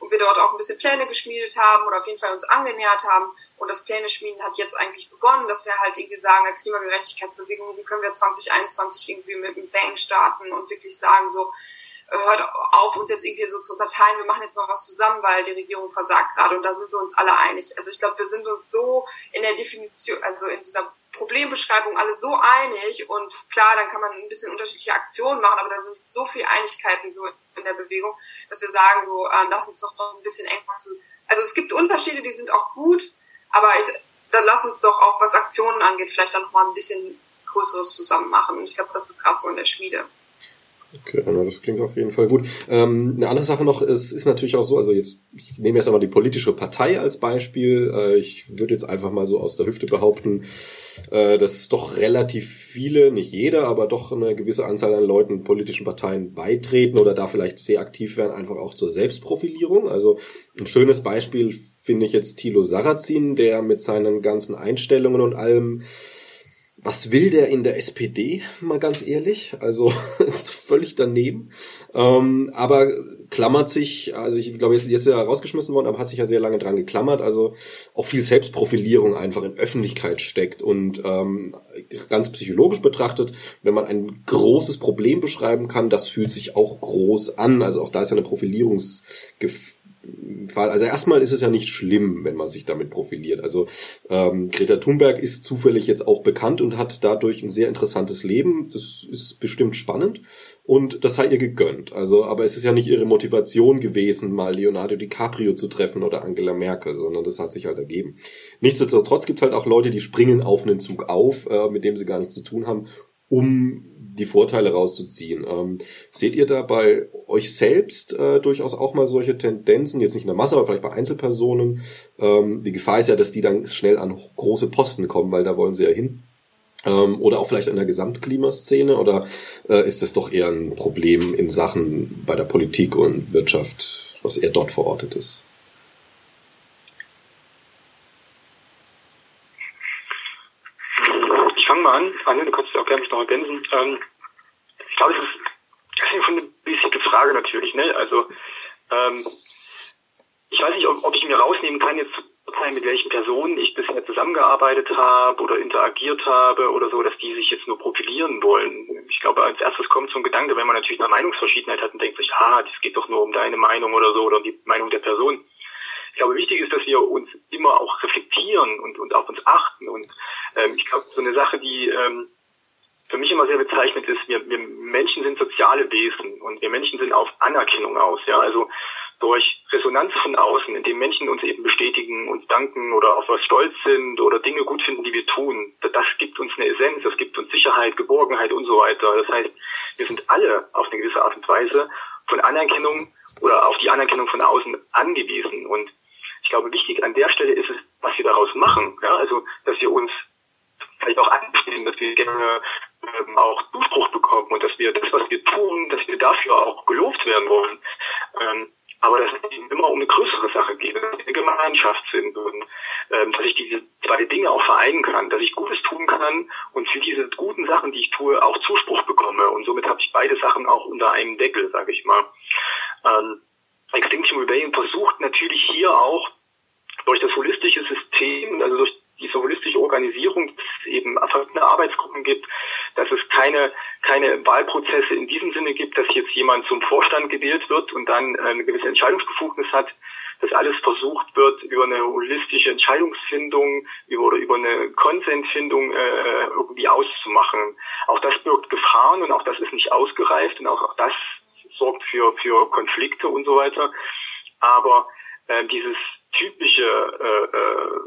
und wir dort auch ein bisschen Pläne geschmiedet haben oder auf jeden Fall uns angenähert haben. Und das Pläne schmieden hat jetzt eigentlich begonnen, dass wir halt irgendwie sagen, als Klimagerechtigkeitsbewegung, wie können wir 2021 irgendwie mit einem Bang starten und wirklich sagen so, hört auf, uns jetzt irgendwie so zu unterteilen, wir machen jetzt mal was zusammen, weil die Regierung versagt gerade und da sind wir uns alle einig. Also ich glaube, wir sind uns so in der Definition, also in dieser Problembeschreibung alle so einig und klar, dann kann man ein bisschen unterschiedliche Aktionen machen, aber da sind so viele Einigkeiten so in der Bewegung, dass wir sagen so, äh, lass uns doch noch ein bisschen enger zu. Also es gibt Unterschiede, die sind auch gut, aber ich, dann lass uns doch auch, was Aktionen angeht, vielleicht dann noch mal ein bisschen Größeres zusammen machen. Und ich glaube, das ist gerade so in der Schmiede. Okay, das klingt auf jeden Fall gut. Ähm, eine andere Sache noch, es ist natürlich auch so, also jetzt, ich nehme jetzt einmal die politische Partei als Beispiel. Äh, ich würde jetzt einfach mal so aus der Hüfte behaupten, äh, dass doch relativ viele, nicht jeder, aber doch eine gewisse Anzahl an Leuten politischen Parteien beitreten oder da vielleicht sehr aktiv werden, einfach auch zur Selbstprofilierung. Also ein schönes Beispiel finde ich jetzt Thilo Sarrazin, der mit seinen ganzen Einstellungen und allem was will der in der SPD, mal ganz ehrlich? Also ist völlig daneben. Ähm, aber klammert sich, also ich glaube, jetzt, jetzt ist er rausgeschmissen worden, aber hat sich ja sehr lange dran geklammert. Also auch viel Selbstprofilierung einfach in Öffentlichkeit steckt und ähm, ganz psychologisch betrachtet, wenn man ein großes Problem beschreiben kann, das fühlt sich auch groß an. Also auch da ist ja eine Profilierungsgefahr Fall. Also erstmal ist es ja nicht schlimm, wenn man sich damit profiliert. Also ähm, Greta Thunberg ist zufällig jetzt auch bekannt und hat dadurch ein sehr interessantes Leben. Das ist bestimmt spannend und das sei ihr gegönnt. Also, aber es ist ja nicht ihre Motivation gewesen, mal Leonardo DiCaprio zu treffen oder Angela Merkel, sondern das hat sich halt ergeben. Nichtsdestotrotz gibt es halt auch Leute, die springen auf einen Zug auf, äh, mit dem sie gar nichts zu tun haben, um die Vorteile rauszuziehen. Ähm, seht ihr da bei euch selbst äh, durchaus auch mal solche Tendenzen, jetzt nicht in der Masse, aber vielleicht bei Einzelpersonen? Ähm, die Gefahr ist ja, dass die dann schnell an große Posten kommen, weil da wollen sie ja hin. Ähm, oder auch vielleicht in der Gesamtklimaszene? Oder äh, ist das doch eher ein Problem in Sachen bei der Politik und Wirtschaft, was eher dort verortet ist? Fange mal an. Anja, du kannst auch gerne noch ergänzen. Ähm, ich glaube, das ist, schon eine basic Frage natürlich. Ne? Also ähm, ich weiß nicht, ob, ob ich mir rausnehmen kann, jetzt mit welchen Personen ich bisher zusammengearbeitet habe oder interagiert habe oder so, dass die sich jetzt nur profilieren wollen. Ich glaube, als erstes kommt so ein Gedanke, wenn man natürlich eine Meinungsverschiedenheit hat und denkt sich, ah, das geht doch nur um deine Meinung oder so oder um die Meinung der Person. Ich glaube, wichtig ist, dass wir uns immer auch reflektieren und, und auf uns achten und ähm, ich glaube, so eine Sache, die ähm, für mich immer sehr bezeichnet ist, wir, wir Menschen sind soziale Wesen und wir Menschen sind auf Anerkennung aus. Ja, also durch Resonanz von außen, indem Menschen uns eben bestätigen, uns danken oder auf was stolz sind oder Dinge gut finden, die wir tun. Das gibt uns eine Essenz, das gibt uns Sicherheit, Geborgenheit und so weiter. Das heißt, wir sind alle auf eine gewisse Art und Weise von Anerkennung oder auf die Anerkennung von außen angewiesen. Und ich glaube, wichtig an der Stelle ist es, was wir daraus machen. Ja, also, dass wir uns vielleicht auch anstehen, dass wir gerne ähm, auch Zuspruch bekommen und dass wir das, was wir tun, dass wir dafür auch gelobt werden wollen. Ähm, aber dass es eben immer um eine größere Sache geht, dass wir eine Gemeinschaft sind und ähm, dass ich diese zwei Dinge auch vereinen kann, dass ich Gutes tun kann und für diese guten Sachen, die ich tue, auch Zuspruch bekomme. Und somit habe ich beide Sachen auch unter einem Deckel, sage ich mal. Ähm, Extinction Rebellion versucht natürlich hier auch durch das holistische System, also durch diese holistische Organisierung, dass es eben verschiedene Arbeitsgruppen gibt, dass es keine, keine Wahlprozesse in diesem Sinne gibt, dass jetzt jemand zum Vorstand gewählt wird und dann äh, eine gewisse Entscheidungsbefugnis hat, dass alles versucht wird, über eine holistische Entscheidungsfindung über, oder über eine Konsensfindung äh, irgendwie auszumachen. Auch das birgt Gefahren und auch das ist nicht ausgereift und auch, auch das sorgt für, für Konflikte und so weiter. Aber äh, dieses typische äh, äh,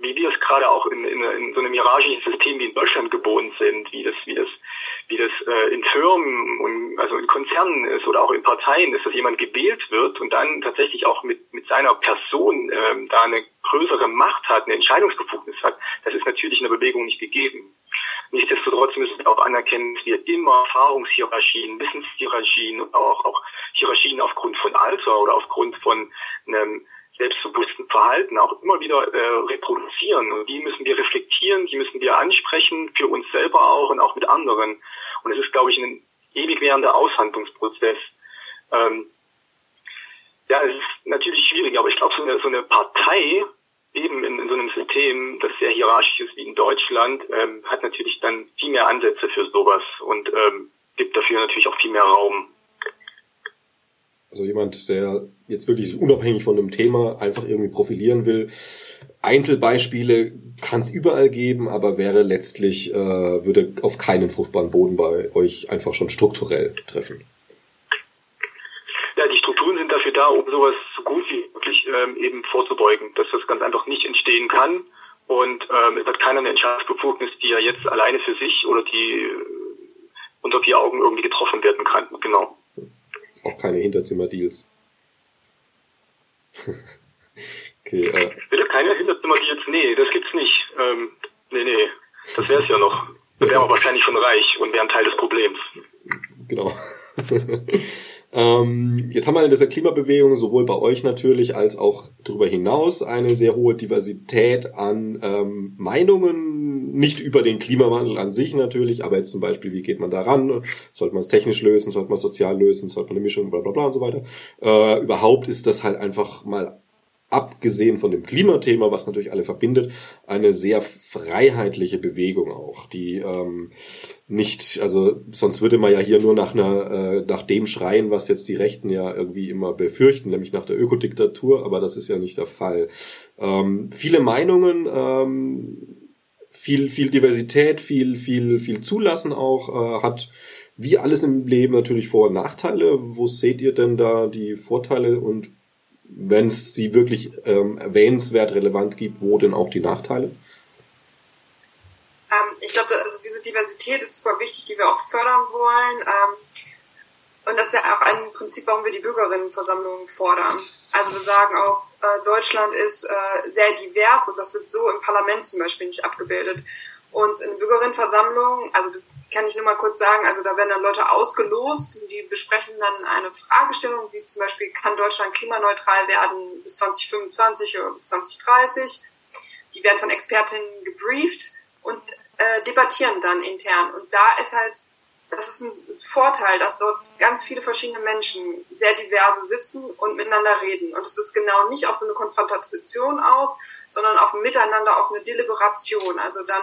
wie wir es gerade auch in, in, in so einem hierarchischen System wie in Deutschland geboren sind, wie das, wie das, wie das äh, in Firmen und also in Konzernen ist oder auch in Parteien ist, dass jemand gewählt wird und dann tatsächlich auch mit, mit seiner Person ähm, da eine größere Macht hat, eine Entscheidungsbefugnis hat, das ist natürlich in der Bewegung nicht gegeben. Nichtsdestotrotz müssen wir auch anerkennen, dass wir immer Erfahrungshierarchien, Wissenshierarchien, auch, auch Hierarchien aufgrund von Alter oder aufgrund von einem selbstbewussten Verhalten auch immer wieder äh, reproduzieren. Und die müssen wir reflektieren, die müssen wir ansprechen, für uns selber auch und auch mit anderen. Und es ist, glaube ich, ein ewig währender Aushandlungsprozess. Ähm, ja, es ist natürlich schwierig, aber ich glaube, so eine, so eine Partei, eben in, in so einem System, das sehr hierarchisch ist wie in Deutschland, ähm, hat natürlich dann viel mehr Ansätze für sowas und ähm, gibt dafür natürlich auch viel mehr Raum. Also jemand, der jetzt wirklich unabhängig von einem Thema einfach irgendwie profilieren will. Einzelbeispiele kann es überall geben, aber wäre letztlich, äh, würde auf keinen fruchtbaren Boden bei euch einfach schon strukturell treffen. Ja, die Strukturen sind dafür da, um sowas so gut wie möglich ähm, eben vorzubeugen, dass das ganz einfach nicht entstehen kann. Und ähm, es hat keiner eine Entscheidungsbefugnis, die er jetzt alleine für sich oder die äh, unter vier Augen irgendwie getroffen werden kann. Genau. Auch keine Hinterzimmerdeals. okay, äh. Bitte keine Hinterzimmerdeals? Nee, das gibt's nicht. Ähm, nee, nee. Das wär's ja noch. Dann wären wir wahrscheinlich schon reich und wären Teil des Problems. Genau. Ähm, jetzt haben wir in dieser Klimabewegung sowohl bei euch natürlich als auch darüber hinaus eine sehr hohe Diversität an ähm, Meinungen, nicht über den Klimawandel an sich natürlich, aber jetzt zum Beispiel, wie geht man da ran? Sollte man es technisch lösen? Sollte man es sozial lösen? Sollte man eine Mischung, bla bla bla und so weiter. Äh, überhaupt ist das halt einfach mal abgesehen von dem Klimathema, was natürlich alle verbindet, eine sehr freiheitliche Bewegung auch, die ähm, nicht, also sonst würde man ja hier nur nach einer, äh, nach dem schreien, was jetzt die Rechten ja irgendwie immer befürchten, nämlich nach der Ökodiktatur, aber das ist ja nicht der Fall. Ähm, viele Meinungen, ähm, viel, viel Diversität, viel, viel, viel Zulassen auch, äh, hat wie alles im Leben natürlich Vor- und Nachteile. Wo seht ihr denn da die Vorteile und wenn es sie wirklich ähm, erwähnenswert relevant gibt, wo denn auch die Nachteile? Ähm, ich glaube, also diese Diversität ist super wichtig, die wir auch fördern wollen. Ähm, und das ist ja auch ein Prinzip, warum wir die Bürgerinnenversammlung fordern. Also wir sagen auch, äh, Deutschland ist äh, sehr divers und das wird so im Parlament zum Beispiel nicht abgebildet. Und in der Bürgerinnenversammlung, also das kann ich nur mal kurz sagen, also da werden dann Leute ausgelost, die besprechen dann eine Fragestellung, wie zum Beispiel, kann Deutschland klimaneutral werden bis 2025 oder bis 2030? Die werden von Expertinnen gebrieft und äh, debattieren dann intern. Und da ist halt, das ist ein Vorteil, dass dort ganz viele verschiedene Menschen, sehr diverse sitzen und miteinander reden. Und es ist genau nicht auf so eine Konfrontation aus, sondern auf ein Miteinander, auf eine Deliberation. Also dann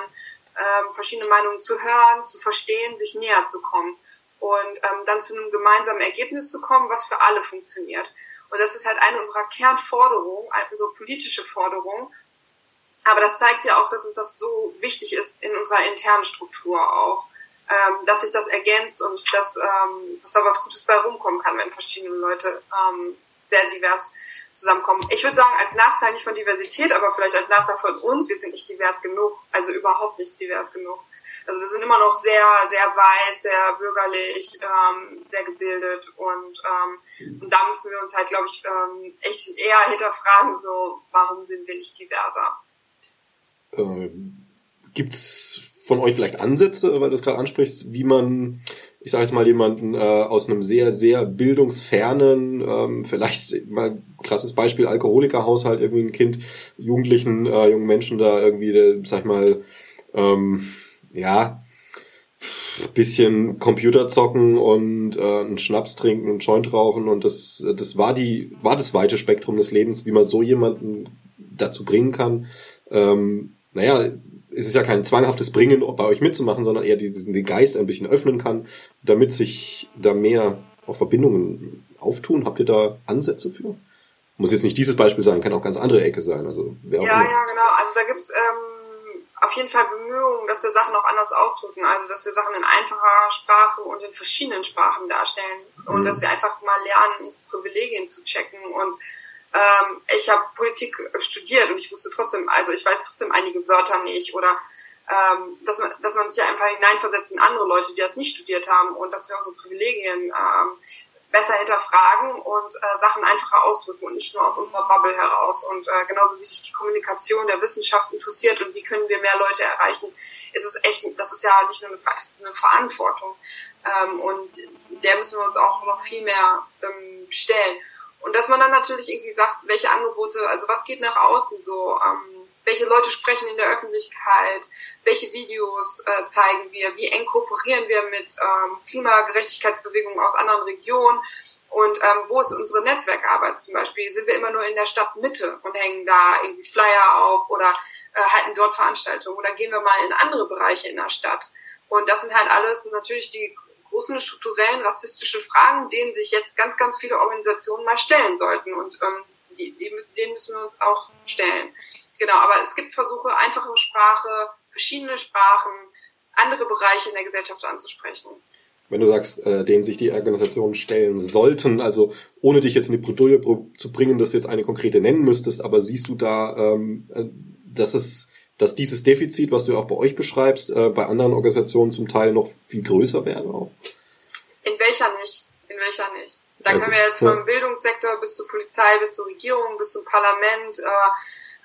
ähm, verschiedene Meinungen zu hören, zu verstehen, sich näher zu kommen und ähm, dann zu einem gemeinsamen Ergebnis zu kommen, was für alle funktioniert. Und das ist halt eine unserer Kernforderungen, unsere politische Forderung. Aber das zeigt ja auch, dass uns das so wichtig ist in unserer internen Struktur auch, ähm, dass sich das ergänzt und dass, ähm, dass da was Gutes bei rumkommen kann, wenn verschiedene Leute ähm, sehr divers zusammenkommen. Ich würde sagen, als Nachteil nicht von Diversität, aber vielleicht als Nachteil von uns, wir sind nicht divers genug, also überhaupt nicht divers genug. Also wir sind immer noch sehr, sehr weiß, sehr bürgerlich, ähm, sehr gebildet und, ähm, und da müssen wir uns halt, glaube ich, ähm, echt eher hinterfragen, so, warum sind wir nicht diverser? Ähm, gibt's von euch vielleicht Ansätze, weil du es gerade ansprichst, wie man ich sage jetzt mal jemanden äh, aus einem sehr, sehr bildungsfernen, ähm, vielleicht mal krasses Beispiel, Alkoholikerhaushalt, irgendwie ein Kind, Jugendlichen, äh, jungen Menschen da irgendwie, der, sag ich mal, ähm, ja, bisschen Computer zocken und äh, einen Schnaps trinken und Joint rauchen und das, das war die, war das weite Spektrum des Lebens, wie man so jemanden dazu bringen kann, ähm, naja, es ist ja kein zwanghaftes Bringen, bei euch mitzumachen, sondern eher diesen den Geist ein bisschen öffnen kann, damit sich da mehr auch Verbindungen auftun. Habt ihr da Ansätze für? Muss jetzt nicht dieses Beispiel sein, kann auch ganz andere Ecke sein. Also ja, ja, genau. Also da gibt's ähm, auf jeden Fall Bemühungen, dass wir Sachen auch anders ausdrücken. Also dass wir Sachen in einfacher Sprache und in verschiedenen Sprachen darstellen. Und mhm. dass wir einfach mal lernen, Privilegien zu checken und ähm, ich habe Politik studiert und ich wusste trotzdem, also ich weiß trotzdem einige Wörter nicht oder ähm, dass man, dass man sich ja einfach hineinversetzt in andere Leute, die das nicht studiert haben und dass wir unsere Privilegien ähm, besser hinterfragen und äh, Sachen einfacher ausdrücken und nicht nur aus unserer Bubble heraus. Und äh, genauso wie sich die Kommunikation der Wissenschaft interessiert und wie können wir mehr Leute erreichen, ist es echt, das ist ja nicht nur eine, das ist eine Verantwortung. Ähm, und der müssen wir uns auch noch viel mehr ähm, stellen. Und dass man dann natürlich irgendwie sagt, welche Angebote, also was geht nach außen so, ähm, welche Leute sprechen in der Öffentlichkeit, welche Videos äh, zeigen wir, wie eng kooperieren wir mit ähm, Klimagerechtigkeitsbewegungen aus anderen Regionen und ähm, wo ist unsere Netzwerkarbeit zum Beispiel? Sind wir immer nur in der Stadtmitte und hängen da irgendwie Flyer auf oder äh, halten dort Veranstaltungen oder gehen wir mal in andere Bereiche in der Stadt? Und das sind halt alles natürlich die großen strukturellen rassistischen Fragen, denen sich jetzt ganz, ganz viele Organisationen mal stellen sollten. Und ähm, die, die, denen müssen wir uns auch stellen. Genau, aber es gibt Versuche, einfache Sprache, verschiedene Sprachen, andere Bereiche in der Gesellschaft anzusprechen. Wenn du sagst, äh, denen sich die Organisationen stellen sollten, also ohne dich jetzt in die Bredouille zu bringen, dass du jetzt eine konkrete nennen müsstest, aber siehst du da, ähm, äh, dass es dass dieses Defizit, was du auch bei euch beschreibst, äh, bei anderen Organisationen zum Teil noch viel größer wäre auch? In welcher nicht? In welcher nicht? Da ja, können wir jetzt vom Bildungssektor bis zur Polizei, bis zur Regierung, bis zum Parlament, äh,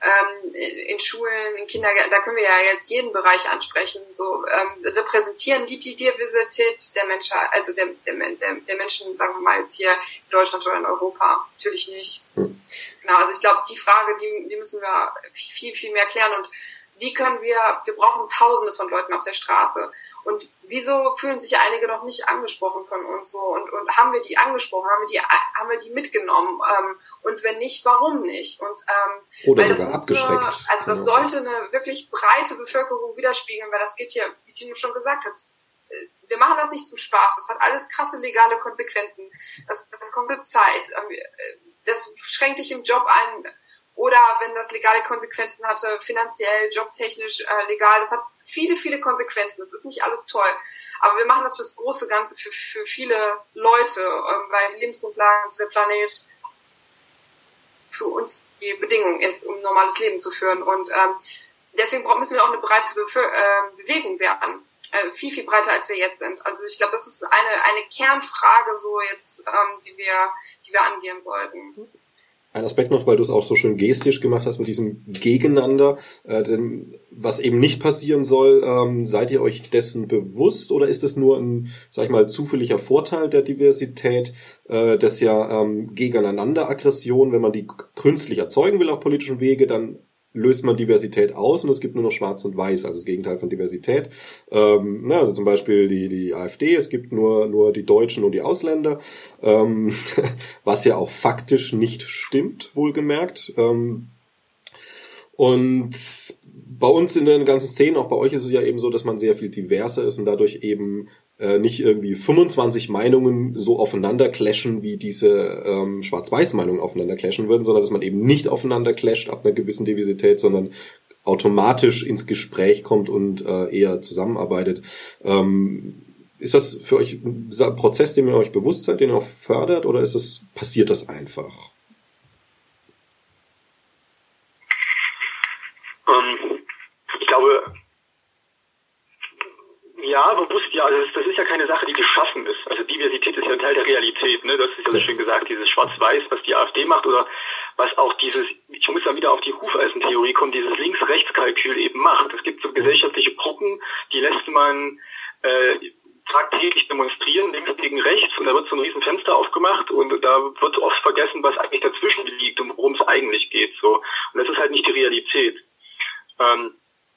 ähm, in Schulen, in Kindergärten, da können wir ja jetzt jeden Bereich ansprechen. So ähm, repräsentieren die die Diversität der Menschen, also der, der, der, der Menschen, sagen wir mal jetzt hier in Deutschland oder in Europa, natürlich nicht. Hm. Genau, also ich glaube, die Frage, die, die müssen wir viel, viel mehr klären und wie können wir, wir brauchen Tausende von Leuten auf der Straße. Und wieso fühlen sich einige noch nicht angesprochen von uns so? Und, und haben wir die angesprochen? Haben wir die, haben wir die mitgenommen? Ähm, und wenn nicht, warum nicht? Und, ähm, Oder sogar abgeschreckt. Eine, also das sollte eine wirklich breite Bevölkerung widerspiegeln, weil das geht hier, wie Tino schon gesagt hat, wir machen das nicht zum Spaß. Das hat alles krasse legale Konsequenzen. Das, das kostet Zeit. Ähm, das schränkt dich im Job ein oder wenn das legale Konsequenzen hatte, finanziell, jobtechnisch, äh, legal. Das hat viele, viele Konsequenzen. Das ist nicht alles toll. Aber wir machen das fürs große Ganze, für, für viele Leute, äh, weil Lebensgrundlagen zu der Planet für uns die Bedingung ist, um ein normales Leben zu führen. Und ähm, deswegen müssen wir auch eine breite Bevö äh, Bewegung werden. Äh, viel, viel breiter, als wir jetzt sind. Also ich glaube, das ist eine, eine Kernfrage so jetzt, ähm, die wir, die wir angehen sollten. Ein Aspekt noch, weil du es auch so schön gestisch gemacht hast mit diesem Gegeneinander. Äh, denn was eben nicht passieren soll, ähm, seid ihr euch dessen bewusst oder ist es nur ein, sag ich mal, zufälliger Vorteil der Diversität, äh, dass ja ähm, gegeneinander Aggression, wenn man die künstlich erzeugen will auf politischem Wege, dann löst man Diversität aus und es gibt nur noch Schwarz und Weiß, also das Gegenteil von Diversität. Ähm, na, also zum Beispiel die, die AfD, es gibt nur, nur die Deutschen und die Ausländer, ähm, was ja auch faktisch nicht stimmt, wohlgemerkt. Ähm, und bei uns in den ganzen Szenen, auch bei euch ist es ja eben so, dass man sehr viel diverser ist und dadurch eben äh, nicht irgendwie 25 Meinungen so aufeinander clashen, wie diese ähm, Schwarz-Weiß-Meinungen aufeinander clashen würden, sondern dass man eben nicht aufeinander clasht ab einer gewissen Diversität, sondern automatisch ins Gespräch kommt und äh, eher zusammenarbeitet. Ähm, ist das für euch ein Prozess, den ihr euch bewusst seid, den ihr auch fördert, oder ist es, passiert das einfach? Ähm, ich glaube, ja, bewusst, ja, also das ist ja keine Sache, die geschaffen ist. Also Diversität ist ja ein Teil der Realität, ne? Das ist ja so schön gesagt, dieses Schwarz-Weiß, was die AfD macht oder was auch dieses, ich muss dann wieder auf die Hufeisentheorie kommen, dieses Links-Rechts-Kalkül eben macht. Es gibt so gesellschaftliche Gruppen, die lässt man äh, tagtäglich demonstrieren, links gegen rechts, und da wird so ein riesen Fenster aufgemacht und da wird oft vergessen, was eigentlich dazwischen liegt und worum es eigentlich geht. So. Und das ist halt nicht die Realität. Ähm,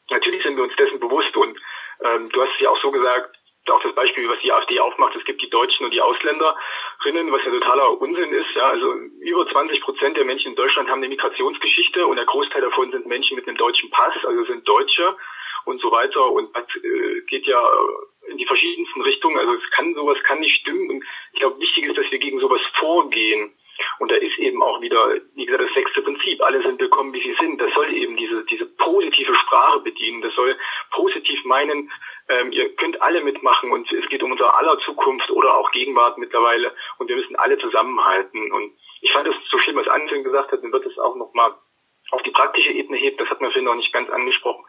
natürlich sind wir uns dessen bewusst und ähm, du hast es ja auch gesagt, auch das Beispiel, was die AfD aufmacht, es gibt die Deutschen und die Ausländerinnen, was ja totaler Unsinn ist. Ja, also über 20 Prozent der Menschen in Deutschland haben eine Migrationsgeschichte und der Großteil davon sind Menschen mit einem deutschen Pass, also sind Deutsche und so weiter und das äh, geht ja in die verschiedensten Richtungen. Also es kann sowas kann nicht stimmen und ich glaube wichtig ist, dass wir gegen sowas vorgehen. Und da ist eben auch wieder, wie gesagt, das sechste Prinzip. Alle sind willkommen, wie sie sind. Das soll eben diese, diese positive Sprache bedienen. Das soll positiv meinen, ähm, ihr könnt alle mitmachen und es geht um unser aller Zukunft oder auch Gegenwart mittlerweile und wir müssen alle zusammenhalten. Und ich fand es so schlimm, was Anselm gesagt hat, dann wird es auch nochmal auf die praktische Ebene hebt, das hat man vorhin noch nicht ganz angesprochen.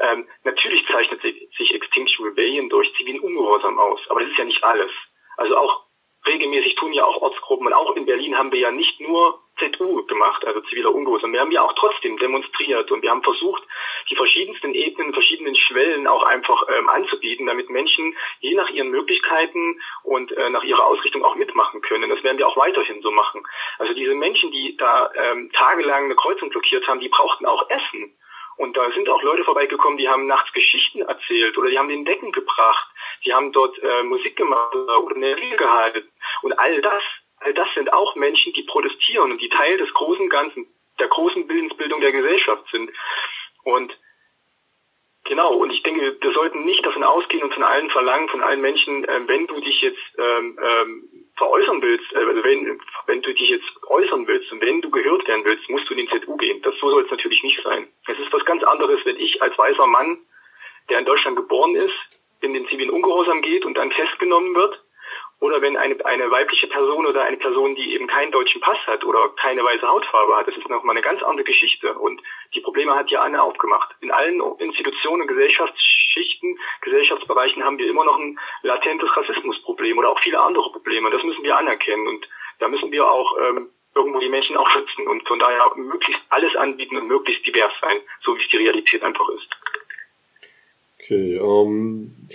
Ähm, natürlich zeichnet sich, sich Extinction Rebellion durch zivilen Ungehorsam aus, aber das ist ja nicht alles. Also auch regelmäßig tun ja auch Ortsgruppen und auch in Berlin haben wir ja nicht nur ZU gemacht, also ziviler Ungehorsam. Wir haben ja auch trotzdem demonstriert und wir haben versucht, die verschiedensten Ebenen, verschiedenen Schwellen auch einfach ähm, anzubieten, damit Menschen je nach ihren Möglichkeiten und äh, nach ihrer Ausrichtung auch mitmachen können. Das werden wir auch weiterhin so machen. Also diese Menschen, die da ähm, tagelang eine Kreuzung blockiert haben, die brauchten auch Essen. Und da sind auch Leute vorbeigekommen, die haben nachts Geschichten erzählt oder die haben den Decken gebracht, die haben dort äh, Musik gemacht oder eine Rede gehalten. Und all das, das sind auch Menschen, die protestieren und die Teil des großen Ganzen, der großen Willensbildung der Gesellschaft sind. Und Genau, und ich denke, wir sollten nicht davon ausgehen und von allen verlangen, von allen Menschen, äh, wenn du dich jetzt ähm, ähm, veräußern willst, äh, also wenn, wenn du dich jetzt äußern willst und wenn du gehört werden willst, musst du in den ZU gehen. Das so soll es natürlich nicht sein. Es ist was ganz anderes, wenn ich als weißer Mann, der in Deutschland geboren ist, in den zivilen Ungehorsam geht und dann festgenommen wird oder wenn eine, eine weibliche Person oder eine Person, die eben keinen deutschen Pass hat oder keine weiße Hautfarbe hat, das ist nochmal eine ganz andere Geschichte. Und die Probleme hat ja Anne aufgemacht. In allen Institutionen, Gesellschaftsschichten, Gesellschaftsbereichen haben wir immer noch ein latentes Rassismusproblem oder auch viele andere Probleme. Das müssen wir anerkennen. Und da müssen wir auch ähm, irgendwo die Menschen auch schützen und von daher möglichst alles anbieten und möglichst divers sein, so wie es die Realität einfach ist. Okay, ähm, um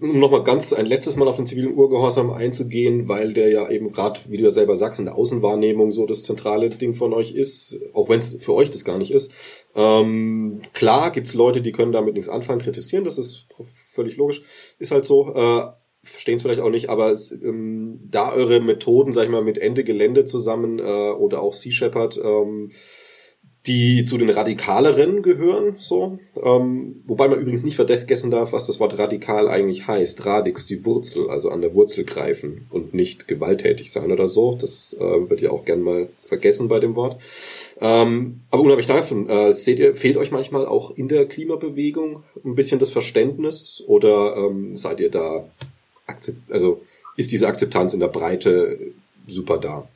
nochmal ganz ein letztes Mal auf den zivilen Urgehorsam einzugehen, weil der ja eben gerade, wie du ja selber sagst, in der Außenwahrnehmung so das zentrale Ding von euch ist, auch wenn es für euch das gar nicht ist. Ähm, klar gibt's Leute, die können damit nichts anfangen, kritisieren, das ist völlig logisch, ist halt so. Äh, verstehen es vielleicht auch nicht, aber ähm, da eure Methoden, sag ich mal, mit Ende Gelände zusammen äh, oder auch Sea Shepherd, ähm, die zu den radikaleren gehören, so. Ähm, wobei man übrigens nicht vergessen darf, was das Wort radikal eigentlich heißt. Radix, die Wurzel, also an der Wurzel greifen und nicht gewalttätig sein oder so. Das äh, wird ja auch gern mal vergessen bei dem Wort. Ähm, aber unabhängig davon, äh, seht ihr, fehlt euch manchmal auch in der Klimabewegung ein bisschen das Verständnis oder ähm, seid ihr da, also ist diese Akzeptanz in der Breite super da?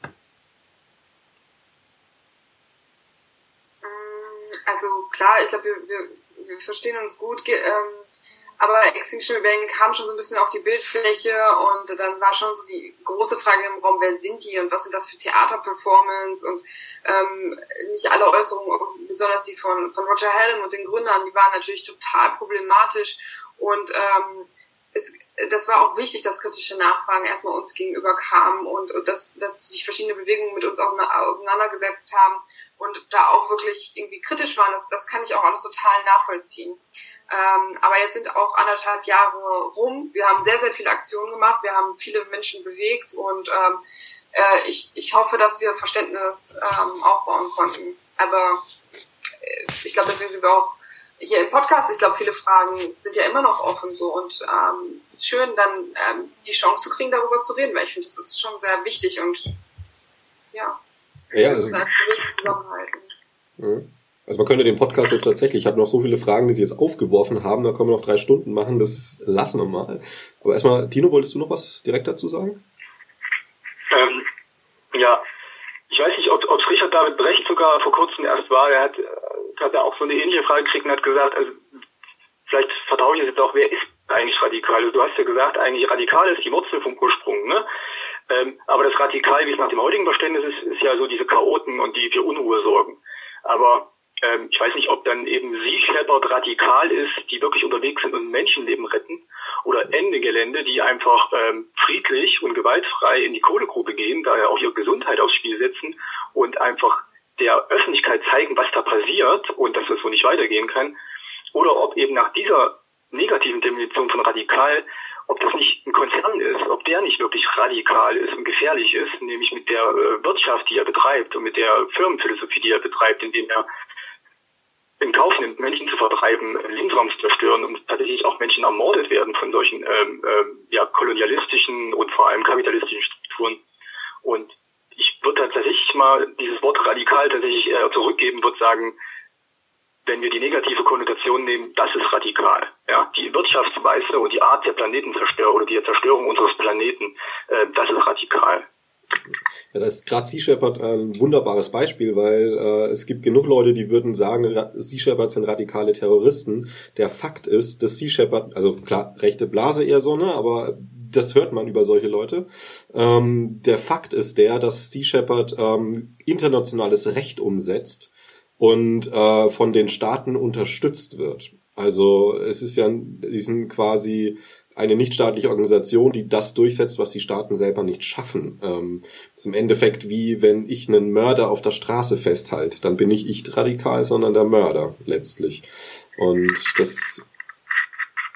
Klar, ich glaube, wir, wir, wir verstehen uns gut, ähm, aber Extinction Rebellion kam schon so ein bisschen auf die Bildfläche und dann war schon so die große Frage im Raum, wer sind die und was sind das für Theaterperformance und ähm, nicht alle Äußerungen, besonders die von, von Roger Hallam und den Gründern, die waren natürlich total problematisch und ähm, es, das war auch wichtig, dass kritische Nachfragen erstmal uns gegenüber kamen und, und dass, dass sich verschiedene Bewegungen mit uns auseinandergesetzt haben und da auch wirklich irgendwie kritisch waren. Das, das kann ich auch alles total nachvollziehen. Ähm, aber jetzt sind auch anderthalb Jahre rum. Wir haben sehr, sehr viele Aktionen gemacht. Wir haben viele Menschen bewegt und ähm, äh, ich, ich hoffe, dass wir Verständnis ähm, aufbauen konnten. Aber äh, ich glaube, deswegen sind wir auch hier im Podcast, ich glaube, viele Fragen sind ja immer noch offen so und ähm, ist schön, dann ähm, die Chance zu kriegen, darüber zu reden, weil ich finde, das ist schon sehr wichtig und ja, ja also, zusammenhalten. Ja. Also man könnte den Podcast jetzt tatsächlich, ich habe noch so viele Fragen, die Sie jetzt aufgeworfen haben, da können wir noch drei Stunden machen, das lassen wir mal. Aber erstmal, Tino, wolltest du noch was direkt dazu sagen? Ähm, ja, ich weiß nicht, ob es Richard David Brecht sogar vor kurzem erst war, er hat hat er auch so eine ähnliche Frage gekriegt und hat gesagt, also vielleicht vertraue ich es jetzt auch, wer ist eigentlich radikal? Also du hast ja gesagt, eigentlich radikal ist die Wurzel vom Ursprung, ne? Ähm, aber das Radikal, wie es nach dem heutigen Verständnis ist, ist ja so diese Chaoten und die für Unruhe sorgen. Aber ähm, ich weiß nicht, ob dann eben sie Shepard radikal ist, die wirklich unterwegs sind und Menschenleben retten, oder Ende Gelände, die einfach ähm, friedlich und gewaltfrei in die Kohlegrube gehen, daher auch ihre Gesundheit aufs Spiel setzen und einfach der Öffentlichkeit zeigen, was da passiert und dass es so nicht weitergehen kann, oder ob eben nach dieser negativen Definition von radikal, ob das nicht ein Konzern ist, ob der nicht wirklich radikal ist und gefährlich ist, nämlich mit der äh, Wirtschaft, die er betreibt und mit der Firmenphilosophie, die er betreibt, indem er in Kauf nimmt, Menschen zu vertreiben, Lebensraum zu zerstören und tatsächlich auch Menschen ermordet werden von solchen ähm, ähm, ja, kolonialistischen und vor allem kapitalistischen Strukturen. Und ich würde tatsächlich mal dieses Wort radikal tatsächlich eher zurückgeben, würde sagen, wenn wir die negative Konnotation nehmen, das ist radikal. Ja, die Wirtschaftsweise und die Art der Planetenzerstörung oder die Zerstörung unseres Planeten, äh, das ist radikal. Ja, das ist gerade Sea Shepherd ein wunderbares Beispiel, weil äh, es gibt genug Leute, die würden sagen, Sea Shepherd sind radikale Terroristen. Der Fakt ist, dass Sea Shepherd, also klar, rechte Blase eher so, ne, aber das hört man über solche Leute. Ähm, der Fakt ist der, dass Sea Shepherd ähm, internationales Recht umsetzt und äh, von den Staaten unterstützt wird. Also es ist ja, die sind quasi eine nichtstaatliche Organisation, die das durchsetzt, was die Staaten selber nicht schaffen. Ähm, das ist im Endeffekt wie wenn ich einen Mörder auf der Straße festhalte, dann bin ich nicht radikal, sondern der Mörder letztlich. Und das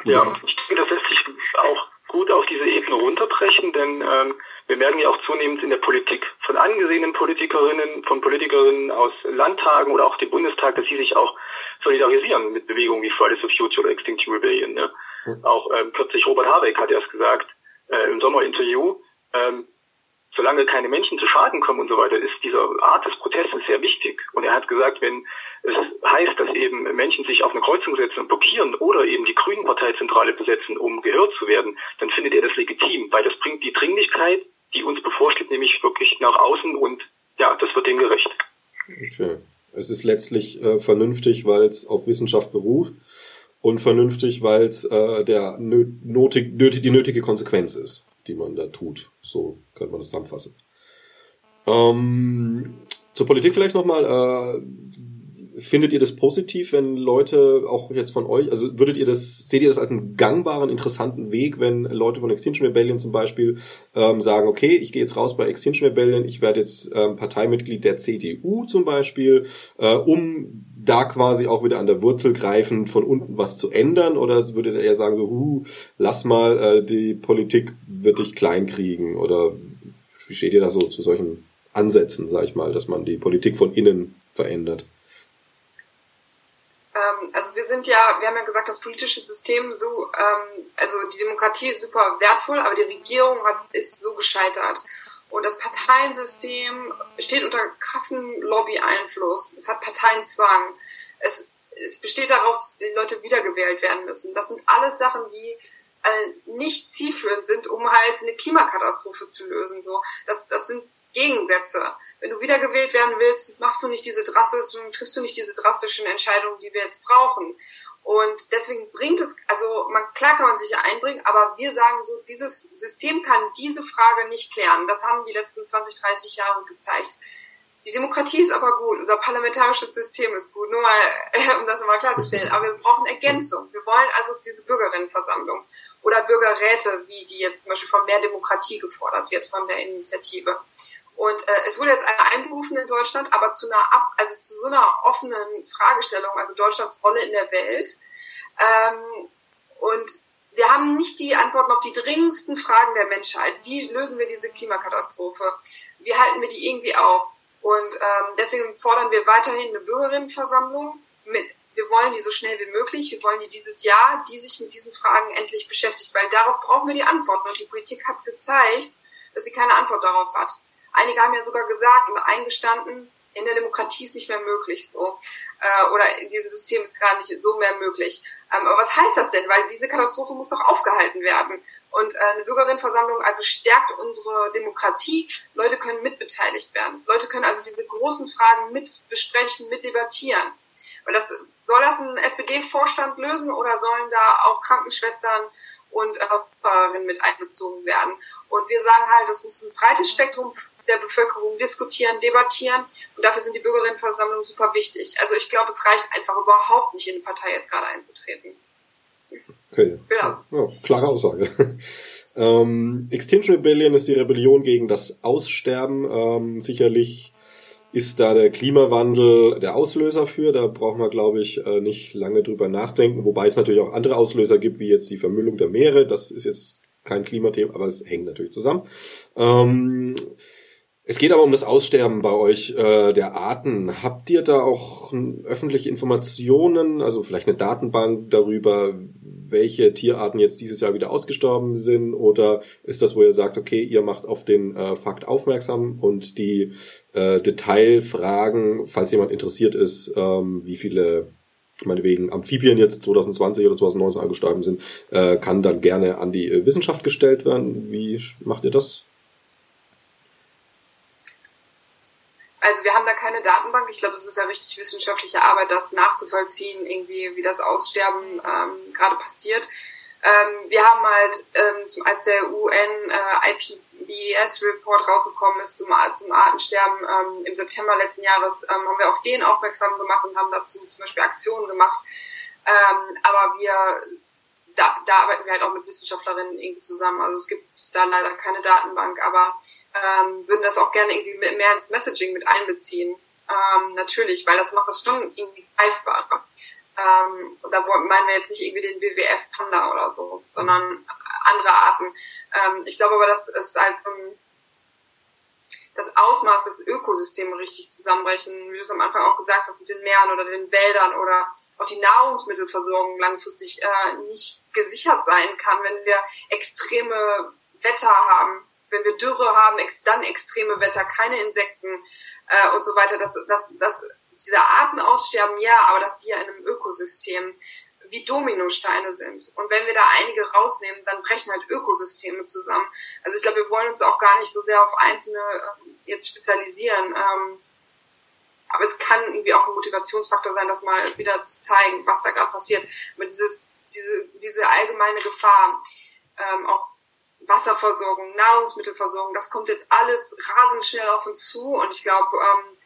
ja, ich denke, das lässt sich auch gut auf diese Ebene runterbrechen, denn ähm, wir merken ja auch zunehmend in der Politik von angesehenen Politikerinnen, von Politikerinnen aus Landtagen oder auch dem Bundestag, dass sie sich auch solidarisieren mit Bewegungen wie Fridays for Future oder Extinction Rebellion. Ne? Mhm. Auch ähm, kürzlich Robert Habeck hat erst gesagt äh, im Sommerinterview, ähm, solange keine Menschen zu Schaden kommen und so weiter, ist diese Art des Protestes sehr wichtig. Und er hat gesagt, wenn es heißt, dass eben Menschen sich auf eine Kreuzung setzen und blockieren oder eben die Grünen Parteizentrale besetzen, um gehört zu werden, dann findet er das legitim, weil das bringt die Dringlichkeit, die uns bevorsteht, nämlich wirklich nach außen und ja, das wird dem gerecht. Okay. Es ist letztlich äh, vernünftig, weil es auf Wissenschaft beruft und vernünftig, weil es äh, der nötig, nötig, die nötige Konsequenz ist die man da tut. So könnte man das zusammenfassen. Ähm, zur Politik vielleicht nochmal. Äh, findet ihr das positiv, wenn Leute auch jetzt von euch, also würdet ihr das, seht ihr das als einen gangbaren, interessanten Weg, wenn Leute von Extinction Rebellion zum Beispiel ähm, sagen, okay, ich gehe jetzt raus bei Extinction Rebellion, ich werde jetzt ähm, Parteimitglied der CDU zum Beispiel, äh, um da quasi auch wieder an der Wurzel greifend von unten was zu ändern? Oder würdet ihr eher sagen, so, huh, lass mal, äh, die Politik wird dich kleinkriegen? Oder wie steht ihr da so zu solchen Ansätzen, sag ich mal, dass man die Politik von innen verändert? Ähm, also wir sind ja, wir haben ja gesagt, das politische System so, ähm, also die Demokratie ist super wertvoll, aber die Regierung hat, ist so gescheitert. Und das Parteiensystem steht unter krassen Lobby-Einfluss. Es hat Parteienzwang. Es, es besteht daraus, dass die Leute wiedergewählt werden müssen. Das sind alles Sachen, die äh, nicht zielführend sind, um halt eine Klimakatastrophe zu lösen. So, das, das sind Gegensätze. Wenn du wiedergewählt werden willst, machst du nicht diese drastischen, triffst du nicht diese drastischen Entscheidungen, die wir jetzt brauchen. Und deswegen bringt es, also man, klar kann man sich ja einbringen, aber wir sagen so, dieses System kann diese Frage nicht klären. Das haben die letzten 20, 30 Jahre gezeigt. Die Demokratie ist aber gut, unser parlamentarisches System ist gut, nur mal, um das nochmal klarzustellen. Aber wir brauchen Ergänzung. Wir wollen also diese Bürgerinnenversammlung oder Bürgerräte, wie die jetzt zum Beispiel von mehr Demokratie gefordert wird von der Initiative. Und äh, es wurde jetzt einer einberufen in Deutschland, aber zu einer Ab also zu so einer offenen Fragestellung, also Deutschlands Rolle in der Welt. Ähm, und wir haben nicht die Antworten auf die dringendsten Fragen der Menschheit. Wie lösen wir diese Klimakatastrophe? Wie halten wir die irgendwie auf? Und ähm, deswegen fordern wir weiterhin eine Bürgerinnenversammlung. Mit, wir wollen die so schnell wie möglich. Wir wollen die dieses Jahr, die sich mit diesen Fragen endlich beschäftigt, weil darauf brauchen wir die Antworten. Und die Politik hat gezeigt, dass sie keine Antwort darauf hat. Einige haben ja sogar gesagt und eingestanden, in der Demokratie ist nicht mehr möglich so. Äh, oder in diesem System ist gerade nicht so mehr möglich. Ähm, aber was heißt das denn? Weil diese Katastrophe muss doch aufgehalten werden. Und äh, eine Bürgerinnenversammlung also stärkt unsere Demokratie. Leute können mitbeteiligt werden. Leute können also diese großen Fragen mit besprechen, mit debattieren. Weil das, soll das ein SPD-Vorstand lösen oder sollen da auch Krankenschwestern und äh, mit einbezogen werden? Und wir sagen halt, das muss ein breites Spektrum der Bevölkerung diskutieren, debattieren. Und dafür sind die Bürgerinnenversammlungen super wichtig. Also ich glaube, es reicht einfach überhaupt nicht, in eine Partei jetzt gerade einzutreten. Okay. Genau. Ja, klare Aussage. Ähm, Extinction Rebellion ist die Rebellion gegen das Aussterben. Ähm, sicherlich ist da der Klimawandel der Auslöser für. Da brauchen wir, glaube ich, äh, nicht lange drüber nachdenken. Wobei es natürlich auch andere Auslöser gibt, wie jetzt die Vermüllung der Meere. Das ist jetzt kein Klimathema, aber es hängt natürlich zusammen. Ähm, es geht aber um das Aussterben bei euch äh, der Arten. Habt ihr da auch öffentliche Informationen, also vielleicht eine Datenbank darüber, welche Tierarten jetzt dieses Jahr wieder ausgestorben sind? Oder ist das, wo ihr sagt, okay, ihr macht auf den äh, Fakt aufmerksam und die äh, Detailfragen, falls jemand interessiert ist, ähm, wie viele meinetwegen Amphibien jetzt 2020 oder 2019 angestorben sind, äh, kann dann gerne an die äh, Wissenschaft gestellt werden. Wie macht ihr das? Also wir haben da keine Datenbank. Ich glaube, es ist ja richtig wissenschaftliche Arbeit, das nachzuvollziehen, irgendwie wie das Aussterben ähm, gerade passiert. Ähm, wir haben halt, ähm, zum, als der UN äh, rausgekommen ist zum, zum Artensterben ähm, im September letzten Jahres, ähm, haben wir auf den aufmerksam gemacht und haben dazu zum Beispiel Aktionen gemacht. Ähm, aber wir da, da arbeiten wir halt auch mit Wissenschaftlerinnen irgendwie zusammen. Also es gibt da leider keine Datenbank, aber ähm, würden das auch gerne irgendwie mehr ins Messaging mit einbeziehen. Ähm, natürlich, weil das macht das schon irgendwie greifbarer. Ähm, da meinen wir jetzt nicht irgendwie den WWF Panda oder so, sondern andere Arten. Ähm, ich glaube aber, das ist halt so ein das Ausmaß des Ökosystems richtig zusammenbrechen, wie du es am Anfang auch gesagt hast, mit den Meeren oder den Wäldern oder auch die Nahrungsmittelversorgung langfristig äh, nicht gesichert sein kann, wenn wir extreme Wetter haben, wenn wir Dürre haben, dann extreme Wetter, keine Insekten äh, und so weiter, dass, dass, dass diese Arten aussterben, ja, aber dass die ja in einem Ökosystem wie Dominosteine sind. Und wenn wir da einige rausnehmen, dann brechen halt Ökosysteme zusammen. Also ich glaube, wir wollen uns auch gar nicht so sehr auf einzelne äh, jetzt spezialisieren. Ähm, aber es kann irgendwie auch ein Motivationsfaktor sein, das mal wieder zu zeigen, was da gerade passiert. Aber dieses, diese, diese allgemeine Gefahr, ähm, auch Wasserversorgung, Nahrungsmittelversorgung, das kommt jetzt alles rasend schnell auf uns zu und ich glaube, ähm,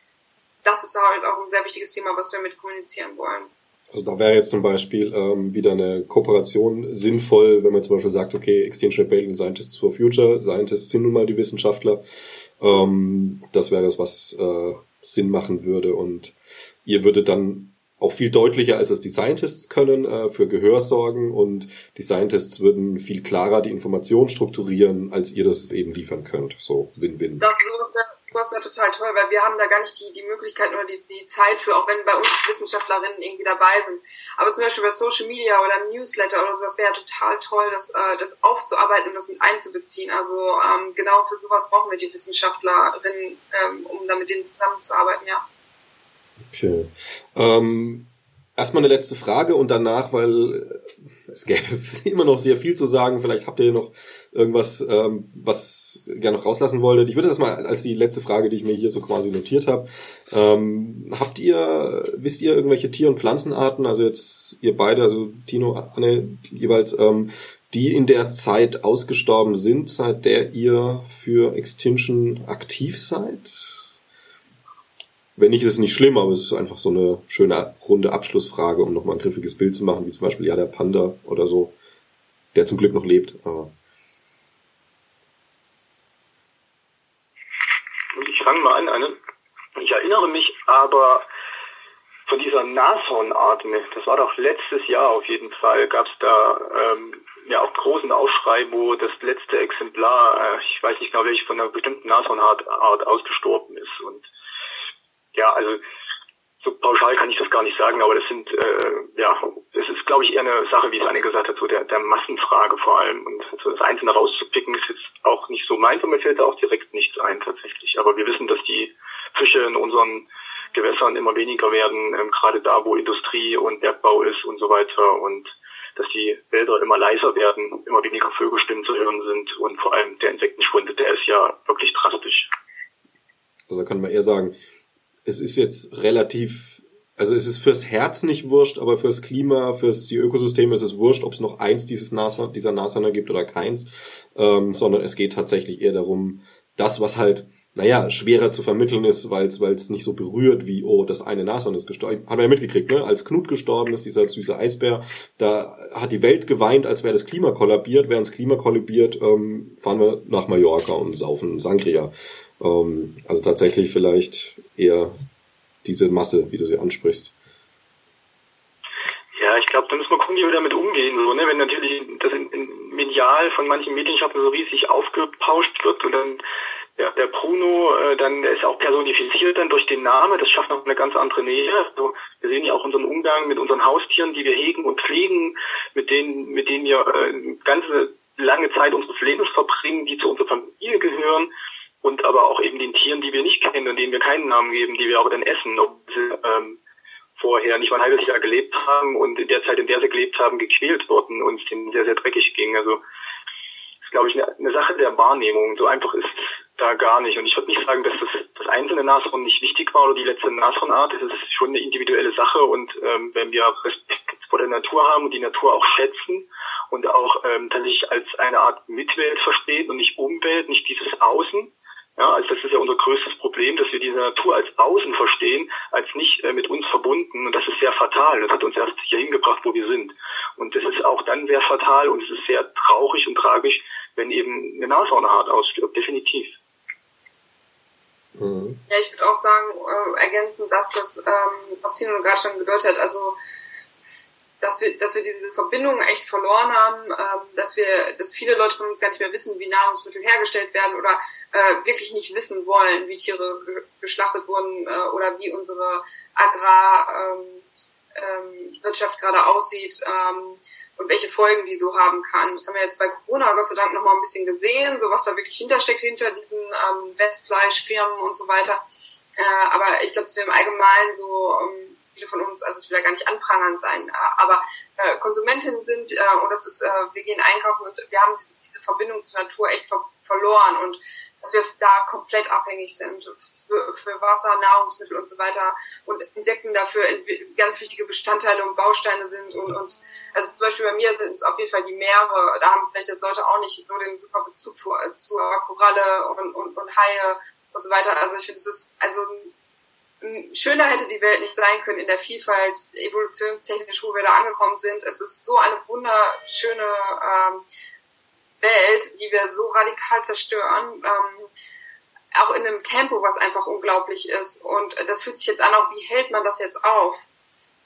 das ist halt auch ein sehr wichtiges Thema, was wir mit kommunizieren wollen. Also da wäre jetzt zum Beispiel ähm, wieder eine Kooperation sinnvoll, wenn man zum Beispiel sagt, okay, Extinction Rebellion Scientists for Future, Scientists sind nun mal die Wissenschaftler. Ähm, das wäre es, was äh, Sinn machen würde und ihr würdet dann auch viel deutlicher, als es die Scientists können, äh, für Gehör sorgen und die Scientists würden viel klarer die Information strukturieren, als ihr das eben liefern könnt. So Win-Win. Das sowas wäre total toll, weil wir haben da gar nicht die, die Möglichkeiten oder die, die Zeit für, auch wenn bei uns Wissenschaftlerinnen irgendwie dabei sind. Aber zum Beispiel bei Social Media oder Newsletter oder sowas wäre ja total toll, das, äh, das aufzuarbeiten und das mit einzubeziehen. Also ähm, genau für sowas brauchen wir die Wissenschaftlerinnen, ähm, um da mit denen zusammenzuarbeiten, ja. Okay. Ähm, erstmal eine letzte Frage und danach, weil äh, es gäbe immer noch sehr viel zu sagen. Vielleicht habt ihr noch irgendwas, ähm, was ihr gerne noch rauslassen wolltet. Ich würde das mal als die letzte Frage, die ich mir hier so quasi notiert habe. Ähm, habt ihr, wisst ihr irgendwelche Tier- und Pflanzenarten, also jetzt ihr beide, also Tino, Anne jeweils, ähm, die in der Zeit ausgestorben sind, seit der ihr für Extinction aktiv seid? Wenn nicht, ist es nicht schlimm, aber es ist einfach so eine schöne runde Abschlussfrage, um nochmal ein griffiges Bild zu machen, wie zum Beispiel ja der Panda oder so, der zum Glück noch lebt. Aber ich fange mal an, Anne. Ich erinnere mich aber von dieser Nashornart, ne, das war doch letztes Jahr auf jeden Fall, gab es da ähm, ja auch großen Aufschrei, wo das letzte Exemplar, äh, ich weiß nicht genau welche, von einer bestimmten Nashornart Art ausgestorben ist. Und ja, also so pauschal kann ich das gar nicht sagen, aber das sind, äh, ja, es ist, glaube ich, eher eine Sache, wie es Anne gesagt hat, so der, der Massenfrage vor allem. Und so das Einzelne rauszupicken ist jetzt auch nicht so meins und mir fällt da auch direkt nichts ein tatsächlich. Aber wir wissen, dass die Fische in unseren Gewässern immer weniger werden, ähm, gerade da, wo Industrie und Bergbau ist und so weiter und dass die Wälder immer leiser werden, immer weniger Vögelstimmen zu hören sind und vor allem der Insektenschwund, der ist ja wirklich drastisch. Also da kann man eher sagen, es ist jetzt relativ, also es ist fürs Herz nicht wurscht, aber fürs Klima, fürs die Ökosysteme ist es wurscht, ob es noch eins dieses NASA, dieser Nashörner gibt oder keins, ähm, sondern es geht tatsächlich eher darum, das, was halt, naja, schwerer zu vermitteln ist, weil es nicht so berührt wie, oh, das eine Nashorn ist gestorben. Haben wir ja mitgekriegt, ne? Als Knut gestorben ist, dieser süße Eisbär, da hat die Welt geweint, als wäre das Klima kollabiert. Während das Klima kollabiert, ähm, fahren wir nach Mallorca und saufen Sangria. Ähm, also tatsächlich vielleicht eher diese Masse, wie du sie ansprichst. Ja, ich glaube, da müssen wir gucken, wie wir damit umgehen. So, ne? Wenn natürlich das in, in medial von manchen Medienschaffern so riesig aufgepauscht wird und dann ja, der Bruno, äh, dann ist auch personifiziert dann durch den Namen, das schafft noch eine ganz andere Nähe. Also, wir sehen ja auch unseren Umgang mit unseren Haustieren, die wir hegen und pflegen, mit denen, mit denen wir äh, ganze lange Zeit unseres Lebens verbringen, die zu unserer Familie gehören und aber auch eben den Tieren, die wir nicht kennen und denen wir keinen Namen geben, die wir aber dann essen, ob sie ähm, vorher nicht mal ein halbes Jahr gelebt haben und in der Zeit, in der sie gelebt haben, gequält wurden und es denen sehr, sehr dreckig ging. Also ist, glaube ich, eine, eine Sache der Wahrnehmung. So einfach ist da gar nicht. Und ich würde nicht sagen, dass das, das einzelne Nashorn nicht wichtig war oder die letzte Nashornart. Es ist schon eine individuelle Sache und ähm, wenn wir Respekt vor der Natur haben und die Natur auch schätzen und auch ähm, tatsächlich als eine Art Mitwelt verstehen und nicht Umwelt, nicht dieses Außen, ja, also das ist ja unser größtes Problem, dass wir die Natur als außen verstehen, als nicht äh, mit uns verbunden. Und das ist sehr fatal. Das hat uns erst hier hingebracht, wo wir sind. Und das ist auch dann sehr fatal und es ist sehr traurig und tragisch, wenn eben eine Nashornart ausstirbt. Definitiv. Mhm. Ja, ich würde auch sagen, äh, ergänzend, dass das, ähm, was Tino gerade schon gedeutet hat, also dass wir, dass wir diese Verbindung echt verloren haben, ähm, dass wir, dass viele Leute von uns gar nicht mehr wissen, wie Nahrungsmittel hergestellt werden oder äh, wirklich nicht wissen wollen, wie Tiere ge geschlachtet wurden äh, oder wie unsere Agrarwirtschaft ähm, ähm, gerade aussieht ähm, und welche Folgen die so haben kann. Das haben wir jetzt bei Corona Gott sei Dank noch mal ein bisschen gesehen, so was da wirklich hintersteckt hinter diesen ähm, Westfleischfirmen und so weiter. Äh, aber ich glaube, dass wir im Allgemeinen so ähm, viele von uns, also ich will ja gar nicht anprangern sein, äh, aber äh, Konsumentinnen sind äh, und das ist, wir gehen einkaufen und wir haben diese, Verbindung zur Natur echt ver verloren und dass wir da komplett abhängig sind für, Wasser, Nahrungsmittel und so weiter und Insekten dafür ganz wichtige Bestandteile und Bausteine sind und, und also zum Beispiel bei mir sind es auf jeden Fall die Meere, da haben vielleicht jetzt Leute auch nicht so den super Bezug zu, zu Koralle und, und, und Haie und so weiter. Also ich finde, es ist also schöner hätte die Welt nicht sein können in der Vielfalt, evolutionstechnisch, wo wir da angekommen sind. Es ist so eine wunderschöne ähm, Welt, die wir so radikal zerstören. Ähm, auch in einem Tempo, was einfach unglaublich ist. Und das fühlt sich jetzt an, auch wie hält man das jetzt auf?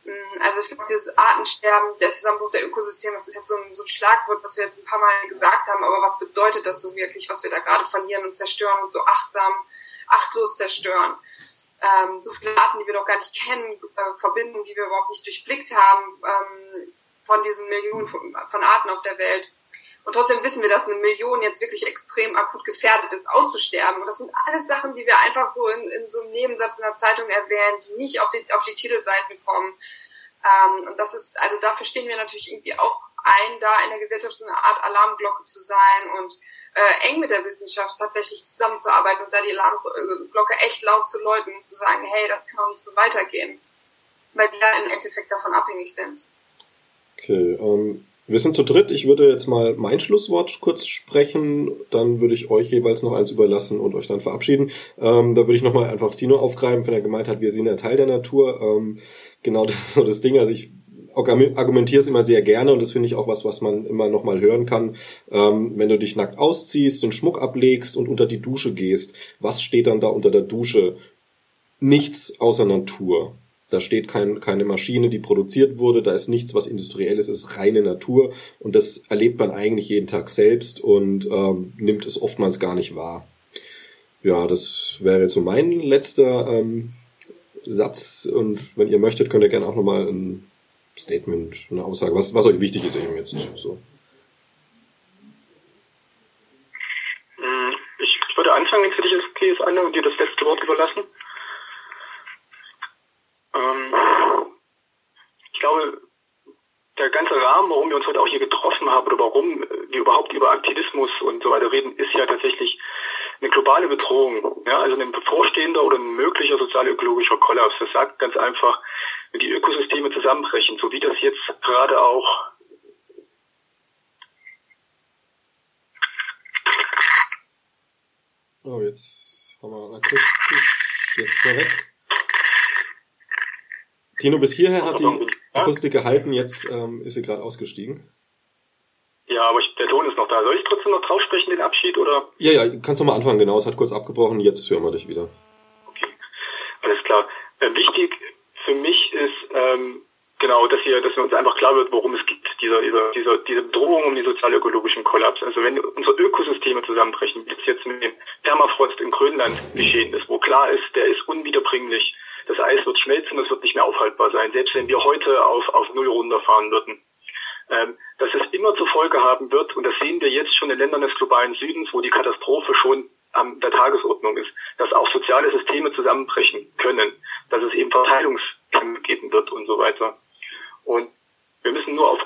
Mm, also ich glaube, dieses Artensterben, der Zusammenbruch der Ökosysteme, das ist jetzt so ein, so ein Schlagwort, was wir jetzt ein paar Mal gesagt haben, aber was bedeutet das so wirklich, was wir da gerade verlieren und zerstören und so achtsam, achtlos zerstören? Ähm, so viele Arten, die wir noch gar nicht kennen, äh, Verbindungen, die wir überhaupt nicht durchblickt haben ähm, von diesen Millionen von, von Arten auf der Welt. Und trotzdem wissen wir, dass eine Million jetzt wirklich extrem akut gefährdet ist, auszusterben. Und das sind alles Sachen, die wir einfach so in, in so einem Nebensatz in der Zeitung erwähnen, die nicht auf die, auf die Titelseiten kommen. Ähm, und das ist, also dafür stehen wir natürlich irgendwie auch ein, da in der Gesellschaft so eine Art Alarmglocke zu sein und äh, eng mit der Wissenschaft tatsächlich zusammenzuarbeiten und da die Alarmglocke echt laut zu läuten und zu sagen, hey, das kann auch nicht so weitergehen, weil wir im Endeffekt davon abhängig sind. Okay, ähm, wir sind zu dritt. Ich würde jetzt mal mein Schlusswort kurz sprechen. Dann würde ich euch jeweils noch eins überlassen und euch dann verabschieden. Ähm, da würde ich nochmal einfach Tino aufgreifen, wenn er gemeint hat, wir sind ein Teil der Natur. Ähm, genau das ist so das Ding. Also ich argumentiere es immer sehr gerne und das finde ich auch was, was man immer noch mal hören kann. Ähm, wenn du dich nackt ausziehst, den Schmuck ablegst und unter die Dusche gehst, was steht dann da unter der Dusche? Nichts außer Natur. Da steht kein, keine Maschine, die produziert wurde, da ist nichts, was industriell ist, reine Natur und das erlebt man eigentlich jeden Tag selbst und ähm, nimmt es oftmals gar nicht wahr. Ja, das wäre jetzt so mein letzter ähm, Satz und wenn ihr möchtet, könnt ihr gerne auch nochmal ein Statement, eine Aussage, was, was euch wichtig ist eben jetzt so. Hm, ich würde anfangen, es für dich okay ist, Anne, und dir das letzte Wort überlassen. Ähm, ich glaube, der ganze Rahmen, warum wir uns heute auch hier getroffen haben oder warum wir überhaupt über Aktivismus und so weiter reden, ist ja tatsächlich eine globale Bedrohung. Ja, also ein bevorstehender oder ein möglicher sozial-ökologischer Kollaps. Das sagt ganz einfach, wenn die Ökosysteme zusammenbrechen, so wie das jetzt gerade auch Oh, jetzt haben wir akustisch, jetzt ist er weg. Tino, bis hierher hat die Akustik gehalten, jetzt ähm, ist sie gerade ausgestiegen. Ja, aber ich, der Ton ist noch da. Soll ich trotzdem noch drauf sprechen, den Abschied, oder? Ja, ja, kannst du mal anfangen, genau. Es hat kurz abgebrochen, jetzt hören wir dich wieder. Okay, alles klar. Äh, wichtig für mich ist ähm, genau, dass wir, dass wir uns einfach klar wird, worum es geht, dieser, dieser, dieser, diese Bedrohung um den sozial-ökologischen Kollaps. Also wenn unsere Ökosysteme zusammenbrechen, wie es jetzt mit dem Permafrost in Grönland geschehen ist, wo klar ist, der ist unwiederbringlich. Das Eis wird schmelzen, es wird nicht mehr aufhaltbar sein, selbst wenn wir heute auf, auf Null runterfahren würden. Ähm, dass es immer zur Folge haben wird, und das sehen wir jetzt schon in Ländern des globalen Südens, wo die Katastrophe schon an der Tagesordnung ist, dass auch soziale Systeme zusammenbrechen können, dass es eben Verteilungskämpfe geben wird und so weiter. Und wir müssen nur auf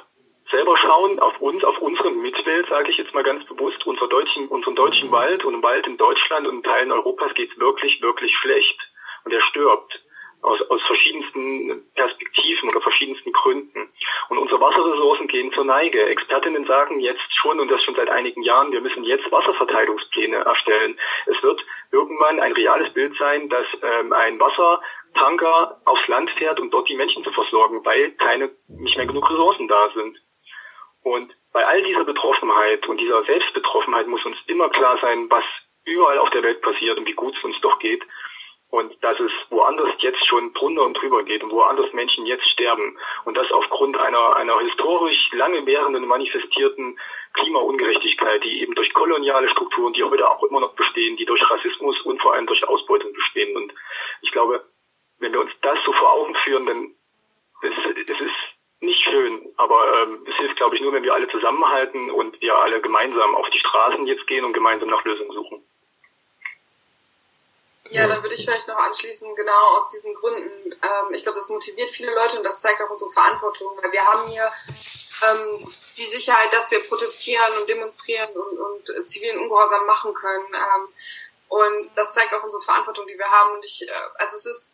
selber schauen, auf uns, auf unsere Mitwelt, sage ich jetzt mal ganz bewusst, unser deutschen, unseren deutschen Wald und im Wald in Deutschland und in Teilen Europas geht es wirklich, wirklich schlecht. Und er stirbt aus, aus verschiedensten Perspektiven oder verschiedensten Gründen. Und unsere Wasserressourcen gehen zur Neige. Expertinnen sagen jetzt schon, und das schon seit einigen Jahren, wir müssen jetzt Wasserverteilungspläne erstellen. Es wird irgendwann ein reales Bild sein, dass ähm, ein Wassertanker aufs Land fährt, um dort die Menschen zu versorgen, weil keine, nicht mehr genug Ressourcen da sind. Und bei all dieser Betroffenheit und dieser Selbstbetroffenheit muss uns immer klar sein, was überall auf der Welt passiert und wie gut es uns doch geht und dass es woanders jetzt schon drunter und drüber geht und woanders Menschen jetzt sterben und das aufgrund einer, einer historisch lange währenden manifestierten Klimaungerechtigkeit, die eben durch koloniale Strukturen, die heute auch immer noch bestehen, die durch Rassismus und vor allem durch Ausbeutung bestehen. Und ich glaube, wenn wir uns das so vor Augen führen, dann es, es ist nicht schön, aber ähm, es hilft, glaube ich, nur, wenn wir alle zusammenhalten und wir alle gemeinsam auf die Straßen jetzt gehen und gemeinsam nach Lösungen suchen. Ja, dann würde ich vielleicht noch anschließen, genau aus diesen Gründen. Ähm, ich glaube, das motiviert viele Leute und das zeigt auch unsere Verantwortung, weil wir haben hier ähm, die Sicherheit, dass wir protestieren und demonstrieren und, und äh, zivilen Ungehorsam machen können. Ähm, und das zeigt auch unsere Verantwortung, die wir haben. Und ich, äh, also es ist,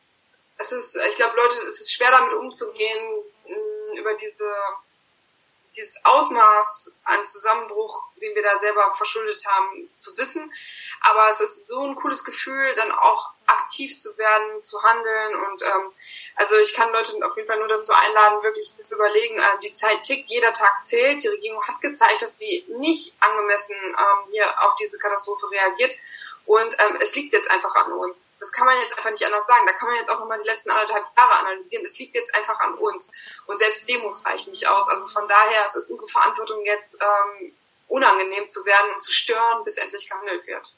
es ist, ich glaube, Leute, es ist schwer damit umzugehen, mh, über diese dieses Ausmaß an Zusammenbruch, den wir da selber verschuldet haben, zu wissen. Aber es ist so ein cooles Gefühl, dann auch aktiv zu werden, zu handeln. Und ähm, also ich kann Leute auf jeden Fall nur dazu einladen, wirklich zu überlegen, äh, die Zeit tickt, jeder Tag zählt. Die Regierung hat gezeigt, dass sie nicht angemessen ähm, hier auf diese Katastrophe reagiert. Und ähm, es liegt jetzt einfach an uns. Das kann man jetzt einfach nicht anders sagen. Da kann man jetzt auch nochmal die letzten anderthalb Jahre analysieren. Es liegt jetzt einfach an uns. Und selbst Demos reichen nicht aus. Also von daher es ist unsere Verantwortung jetzt ähm, unangenehm zu werden und zu stören, bis endlich gehandelt wird.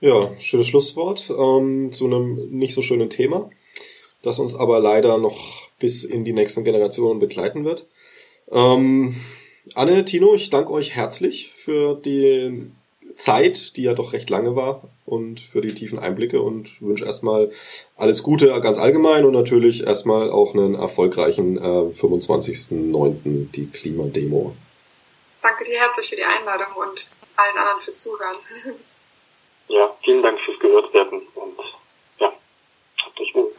Ja, schönes Schlusswort ähm, zu einem nicht so schönen Thema, das uns aber leider noch bis in die nächsten Generationen begleiten wird. Ähm, Anne, Tino, ich danke euch herzlich für die Zeit, die ja doch recht lange war und für die tiefen Einblicke und wünsche erstmal alles Gute ganz allgemein und natürlich erstmal auch einen erfolgreichen äh, 25.09. die Klimademo. Danke dir herzlich für die Einladung und allen anderen fürs Zuhören. Ja, vielen Dank fürs gehört werden und ja, habt euch wohl.